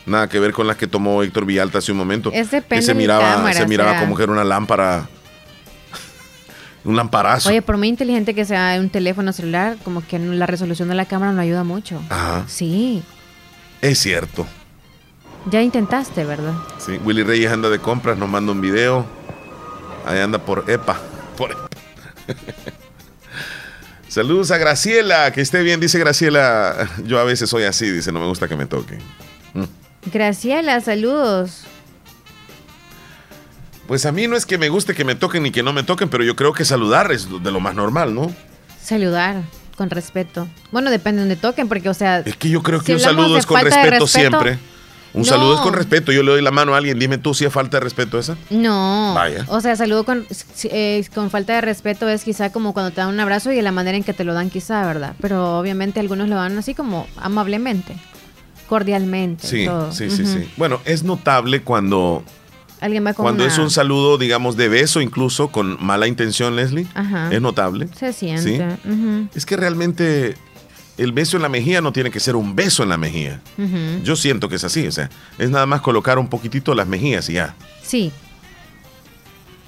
Nada que ver con las que tomó Héctor Villalta hace un momento. Es que se miraba, cámara, se miraba como que era una lámpara. un lamparazo. Oye, por muy inteligente que sea un teléfono celular, como que la resolución de la cámara no ayuda mucho. Ajá. Sí, Es cierto. ya intentaste, ¿verdad? Sí, Willy Reyes anda de compras, nos manda un video. Ahí anda por EPA. Por. Saludos a Graciela, que esté bien, dice Graciela. Yo a veces soy así, dice, no me gusta que me toquen. Mm. Graciela, saludos. Pues a mí no es que me guste que me toquen ni que no me toquen, pero yo creo que saludar es de lo más normal, ¿no? Saludar con respeto. Bueno, depende de donde toquen, porque, o sea. Es que yo creo que si un saludo es con respeto, siempre. Un No. saludo es con respeto. Yo le doy la mano a alguien, dime tú si es falta de respeto esa. No. Vaya. O sea, saludo con, eh, con falta de respeto es quizá como cuando te dan un abrazo y de la manera en que te lo dan, quizá, ¿verdad? Pero obviamente algunos lo dan así como amablemente, cordialmente. Sí, todo. sí, sí, sí. Bueno, es notable cuando, Alguien va con cuando una- es un saludo, digamos, de beso, incluso con mala intención, Leslie. Ajá. Es notable. Se siente. Sí. Es que realmente el beso en la mejilla no tiene que ser un beso en la mejilla. Yo siento que es así, o sea, es nada más colocar un poquitito las mejillas y ya. Sí.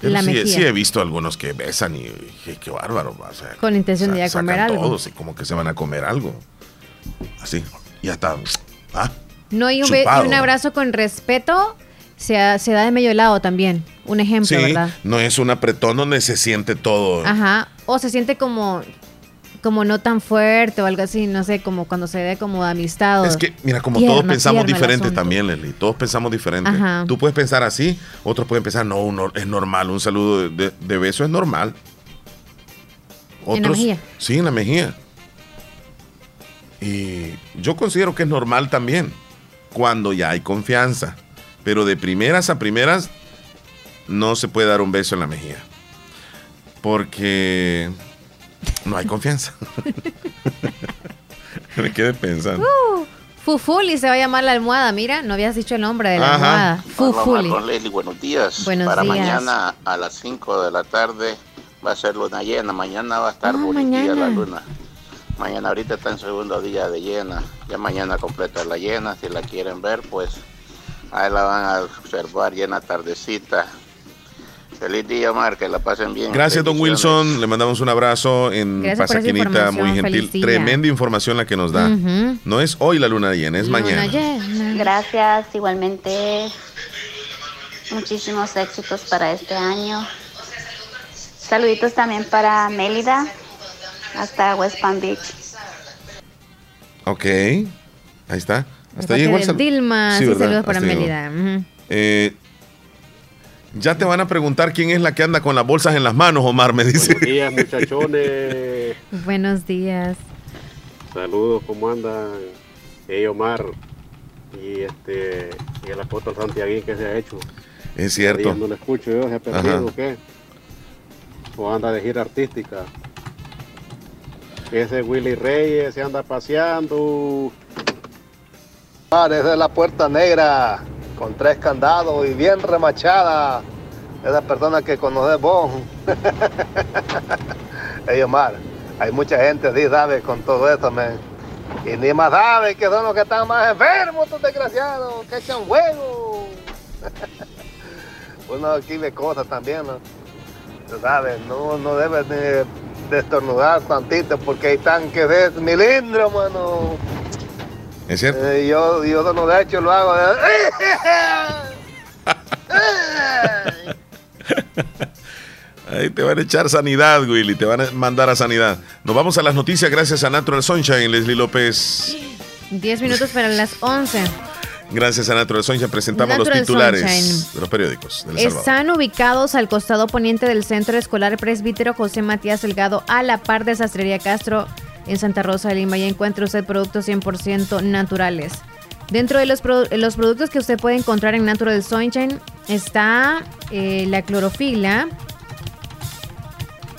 La sí, mejilla. sí he visto algunos que besan y, y qué bárbaro. o sea, Con intención de ir a comer algo. todos y como que se van a comer algo. Así, ya está. Ah, No, y un, y Chupado. un abrazo con respeto se, da de medio lado también. Un ejemplo, sí, ¿verdad? no es un apretón donde se siente todo. Ajá. O se siente como, como no tan fuerte o algo así, no sé, como cuando se ve como de amistad. o- Es que, mira, como todos pensamos diferente también, Leslie. Todos pensamos diferente. Ajá. Tú puedes pensar así, otros pueden pensar, no, no, es normal. Un saludo de, de- de beso es normal. En la mejilla. Sí, en la mejilla. Y yo considero que es normal también, cuando ya hay confianza. Pero de primeras a primeras, no se puede dar un beso en la mejilla. Porque no hay confianza. Me quedé pensando. Uh, Fufuli se va a llamar la almohada, mira, no habías dicho el nombre de la Ajá. almohada. Fufuli. Con Leslie, buenos días. Buenos Para días. mañana a las 5 de la tarde va a ser luna llena. Mañana va a estar Ah, bonita la luna. Mañana ahorita está en segundo día de llena. Ya mañana completa la llena. Si la quieren ver, pues ahí la van a observar llena tardecita. Feliz día, Mar, que la pasen bien. Gracias, don. Wilson. Le mandamos un abrazo en Gracias Pasaquinita, muy gentil. Tremenda información la que nos da. No es hoy la luna llena, es mañana. Gracias, igualmente. muchísimos éxitos para este año. Saluditos también para Mélida, hasta West Palm Beach. Ok, ahí está. De Hasta ahí igual de Dilma, sí, saludos para Hasta Mélida. Eh, ya te van a preguntar quién es la que anda con las bolsas en las manos, Omar, me dice. Buenos días, muchachones. Buenos días. Saludos, ¿cómo andan? Hey, Omar. Y este y el apóstol Santiaguín que se ha hecho. Es cierto. No lo escucho yo, ¿se ha perdido Ajá. qué? O anda de gira artística. Ese Willy Reyes se anda paseando. Omar, esa es la puerta negra, con tres candados y bien remachada. Esa persona que conoces vos. Ey, Omar, hay mucha gente así, ¿sabes? Con todo esto, man. Y ni más sabe que son los que están más enfermos, estos desgraciados, que echan huevo. Uno aquí ve cosas también, ¿no? Tú sabes, no, no debes de, de estornudar tantito porque hay tanques de milindro, mano. Es cierto. Eh, yo, yo no de hecho lo hago. de- Ahí te van a echar sanidad, Willy, te van a mandar a sanidad. Nos vamos a las noticias gracias a Natural Sunshine, Leslie López. 10 minutos para las 11. Gracias a Natural Sunshine presentamos Natural los titulares Sunshine. de los periódicos del Salvador. Están ubicados al costado poniente del Centro Escolar Presbítero José Matías Delgado, a la par de Sastrería Castro en Santa Rosa de Lima. Y encuentra usted productos 100% naturales. Dentro de los, los productos que usted puede encontrar en Natural Sunshine está eh, la clorofila.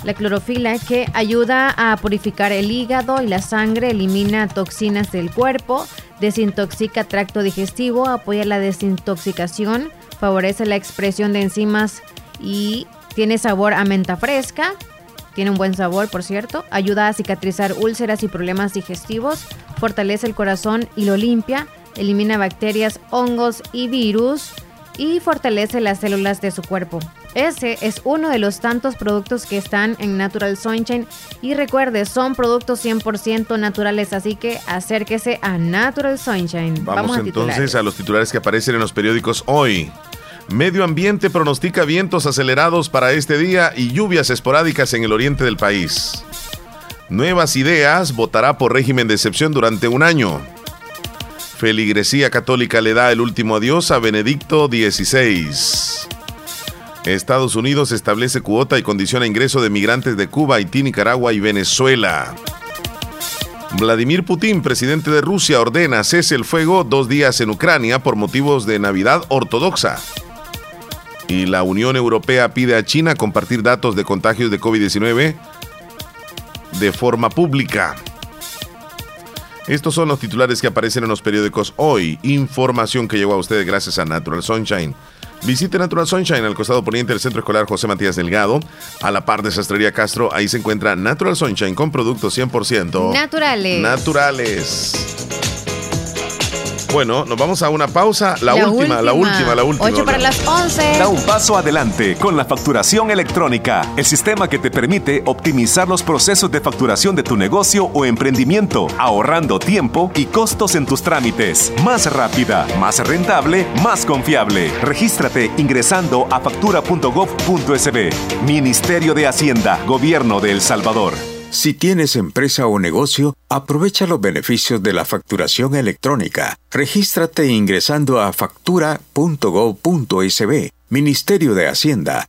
La clorofila que ayuda a purificar el hígado y la sangre, elimina toxinas del cuerpo, desintoxica tracto digestivo, apoya la desintoxicación, favorece la expresión de enzimas y tiene sabor a menta fresca. Tiene un buen sabor, por cierto. Ayuda a cicatrizar úlceras y problemas digestivos. Fortalece el corazón y lo limpia. Elimina bacterias, hongos y virus. Y fortalece las células de su cuerpo. Ese es uno de los tantos productos que están en Natural Sunshine. Y recuerde, son productos 100% naturales. Así que acérquese a Natural Sunshine. Vamos, a entonces a los titulares que aparecen en los periódicos hoy. Medio Ambiente pronostica vientos acelerados para este día y lluvias esporádicas en el oriente del país. Nuevas Ideas votará por régimen de excepción durante un año. Feligresía católica le da el último adiós a Benedicto XVI. Estados Unidos establece cuota y condiciona ingreso de migrantes de Cuba, Haití, Nicaragua y Venezuela. Vladimir Putin, presidente de Rusia, ordena cese el fuego dos días en Ucrania por motivos de Navidad ortodoxa. Y la Unión Europea pide a China compartir datos de contagios de COVID-19 de forma pública. Estos son los titulares que aparecen en los periódicos hoy. Información que llegó a ustedes gracias a Natural Sunshine. Visite Natural Sunshine al costado poniente del Centro Escolar José Matías Delgado. A la par de Sastrería Castro, ahí se encuentra Natural Sunshine con productos 100% Naturales. naturales. Bueno, nos vamos a una pausa. La, última, la última, la última. 8 para las 11. Da un paso adelante con la facturación electrónica, el sistema que te permite optimizar los procesos de facturación de tu negocio o emprendimiento, ahorrando tiempo y costos en tus trámites. Más rápida, más rentable, más confiable. Regístrate ingresando a factura.gov.sb. Ministerio de Hacienda, Gobierno de El Salvador. Si tienes empresa o negocio, aprovecha los beneficios de la facturación electrónica. Regístrate ingresando a factura.gov.sb. Ministerio de Hacienda,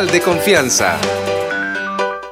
de confianza.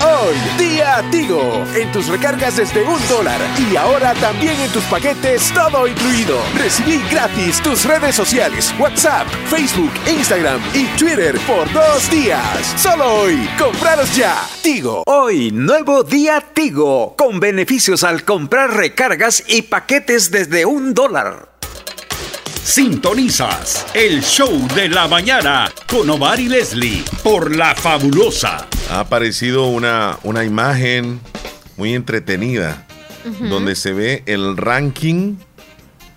Hoy, día Tigo. En tus recargas desde un dólar. Y ahora también en tus paquetes, todo incluido. Recibí gratis tus redes sociales, WhatsApp, Facebook, Instagram y Twitter por dos días. Solo hoy. Compraros ya. Tigo. Hoy, nuevo día Tigo, con beneficios al comprar recargas y paquetes desde un dólar. Sintonizas el show de la mañana con Omar y Leslie por La Fabulosa. Ha aparecido una, una imagen muy entretenida donde se ve el ranking,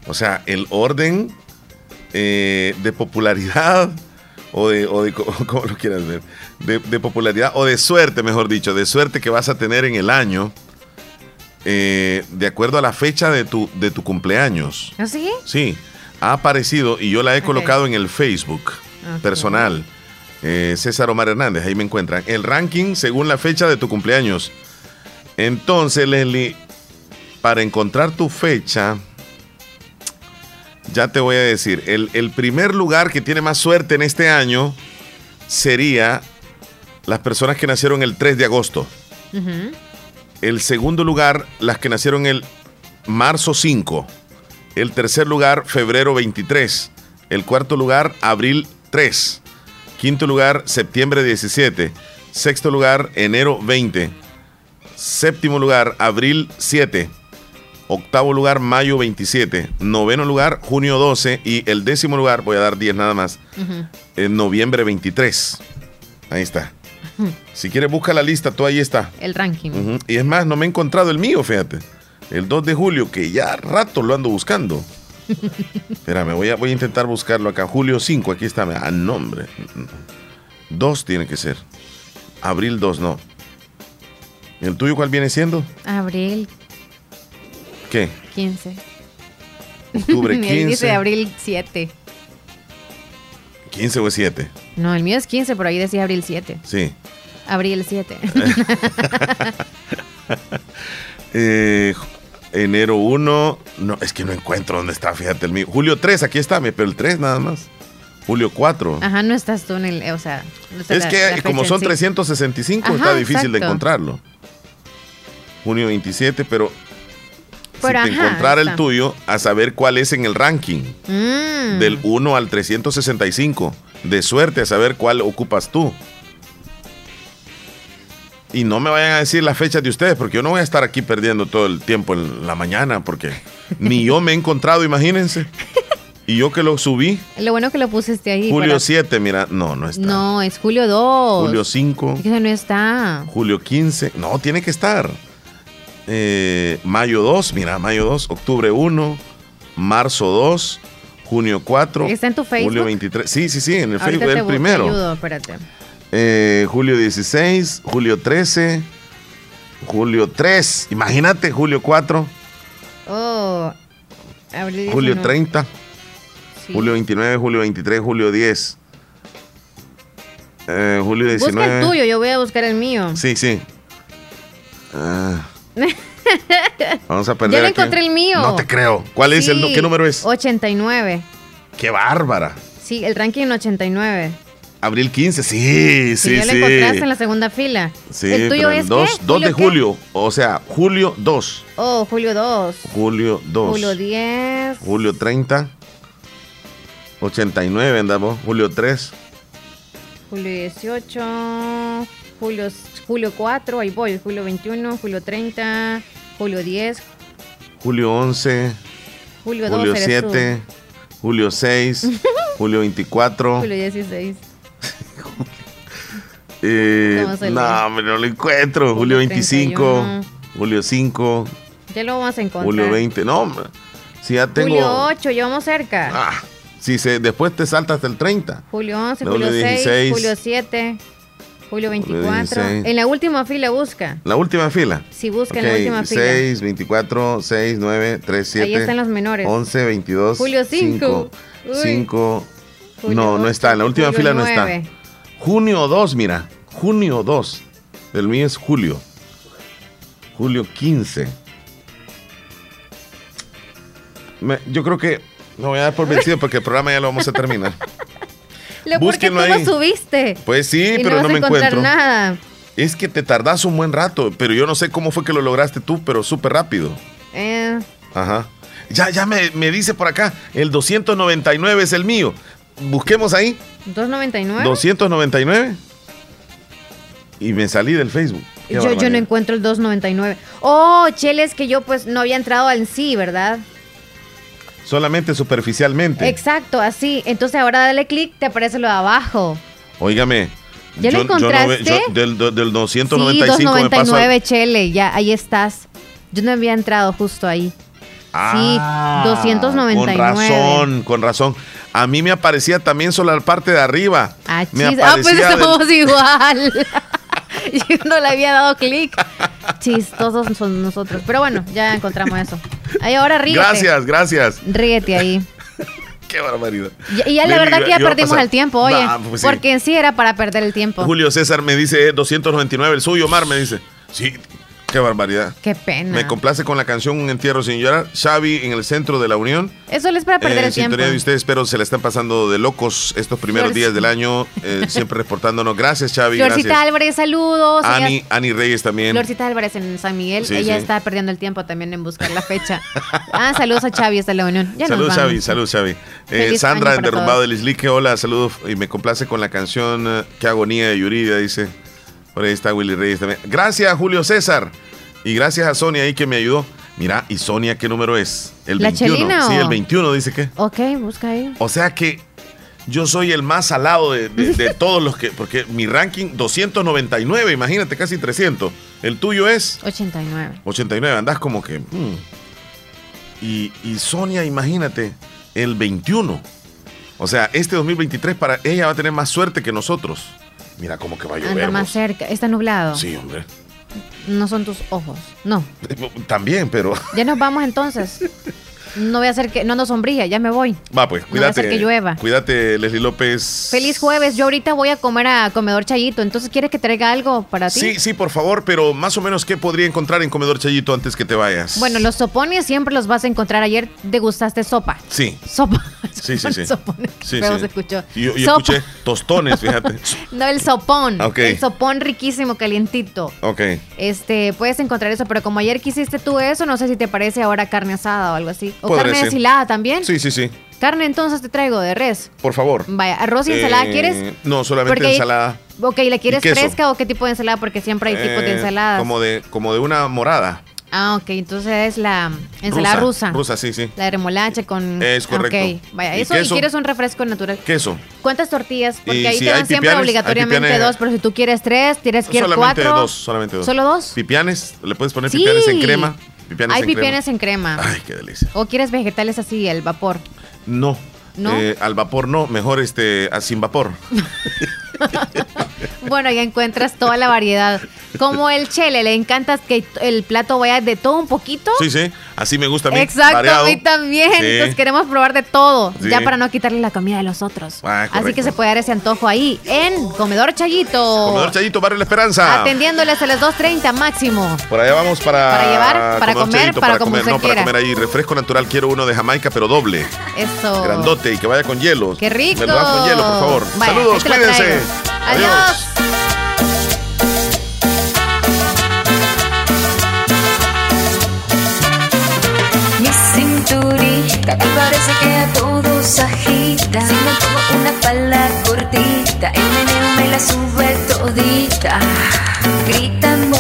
o sea, el orden eh, de popularidad o de, o de co- ¿cómo lo quieras ver? De, de popularidad o de suerte, mejor dicho, de suerte que vas a tener en el año eh, de acuerdo a la fecha de tu, de tu cumpleaños. ¿Así? Sí, ha aparecido y yo la he colocado en el Facebook Ok. personal. Eh, César Omar Hernández, ahí me encuentran. El ranking según la fecha de tu cumpleaños. Entonces, Leslie, para encontrar tu fecha, ya te voy a decir, el, el primer lugar que tiene más suerte en este año sería las personas que nacieron el 3 de agosto. El segundo lugar, las que nacieron el marzo 5. El tercer lugar, febrero 23. El cuarto lugar, abril 3. Quinto lugar, septiembre 17. Sexto lugar, enero 20. Séptimo lugar, abril 7. Octavo lugar, mayo 27. Noveno lugar, junio 12. Y el décimo lugar, voy a dar 10 nada más, en noviembre 23. Ahí está. Si quieres, busca la lista, tú ahí está. El ranking. Y es más, no me he encontrado el mío, fíjate. El 2 de julio, que ya rato lo ando buscando. Espérame, voy a, voy a intentar buscarlo acá. Julio 5, aquí está. Ah, nombre. 2 tiene que ser. Abril 2, no. ¿El tuyo cuál viene siendo? Abril ¿Qué? 15. Octubre Él 15. dice abril 7. 15 o 7. No, el mío es 15, pero ahí decía abril 7. Sí. Abril 7. Eh, enero 1. No, es que no encuentro dónde está, fíjate el mío. Julio 3, aquí está, pero el 3 nada más. Julio 4. Ajá, no estás tú en el. O sea, no Es la- que la como son sí. 365 Ajá, está difícil de encontrarlo. Junio 27, pero Pero si te ajá, encontrara el tuyo, a saber cuál es en el ranking. Mm. Del 1 al 365. De suerte a saber cuál ocupas tú. Y no me vayan a decir las fechas de ustedes, porque yo no voy a estar aquí perdiendo todo el tiempo en la mañana, porque ni yo me he encontrado, imagínense. Y yo que lo subí, Lo bueno que lo pusiste ahí. julio para- 7, mira, no, no está. No, es julio 2. Julio 5. Es que no está. Julio 15, no, tiene que estar. Eh, mayo 2, mira, mayo 2, octubre 1, marzo 2, junio 4. ¿Está en tu Facebook? Julio 23. Sí, sí, sí, en el Ahorita Facebook el primero. te ayudo, espérate. Eh, julio 16, julio 13, julio 3, imagínate, julio 4, Oh, julio 19. 30, Sí. julio 29, julio 23, julio 10, eh, julio 19. Busca el tuyo, yo voy a buscar el mío. Sí, sí. Ah, vamos a perder le aquí. encontré el mío. No te creo. ¿Cuál es el Sí, qué número es? 89. Qué bárbara. Sí, el ranking 89. Abril 15, sí, Sí, sí, ya sí. lo encontraste en la segunda fila. Sí, ¿El tuyo es el 2, qué? 2 de qué? julio, o sea, julio 2, Oh, julio 2. julio 2, Julio 10. julio 30, 89 andamos, julio 3, Julio 18. Julio, julio 4. Ahí voy. Julio 21. Julio 30. Julio 10. julio 11, Julio 2. julio eres tú. 7, julio 6, julio 24, Julio 16. Eh, no, hombre, no lo encuentro. Julio 25, 31. Julio 5, Ya lo vamos a encontrar. Julio 20. No, hombre. Si ya tengo. Julio 8, llevamos cerca. Ah, si se, después te salta hasta el 30. Julio 11, Julio Julio 6, 16. Julio 7, Julio 24. 16. En la última fila busca. La última fila. Si busca en Ok, la última fila. 6, 24, 6, 9, 3, 7. Ahí están los menores. 11, 22. Julio 5. 5. Julio No, no está. En la última Julio fila no 9. está. Junio 2, mira. Junio 2. El mío es julio. Julio 15. Me- yo creo que me voy a dar por vencido porque el programa ya lo vamos a terminar. Lo porque tú Búsquenlo lo ahí. subiste. Pues sí, y pero no no me encuentro. nada. Es que te tardas un buen rato, pero yo no sé cómo fue que lo lograste tú, pero súper rápido. Eh, Ajá. Ya, ya me, me dice por acá, el 299 es el mío. Busquemos ahí, 2.99. 299. Y me salí del Facebook. Yo, yo no encuentro el 2.99. Oh, Chele, es que yo pues no había entrado al sí, ¿verdad? Solamente superficialmente. Exacto, así. Entonces ahora dale clic, te aparece lo de abajo. Óigame. ¿Ya lo no ve- encontraste? yo del, del- del Sí, 295 me paso al- 2.99, Chele, ya, ahí estás. Yo no había entrado justo ahí. Ah, sí, 299. Con razón, con razón. A mí me aparecía también solo la parte de arriba. Ah, me chis- ah, pues del- estamos igual. Yo no le había dado clic. Chistosos son nosotros. Pero bueno, ya encontramos eso. Ahí ahora ríete. Gracias, gracias. Ríete ahí. Qué barbaridad. Y, y ya la verdad que ya perdimos pasar. el tiempo, oye. Nah, pues sí. Porque en sí era para perder el tiempo. Julio César me dice eh, 299, el suyo, Mar, me dice. Sí, qué barbaridad. Qué pena. Me complace con la canción Un entierro sin llorar. Xavi en el centro de la Unión. Eso es para perder Eh, el tiempo. de ustedes, espero se la están pasando de locos estos primeros días del año, eh, siempre reportándonos. Gracias, Xavi. Florcita gracias. Álvarez, saludos. Ella- Ani, Ani Reyes también. Florcita Álvarez en San Miguel. Sí, Ella sí. está perdiendo el tiempo también en buscar la fecha. ah, saludos a Xavi hasta la Unión. Ya Saludos. Xavi. Saludos, Xavi. Eh, Sandra, en Derrumbado todos. del Islique. Hola, saludos. Y me complace con la canción eh, Qué agonía de Yuridia, dice. Por ahí está Willy Reyes también. Gracias, Julio César. Y gracias a Sonia ahí que me ayudó. Mira, ¿y Sonia qué número es? El ¿La 21. Chelina Sí, el 21 dice que. Ok, busca ahí. O sea que yo soy el más salado de, de- de todos los que. Porque mi ranking 299, imagínate, casi 300. El tuyo es 89. 89, andás como que. mm. Y, y Sonia, imagínate, el 21. O sea, este 2023 para ella va a tener más suerte que nosotros. Mira cómo que va a Anda llover. más cerca. Está nublado. Sí, hombre. No son tus ojos. No. También, pero. Ya nos vamos entonces. No voy a hacer que. No nos sombría, ya me voy. Va, pues, No a cuídate. ser que llueva. Cuídate, Leslie López. Feliz jueves. Yo ahorita voy a comer a Comedor Chayito. Entonces, ¿quieres que traiga algo para ti? Sí, sí, por favor, pero más o menos, ¿qué podría encontrar en Comedor Chayito antes que te vayas? Bueno, los sopones siempre los vas a encontrar. Ayer degustaste sopa. Sí. Sopa. Sí, sí, sí. Sopones. Sí, sí. se escuchó. Yo, yo Sopa. escuché tostones, fíjate. No, el sopón. Ok. El sopón riquísimo, calientito. ok. Este, puedes encontrar eso, pero como ayer quisiste tú eso, no sé si te parece ahora carne asada o algo así. O carne ser. deshilada también. Sí, sí, sí. Carne entonces te traigo de res. Por favor. Vaya, arroz y ensalada, Eh, ¿quieres? No, solamente Porque ensalada. Ok, ¿la quieres queso. fresca o qué tipo de ensalada? Porque siempre hay tipos de Eh, ensaladas. Como de, como de una morada. Ah, ok, entonces es la ensalada rusa. Rusa, sí, sí. La de remolacha con... Es correcto. Ok, vaya, ¿Y eso y queso? quieres un refresco natural. Queso. ¿Cuántas tortillas? Porque Y ahí si te hay dan siempre pipianes, hay obligatoriamente pipianes- dos, pero si tú quieres tres, tienes que ir solamente cuatro. dos, solamente dos. ¿Solo dos? Pipianes, le puedes poner Sí. pipianes en crema. Pipianes Hay en crema. pipianes en crema. Ay, qué delicia. ¿O quieres vegetales así, el vapor? No. ¿No? Eh, al vapor no, mejor este a sin vapor. Bueno, ya encuentras toda la variedad. Como el chele, le encanta que el plato vaya de todo un poquito. Sí, sí, así me gusta a mí. Exacto, variado. a mí también. Sí. Entonces queremos probar de todo, Sí. ya para no quitarle la comida de los otros. Ah, Así que se puede dar ese antojo ahí en Comedor Chayito. Comedor Chayito, Barrio La Esperanza. Atendiéndoles a las 2.30 máximo. Por allá vamos para. Para llevar, para comer, Chayito, para como comer. No, para comer ahí. Refresco natural, quiero uno de Jamaica, pero doble. Eso. Grandote y que vaya con hielo. ¡Qué rico! Me lo das con hielo, por favor. Vaya, Saludos, ahí te lo cuídense. Adiós. Mi cinturita, que parece que a todos agita. Si me pongo una falda cortita, el meneo me la sube todita. Gritan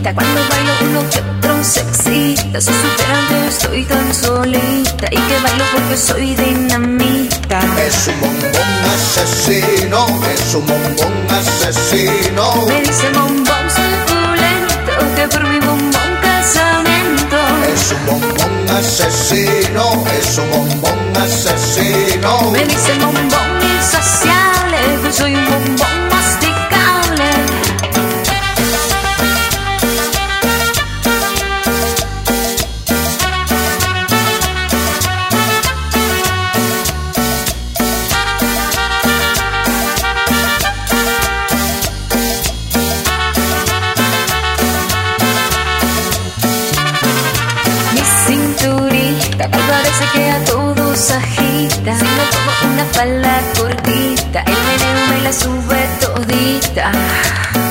bonita, cuando bailo uno que otro se excita. Si supieran que estoy tan solita y que bailo porque soy dinamita. Es un bombón asesino, es un bombón asesino. Me dice bombón suculento que por mi bombón casamiento. Es un bombón asesino, es un bombón asesino. Me dice bombón insaciable que soy un bombón masticable. Que a todos agita. Si no tomo una falda cortita, el meneo me la sube todita.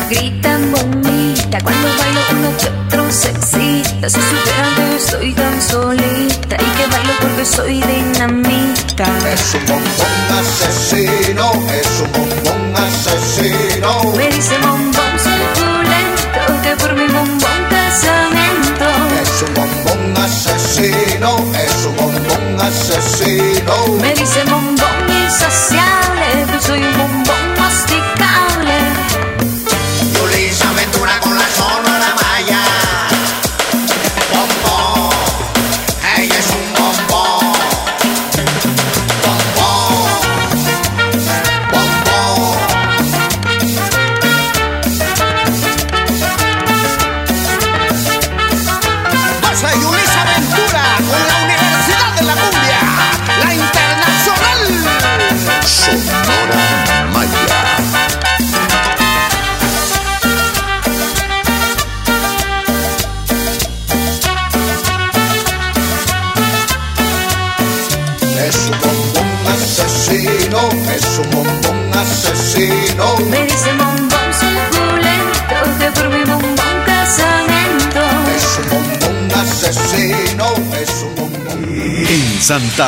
Gritan bonita cuando bailo uno que otro se excita. Si supieran que estoy tan solita y que bailo porque soy dinamita. Es un bombón asesino, es un bombón asesino. Me dice bombón suculento que por mi bombón casamiento. Es un bombón asesino, es un bombón asesino. Me dice bombón insaciable que soy un bombón asesino. Me dice bombón suculento que por mi bombón casamiento. Es un bombón asesino, es un bombón. En Santa